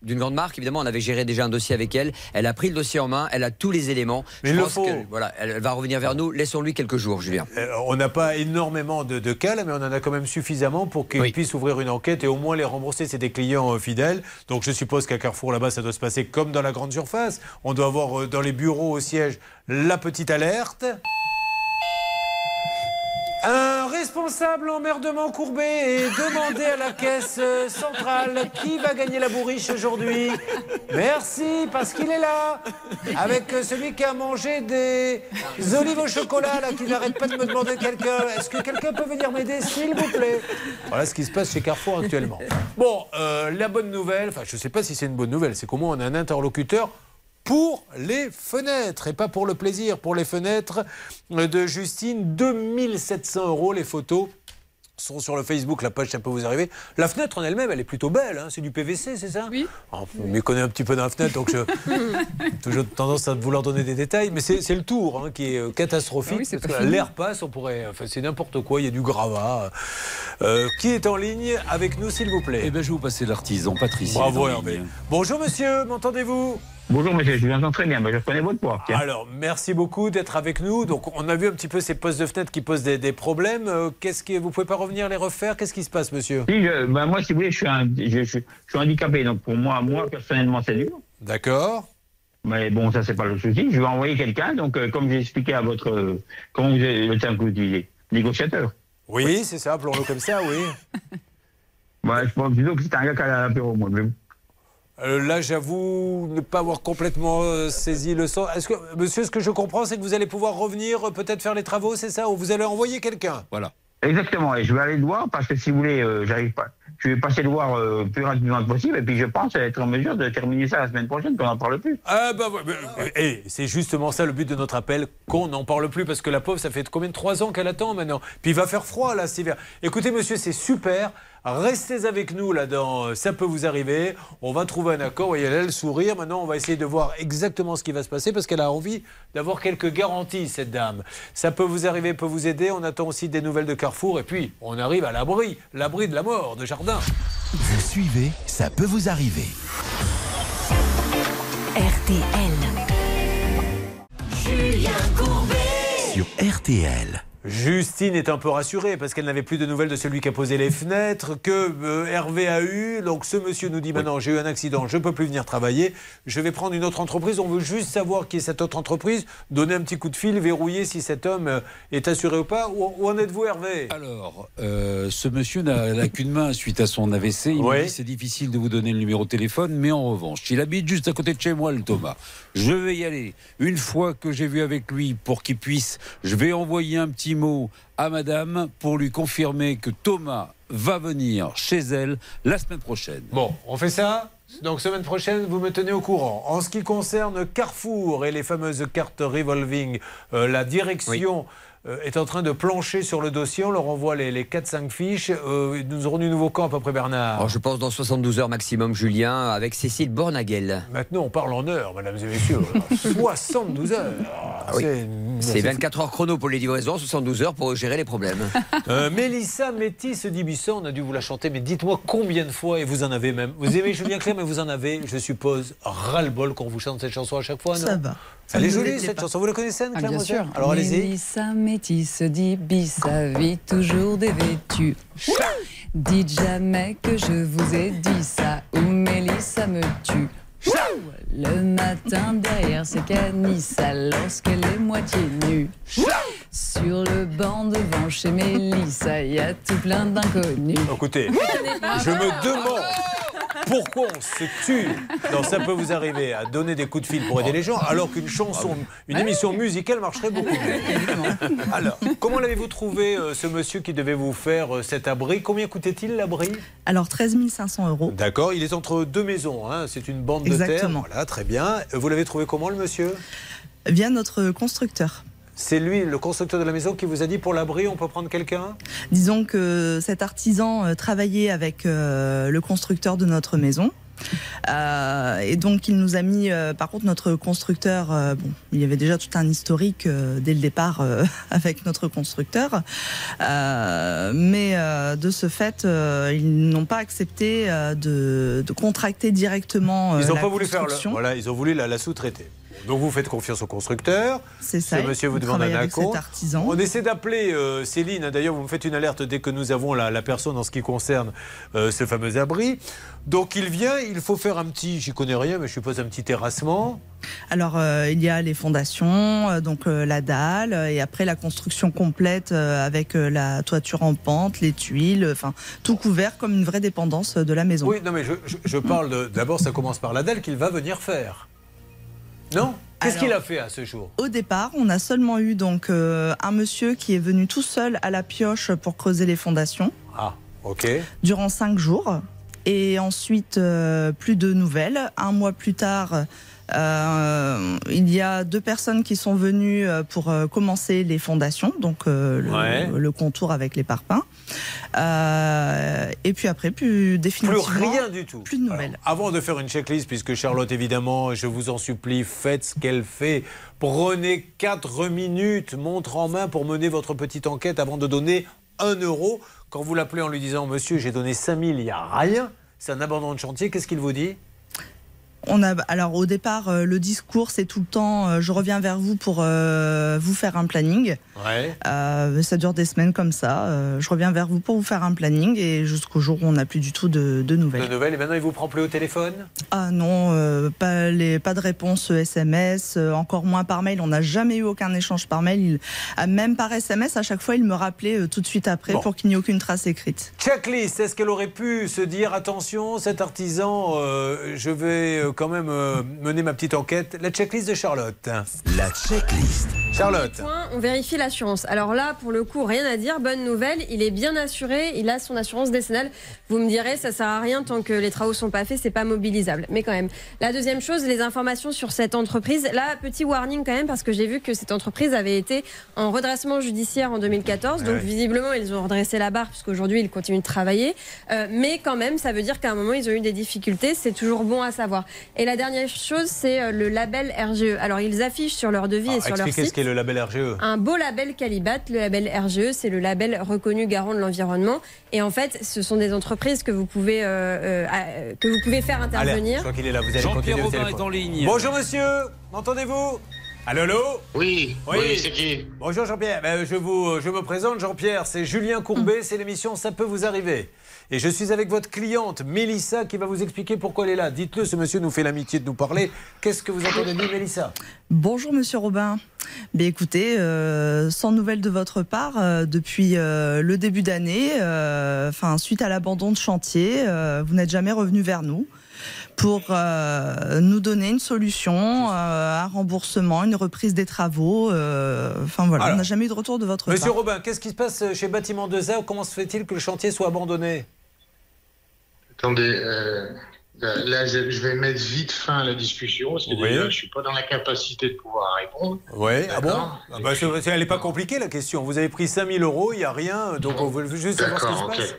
d'une grande marque, évidemment, on avait géré déjà un dossier avec elle. Elle a pris le dossier en main, elle a tous les éléments. Mais Je le pense faut. que, voilà, elle va revenir vers nous. Laissons-lui quelques jours, Julien. Euh, on n'a pas énormément de, de cas, là, mais on en a quand même suffisamment pour qu'ils puissent ouvrir une enquête et au moins les rembourser. C'est des clients euh, fidèles. Donc je suppose qu'à Carrefour, là-bas, ça doit se passer comme dans la grande surface. On doit avoir euh, dans les bureaux au siège la petite alerte. Responsable emmerdement courbé et demandé à la caisse euh, centrale qui va gagner la bourriche aujourd'hui. Merci, parce qu'il est là, avec euh, celui qui a mangé des olives au chocolat, là, qui n'arrête pas de me demander quelqu'un. Est-ce que quelqu'un peut venir m'aider, s'il vous plaît? Voilà ce qui se passe chez Carrefour actuellement. Bon, euh, la bonne nouvelle, enfin, je ne sais pas si c'est une bonne nouvelle, c'est qu'au moins on a un interlocuteur pour les fenêtres et pas pour le plaisir, pour les fenêtres de Justine. 2700 euros les photos sont sur le Facebook, la page ça peut vous arriver. La fenêtre en elle-même, elle est plutôt belle, hein, c'est du PVC, c'est ça? Oui. On m'y connaît un petit peu dans la fenêtre, donc je j'ai toujours tendance à vouloir donner des détails, mais c'est le tour hein, qui est euh, catastrophique. Ah oui, l'air passe, on pourrait, enfin, c'est n'importe quoi, il y a du gravat. Euh, qui est en ligne avec nous, s'il vous plaît? Eh bien, je vais vous passer l'artisan, Patrice. Bravo, Hervé. Bonjour, monsieur, m'entendez-vous? Bonjour monsieur, je vous entends très bien, mais je connais votre tiens. Alors, merci beaucoup d'être avec nous. Donc, on a vu un petit peu ces postes de fenêtre qui posent des, des problèmes. Euh, Qu'est-ce que vous pouvez pas revenir les refaire? Qu'est-ce qui se passe, monsieur? Si, je- ben, moi, si vous voulez, je suis, un- je, je- je suis handicapé, donc pour moi, moi personnellement, c'est dur. D'accord. Mais bon, ça, c'est pas le souci. Je vais envoyer quelqu'un, donc euh, comme j'ai expliqué à votre. euh, comment vous avez le terme que vous utilisez Négociateur. Oui, c'est ça, appelons-le comme ça, oui. Ouais, je pense plutôt que c'est un gars qui a l'apéro, moi. mais- Euh, là, j'avoue ne pas avoir complètement euh, saisi le sens. Est-ce que, monsieur, ce que je comprends, c'est que vous allez pouvoir revenir, euh, peut-être faire les travaux, c'est ça Ou vous allez envoyer quelqu'un? Voilà. Exactement, et je vais aller le voir parce que si vous voulez, euh, j'arrive pas. Je vais passer le voir euh, le plus rapidement possible et puis je pense être en mesure de terminer ça la semaine prochaine, qu'on n'en parle plus. Ah bah ouais, euh, eh, c'est justement ça le but de notre appel, qu'on n'en parle plus, parce que la pauvre, ça fait combien de trois ans qu'elle attend maintenant? Puis il va faire froid là cet hiver. Écoutez monsieur, c'est super. Restez avec nous là dans euh, Ça peut vous arriver. On va trouver un accord. Vous voyez, elle a le sourire. Maintenant, on va essayer de voir exactement ce qui va se passer parce qu'elle a envie d'avoir quelques garanties, cette dame. Ça peut vous arriver, peut vous aider. On attend aussi des nouvelles de Carrefour. Et puis, on arrive à l'abri, l'abri de la mort de Jardin. Vous suivez, ça peut vous arriver. RTL. Julien Courbet. Sur RTL. Justine est un peu rassurée parce qu'elle n'avait plus de nouvelles de celui qui a posé les fenêtres, que euh, Hervé a eu. Donc ce monsieur nous dit maintenant j'ai eu un accident, je ne peux plus venir travailler, je vais prendre une autre entreprise. On veut juste savoir qui est cette autre entreprise, donner un petit coup de fil, verrouiller si cet homme euh, est assuré ou pas. Où, où en êtes-vous Hervé? Alors, euh, ce monsieur n'a qu'une main suite à son AVC. Il me Oui. dit c'est difficile de vous donner le numéro de téléphone, mais en revanche, il habite juste à côté de chez moi, le Thomas. Je vais y aller. Une fois que j'ai vu avec lui, pour qu'il puisse, je vais envoyer un petit mot à madame pour lui confirmer que Thomas va venir chez elle la semaine prochaine. Bon, on fait ça donc semaine prochaine, vous me tenez au courant. En ce qui concerne Carrefour et les fameuses cartes revolving, euh, la direction est en train de plancher sur le dossier. On leur envoie les, les 4-5 fiches. Euh, nous aurons du nouveau camp à peu près, Bernard. Alors, je pense dans 72 heures maximum, Julien, avec Cécile Bornagel. Maintenant, on parle en heures, mesdames et messieurs. 72 heures. Ah oui. C'est c'est 24 heures chrono pour les livraisons, 72 heures pour gérer les problèmes. Euh, Mélissa Métis Dibisson, on a dû vous la chanter, mais dites-moi combien de fois, et vous en avez même. Vous aimez Julien Clerc, mais vous en avez, je suppose, ras-le-bol qu'on vous chante cette chanson à chaque fois, non? Ça va. Elle est jolie cette pas. chanson. Vous la connaissez, Anne Ah, Claire bien sûr. Alors allez-y. Mélissa métisse dit bis sa vie toujours dévêtue. Dites jamais que je vous ai dit ça ou Mélissa me tue. Le matin derrière ses canissas lorsqu'elle est moitié nue. Sur le banc devant chez Mélissa, il y a tout plein d'inconnus. Écoutez, je me demande pourquoi on se tue dans Ça peut vous arriver à donner des coups de fil pour aider les gens, alors qu'une chanson, une émission musicale marcherait beaucoup mieux. Alors, comment l'avez-vous trouvé, euh, ce monsieur qui devait vous faire euh, cet abri? Combien coûtait-il l'abri? Alors 13 500 euros. D'accord, il est entre deux maisons, hein, c'est une bande de Exactement. terre. Voilà, très bien. Euh, Vous l'avez trouvé comment, le monsieur? Via notre constructeur. C'est lui, le constructeur de la maison, qui vous a dit pour l'abri, on peut prendre quelqu'un? Disons que cet artisan euh, travaillait avec euh, le constructeur de notre maison. Euh, et donc il nous a mis, euh, par contre notre constructeur, euh, bon, il y avait déjà tout un historique euh, dès le départ euh, avec notre constructeur, Euh, mais euh, de ce fait, euh, ils n'ont pas accepté euh, de, de contracter directement. euh, Ils n'ont pas voulu faire le. Voilà, ils ont voulu la, la sous-traiter. Donc vous faites confiance au constructeur. C'est ça, Ce monsieur vous demande un artisan. On essaie d'appeler euh, Céline. D'ailleurs, vous me faites une alerte dès que nous avons la, la personne en ce qui concerne euh, ce fameux abri. Donc il vient, il faut faire un petit, j'y connais rien, mais je suppose un petit terrassement. Alors, euh, il y a les fondations, donc la dalle, et après la construction complète avec la toiture en pente, les tuiles, enfin tout couvert comme une vraie dépendance de la maison. Oui, non, mais je, je- je parle d'abord, ça commence par la dalle qu'il va venir faire. Non Qu'est-ce qu'il a fait à ce jour? Au départ, on a seulement eu donc euh, un monsieur qui est venu tout seul à la pioche pour creuser les fondations Ah, ok. durant cinq jours. Et ensuite, euh, plus de nouvelles. Un mois plus tard, euh, il y a deux personnes qui sont venues euh, pour euh, commencer les fondations, donc euh, le, Ouais. le contour avec les parpaings. Euh, et puis après, plus Plus définitivement, rien du tout. plus de nouvelles. Avant de faire une checklist, puisque Charlotte, évidemment, je vous en supplie, faites ce qu'elle fait. Prenez 4 minutes, montre en main, pour mener votre petite enquête avant de donner 1 euro. Quand vous l'appelez en lui disant Monsieur, j'ai donné 5000, il n'y a rien, c'est un abandon de chantier, qu'est-ce qu'il vous dit? On a, alors au départ, euh, le discours, c'est tout le temps, euh, je reviens vers vous pour euh, vous faire un planning. Ouais. Ça dure des semaines comme ça. Je reviens vers vous pour vous faire un planning et jusqu'au jour où on n'a plus du tout de, de nouvelles. De nouvelles, et maintenant il vous prend plus au téléphone? Ah non, pas, les, pas de réponse SMS, encore moins par mail. On n'a jamais eu aucun échange par mail. Il, ah, même par SMS, à chaque fois, il me rappelait tout de suite après Bon. pour qu'il n'y ait aucune trace écrite. Checklist, est-ce qu'elle aurait pu se dire attention, cet artisan, je vais quand même euh, mener ma petite enquête La checklist de Charlotte. La checklist. Charlotte. Point, on vérifie l'assurance. Alors là, pour le coup, rien à dire. Bonne nouvelle, il est bien assuré. Il a son assurance décennale. Vous me direz, ça sert à rien tant que les travaux sont pas faits, c'est pas mobilisable. Mais quand même. La deuxième chose, les informations sur cette entreprise. Là, petit warning quand même parce que j'ai vu que cette entreprise avait été en redressement judiciaire en 2014. Donc Ouais. visiblement, ils ont redressé la barre puisqu'aujourd'hui, ils continuent de travailler. Euh, mais quand même, ça veut dire qu'à un moment, ils ont eu des difficultés. C'est toujours bon à savoir. Et la dernière chose, c'est euh, le label RGE. Alors, ils affichent sur leur devis et sur leur Expliquez site ce qu'est le label RGE. un beau label Calibat. Le label RGE, c'est le label reconnu garant de l'environnement. Et en fait, ce sont des entreprises que vous pouvez, euh, euh, que vous pouvez faire Allez, intervenir. je crois qu'il est là, vous allez Jean-Pierre Robin est en ligne. Bonjour monsieur, m'entendez-vous? Allô, allô? Oui, oui, c'est qui? Bonjour Jean-Pierre. Ben, je, vous, je me présente, Jean-Pierre. C'est Julien Courbet, c'est l'émission Ça peut vous arriver. Et je suis avec votre cliente, Mélissa, qui va vous expliquer pourquoi elle est là. Dites-le, ce monsieur nous fait l'amitié de nous parler. Qu'est-ce que vous entendez de lui, Mélissa? Bonjour Monsieur Robin. Bien écoutez, euh, sans nouvelles de votre part euh, depuis euh, le début d'année, enfin suite à l'abandon de chantier, vous n'êtes jamais revenu vers nous pour euh, nous donner une solution, euh, un remboursement, une reprise des travaux. euh, Enfin voilà, Alors, on n'a jamais eu de retour de votre Monsieur part. Robin, qu'est-ce qui se passe chez Bâtiment 2A Comment se fait-il que le chantier soit abandonné? Attendez, euh, là, je, vais mettre vite fin à la discussion, parce que Oui. déjà, je suis pas dans la capacité de pouvoir répondre. Oui, ah bon. Ah bah, Elle n'est pas compliquée la question. Vous avez pris 5000 euros, il n'y a rien, donc on veut juste savoir ce qui se D'accord, ok.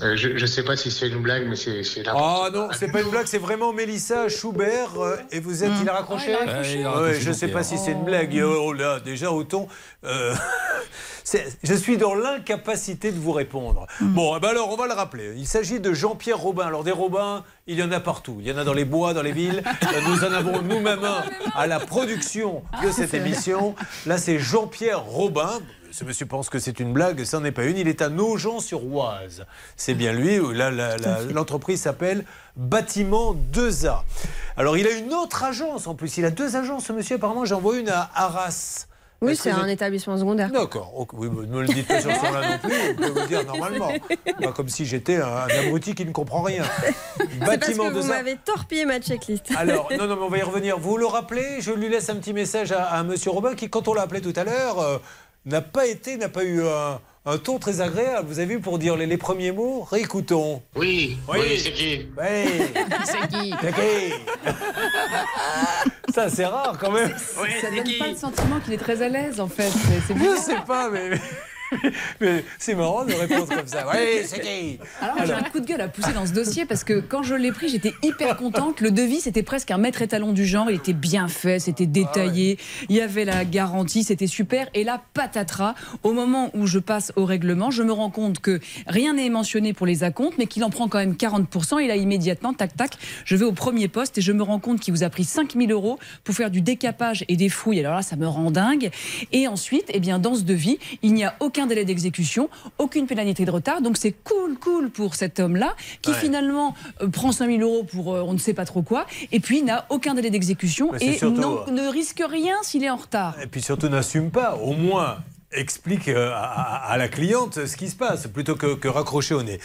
Euh, je ne sais pas si c'est une blague, mais c'est la Ah non, c'est pas une blague, c'est vraiment Mélissa Schubert. euh, et vous êtes, il a raccroché, Ah, il a raccroché. Ouais, il a Ouais, raccroché, Je sais Jean-Pierre. pas si c'est une blague. Oh là, déjà au ton. euh, c'est- je suis dans l'incapacité de vous répondre. Bon, eh ben alors on va le rappeler. Il s'agit de Jean-Pierre Robin. Alors des Robins, il y en a partout. Il y en a dans les bois, dans les villes. Euh, Nous en avons nous-mêmes un à la production de cette émission. Là, c'est Jean-Pierre Robin. Ce monsieur pense que c'est une blague, ça n'est pas une. Il est à Nogent-sur-Oise. C'est bien lui. Là, l'entreprise s'appelle Bâtiment 2A. Alors, il a une autre agence en plus. Il a deux agences, ce monsieur. Apparemment, j'en vois une à Arras. Oui, c'est un établissement secondaire. D'accord. Oui, mais ne me le dites pas sur ce ton-là non plus. Je peux vous le dire normalement. Pas comme si j'étais un, un abruti qui ne comprend rien. C'est parce Bâtiment que vous 2A. m'avez torpillé ma checklist. Alors, non, non, mais on va y revenir. Vous le rappelez, je lui laisse un petit message à, à Monsieur Robin qui, quand on l'a appelé tout à l'heure, euh, n'a pas été, n'a pas eu un, un ton très agréable. Vous avez vu pour dire les, les premiers mots Réécoutons. Oui, oui, c'est qui Oui. C'est qui C'est qui Ça, c'est rare quand même. Ça donne pas le sentiment qu'il est très à l'aise en fait. C'est- C'est Je bizarre. sais pas, mais. Mais c'est marrant de répondre comme ça. Oui, c'est qui Alors, j'ai un coup de gueule à pousser dans ce dossier parce que quand je l'ai pris, j'étais hyper contente. Le devis, c'était presque un maître étalon du genre. Il était bien fait, c'était détaillé. Il y avait la garantie, c'était super. Et là, patatras, au moment où je passe au règlement, je me rends compte que rien n'est mentionné pour les acomptes, mais qu'il en prend quand même 40%. Et là, immédiatement, tac, tac, je vais au premier poste et je me rends compte qu'il vous a pris 5000 euros pour faire du décapage et des fouilles. Alors là, ça me rend dingue. Et ensuite, eh bien, dans ce devis, il n'y a aucun délai d'exécution, aucune pénalité de retard. Donc c'est cool, cool pour cet homme-là qui Ouais. finalement euh, prend 5000 euros pour euh, on ne sait pas trop quoi et puis n'a aucun délai d'exécution et surtout, non- euh, ne risque rien s'il est en retard. Et puis surtout, n'assume pas. Au moins, explique euh, à, à- à la cliente ce qui se passe plutôt que, que raccrocher au nez.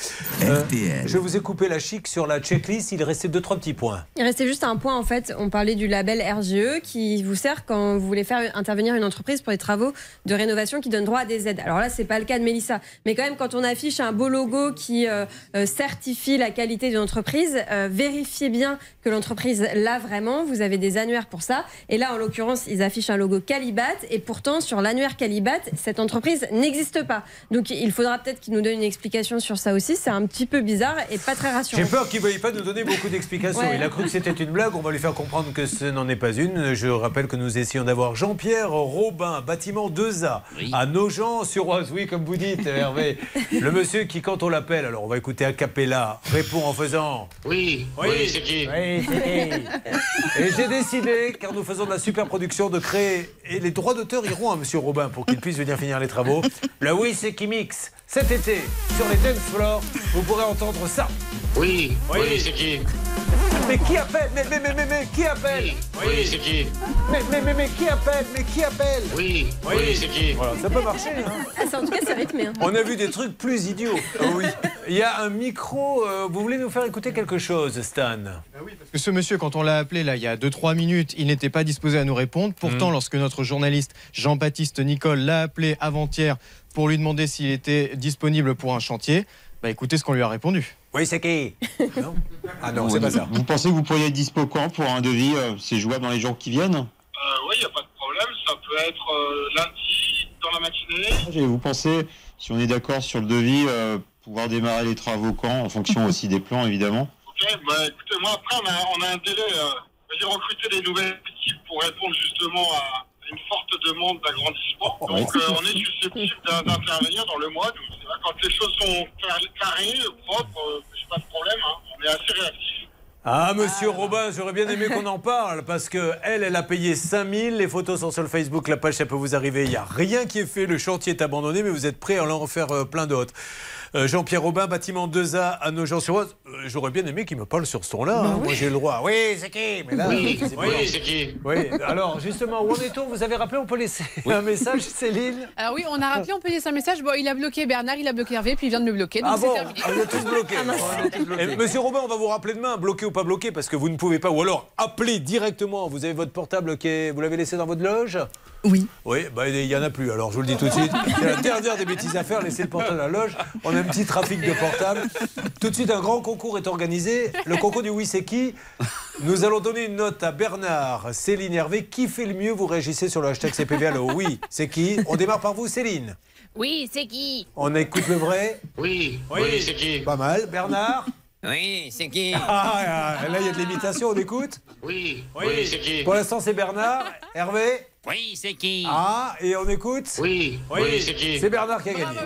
Euh, je vous ai coupé la chic sur la checklist. Il restait deux, trois petits points. Il restait juste un point en fait. On parlait du label RGE qui vous sert quand vous voulez faire intervenir une entreprise pour les travaux de rénovation qui donnent droit à des aides. Alors là, c'est pas le cas de Mélissa, mais quand même quand on affiche un beau logo qui euh, euh, certifie la qualité d'une entreprise, euh, vérifiez bien que l'entreprise l'a vraiment. Vous avez des annuaires pour ça. Et là, en l'occurrence, ils affichent un logo Calibat et pourtant sur l'annuaire Calibat, cette entreprise n'existe pas. Donc il faudra peut-être qu'ils nous donnent une explication sur ça aussi. C'est un petit peu bizarre et pas très rassurant. J'ai peur qu'il ne veuille pas nous donner beaucoup d'explications. Ouais. Il a cru que c'était une blague. On va lui faire comprendre que ce n'en est pas une. Je rappelle que nous essayons d'avoir Jean-Pierre Robin, bâtiment 2A, à Nogent-sur-Oise. Oui, comme vous dites, Hervé. Le monsieur qui, quand on l'appelle, alors on va écouter a cappella, répond en faisant Oui, oui, c'est qui Oui, c'est qui Et j'ai décidé, car nous faisons de la super production, de créer. Et les droits d'auteur iront à Monsieur Robin pour qu'il puisse venir finir les travaux. Le Oui, c'est qui mix. Cet été, sur les dance floors, vous pourrez entendre ça. Oui, oui, c'est qui Mais qui appelle mais, mais, mais, mais, mais qui appelle Oui, c'est qui mais, mais, mais, mais qui appelle Mais qui appelle Oui, oui, c'est qui Voilà, ça peut marcher. Hein. Ah, en tout cas, c'est rythmé. hein. On a vu des trucs plus idiots. Ah oui. Il y a un micro. euh, vous voulez nous faire écouter quelque chose, Stan? Parce que ce monsieur, quand on l'a appelé là il y a 2-3 minutes, il n'était pas disposé à nous répondre. Pourtant, Mm. lorsque notre journaliste Jean-Baptiste Nicole l'a appelé avant-hier pour lui demander s'il était disponible pour un chantier, bah écoutez ce qu'on lui a répondu. Oui, c'est qui? Non? Ah non, c'est pas ça. Vous pensez que vous pourriez être dispo quand pour un devis euh, C'est jouable dans les jours qui viennent? Oui, il n'y a pas de problème. Ça peut être euh, lundi, dans la matinée. Et vous pensez, si on est d'accord sur le devis, euh, pouvoir démarrer les travaux quand En fonction aussi des plans, évidemment. Ok, bah écoutez, moi après, on a, on a un délai. Euh, J'ai recruté des nouvelles équipes pour répondre justement à une forte demande d'agrandissement. Ouais. Donc euh, on est susceptible d'in- d'intervenir dans le mois. C'est quand les choses sont car- carrées, propres, euh, j'ai pas de problème. hein. On est assez réactifs. Ah, monsieur Robin, j'aurais bien aimé qu'on en parle parce que elle, elle a payé 5000. Les photos sont sur le Facebook, la page, ça peut vous arriver. Il n'y a rien qui est fait, le chantier est abandonné, mais vous êtes prêt à en faire euh, plein d'autres. Euh, Jean-Pierre Robin, bâtiment 2A à Nogent-sur-Oise. Euh, J'aurais bien aimé qu'il me parle sur ce ton-là. hein. Moi, j'ai le droit. Oui, c'est qui? Mais là, Oui, c'est oui, pas- c'est qui? Oui, alors justement, où en est-on? Vous avez rappelé, on peut laisser un message, Céline? Alors oui, on a rappelé, on peut laisser un message. Bon, il a bloqué Bernard, il a bloqué Hervé, puis il vient de me bloquer. Donc Ah c'est bon? terminé. Ah, Vous êtes tous bloqués. On est tous bloqués. Eh, Monsieur Robin, on va vous rappeler demain, bloqué ou pas bloqué, parce que vous ne pouvez pas. Ou alors, appelez directement. Vous avez votre portable qui est. Vous l'avez laissé dans votre loge? Oui. Oui, bah, il n'y en a plus. Alors, je vous le dis tout de suite. C'est la dernière des bêtises à faire, laisser le portable à la loge. On a un petit trafic de portable. Tout de suite, un grand concours est organisé. Le concours du Oui, c'est qui? Nous allons donner une note à Bernard, Céline Hervé. Qui fait le mieux Vous réagissez sur le hashtag CPV. Alors, oui, c'est qui? On démarre par vous, Céline. Oui, c'est qui? On écoute le vrai? Oui, oui, c'est qui? Pas mal. Bernard? Oui, c'est qui Ah, là, il y a de l'imitation, on écoute Oui, oui, c'est qui Pour l'instant, c'est Bernard. Hervé Oui, c'est qui Ah, et on écoute Oui, oui, c'est qui C'est Bernard qui a gagné.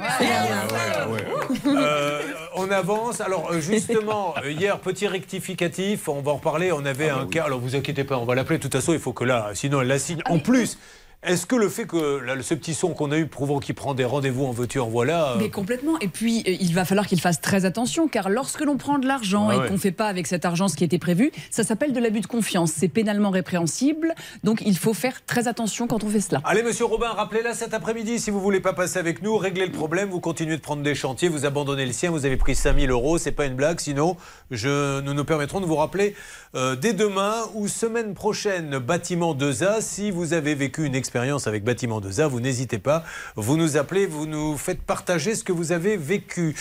Euh, on avance. Alors, euh, justement, euh, hier, petit rectificatif, on va en reparler. On avait un cas. Alors, vous inquiétez pas, on va l'appeler. De toute façon, il faut que là, sinon, elle la signe. En plus. Est-ce que le fait que là, ce petit son qu'on a eu prouvant qu'il prend des rendez-vous en veux-tu, en voilà. euh, Mais complètement. Et puis, euh, il va falloir qu'il fasse très attention, car lorsque l'on prend de l'argent et ouais. qu'on ne fait pas avec cet argent ce qui était prévu, ça s'appelle de l'abus de confiance. C'est pénalement répréhensible. Donc, il faut faire très attention quand on fait cela. Allez, monsieur Robin, rappelez-la cet après-midi. Si vous voulez pas passer avec nous, réglez le problème. Vous continuez de prendre des chantiers, vous abandonnez le sien. Vous avez pris 5000 euros. C'est pas une blague. Sinon, je, nous nous permettrons de vous rappeler euh, dès demain ou semaine prochaine, bâtiment 2A. Si vous avez vécu une expérience avec bâtiment 2A, vous n'hésitez pas. Vous nous appelez, vous nous faites partager ce que vous avez vécu.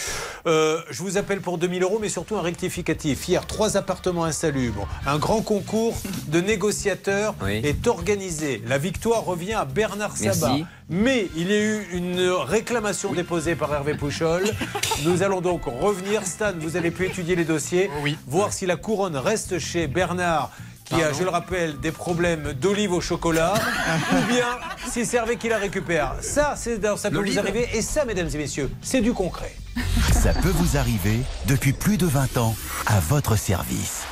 Euh, je vous appelle pour 2000 euros, mais surtout un rectificatif. Hier, trois appartements insalubres. Un grand concours de négociateurs est organisé. La victoire revient à Bernard Merci. Sabat. Mais il y a eu une réclamation déposée par Hervé Pouchol. Nous allons donc revenir. Stan, vous avez pu étudier les dossiers, voir si la couronne reste chez Bernard. Qui a, je le rappelle, des problèmes d'olive au chocolat, ou bien si c'est Hervé qui la récupère. Ça, c'est, ça peut vous arriver. Et ça, mesdames et messieurs, c'est du concret. Ça peut vous arriver depuis plus de 20 ans à votre service.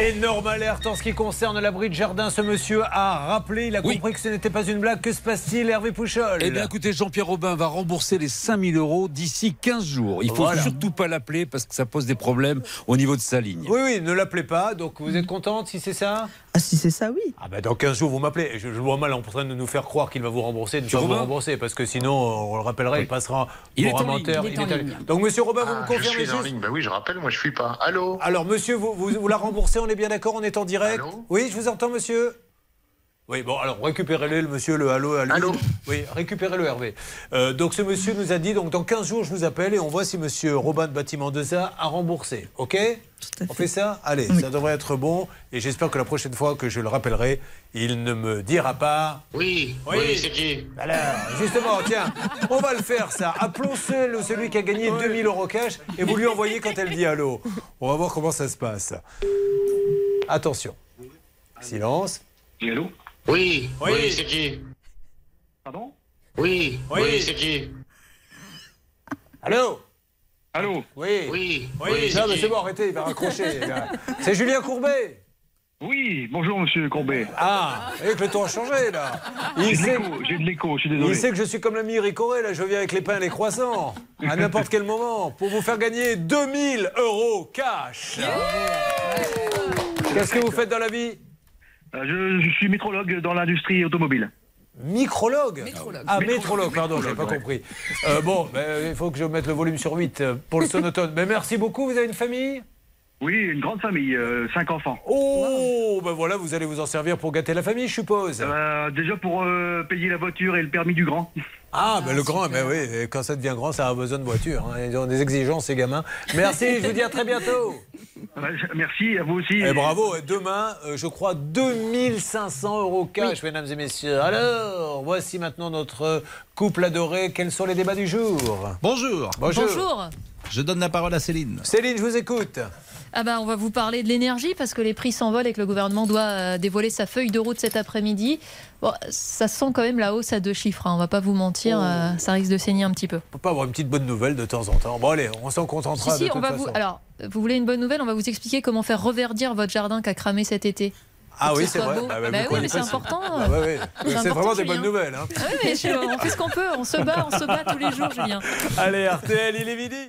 Énorme alerte en ce qui concerne l'abri de jardin. Ce monsieur a rappelé, il a compris que ce n'était pas une blague. Que se passe-t-il, Hervé Pouchol Eh bien, écoutez, Jean-Pierre Robin va rembourser les 5000 euros d'ici 15 jours. Il faut Voilà. surtout pas l'appeler parce que ça pose des problèmes au niveau de sa ligne. Oui, oui, ne l'appelez pas. Donc vous êtes contente si c'est ça? Ah, si c'est ça, oui. Ah ben dans 15 jours, vous m'appelez. Je, je le vois mal en train de nous faire croire qu'il va vous rembourser, de ne pas vous rembourser, parce que sinon, on le rappellerait, il passera Il pour est un en ligne. menteur. Il est en à- ligne. Donc monsieur Robin, vous Ah, me je confirmez suis en ligne. Bah oui, je rappelle, moi je suis pas. Allô? Alors monsieur, vous, vous, vous la remboursez, on est bien d'accord, on est en direct Oui, je vous entends monsieur oui, bon, alors récupérez-le, le monsieur, le hallô à lui. Oui, récupérez-le, Hervé. Euh, donc ce monsieur nous a dit, donc dans 15 jours, je vous appelle et on voit si monsieur Robin de Bâtiment 2A a remboursé. OK On fait ça Allez, ça devrait être bon. Et j'espère que la prochaine fois que je le rappellerai, il ne me dira pas. Oui, Oui. oui, c'est qui Alors, justement, tiens, on va le faire ça. Appelons seul celui qui a gagné 2000 euros cash et vous lui envoyez quand elle dit allô. On va voir comment ça se passe. Attention. Silence. Allô Oui, Oui. oui, c'est qui? Pardon? Oui, Oui. oui, c'est qui? Allô? Allô? Oui. Oui, Oui, oui, non, mais qui? C'est bon, arrêtez, il va raccrocher. C'est Julien Courbet. Oui, bonjour monsieur Courbet. Ah, et que le temps a changé là. J'ai de sait- l'écho, j'ai de l'écho, je suis désolé. Il sait que je suis comme l'ami Ricoré, là, je viens avec les pains et les croissants, à n'importe quel moment, pour vous faire gagner 2000 euros cash. Qu'est-ce que vous faites dans la vie? Je, je suis métrologue dans l'industrie automobile. Micrologue Ah, métrologue, pardon, je n'ai pas ouais. compris. Euh, bon, ben, il faut que je mette le volume sur 8 euh, pour le sonotone. Mais merci beaucoup, vous avez une famille? Oui, une grande famille, euh, cinq enfants. Oh, ben voilà, vous allez vous en servir pour gâter la famille, je suppose. Euh, déjà pour euh, payer la voiture et le permis du grand. Ah, ben le grand, ben oui, quand ça devient grand, ça a besoin de voiture. hein. Ils ont des exigences, ces gamins. Merci, je vous dis à très bientôt. Merci, à vous aussi. Et bravo, et demain, euh, je crois, 2500 euros cash, mesdames et messieurs. Alors, voici maintenant notre couple adoré. Quels sont les débats du jour? Bonjour. Bonjour. Bonjour. Je donne la parole à Céline. Céline, je vous écoute. Ah bah, on va vous parler de l'énergie parce que les prix s'envolent et que le gouvernement doit euh, dévoiler sa feuille de route cet après-midi. Bon, ça sent quand même la hausse à deux chiffres, hein, on va pas vous mentir, Oh. euh, ça risque de saigner un petit peu. On peut pas avoir une petite bonne nouvelle de temps en temps. Bon, allez, on s'en contentera Si, si, de on toute va façon. vous. Alors, vous voulez une bonne nouvelle On va vous expliquer comment faire reverdir votre jardin qui a cramé cet été. Ah oui, ce c'est vrai. Bah, bah, Bah oui, mais c'est important. Ah, ouais, ouais. C'est C'est vraiment des Julien. bonnes nouvelles. hein. Ah oui, mais je- on fait ce qu'on peut, on se bat, on se bat tous les jours, Julien. Allez, RTL, il est midi.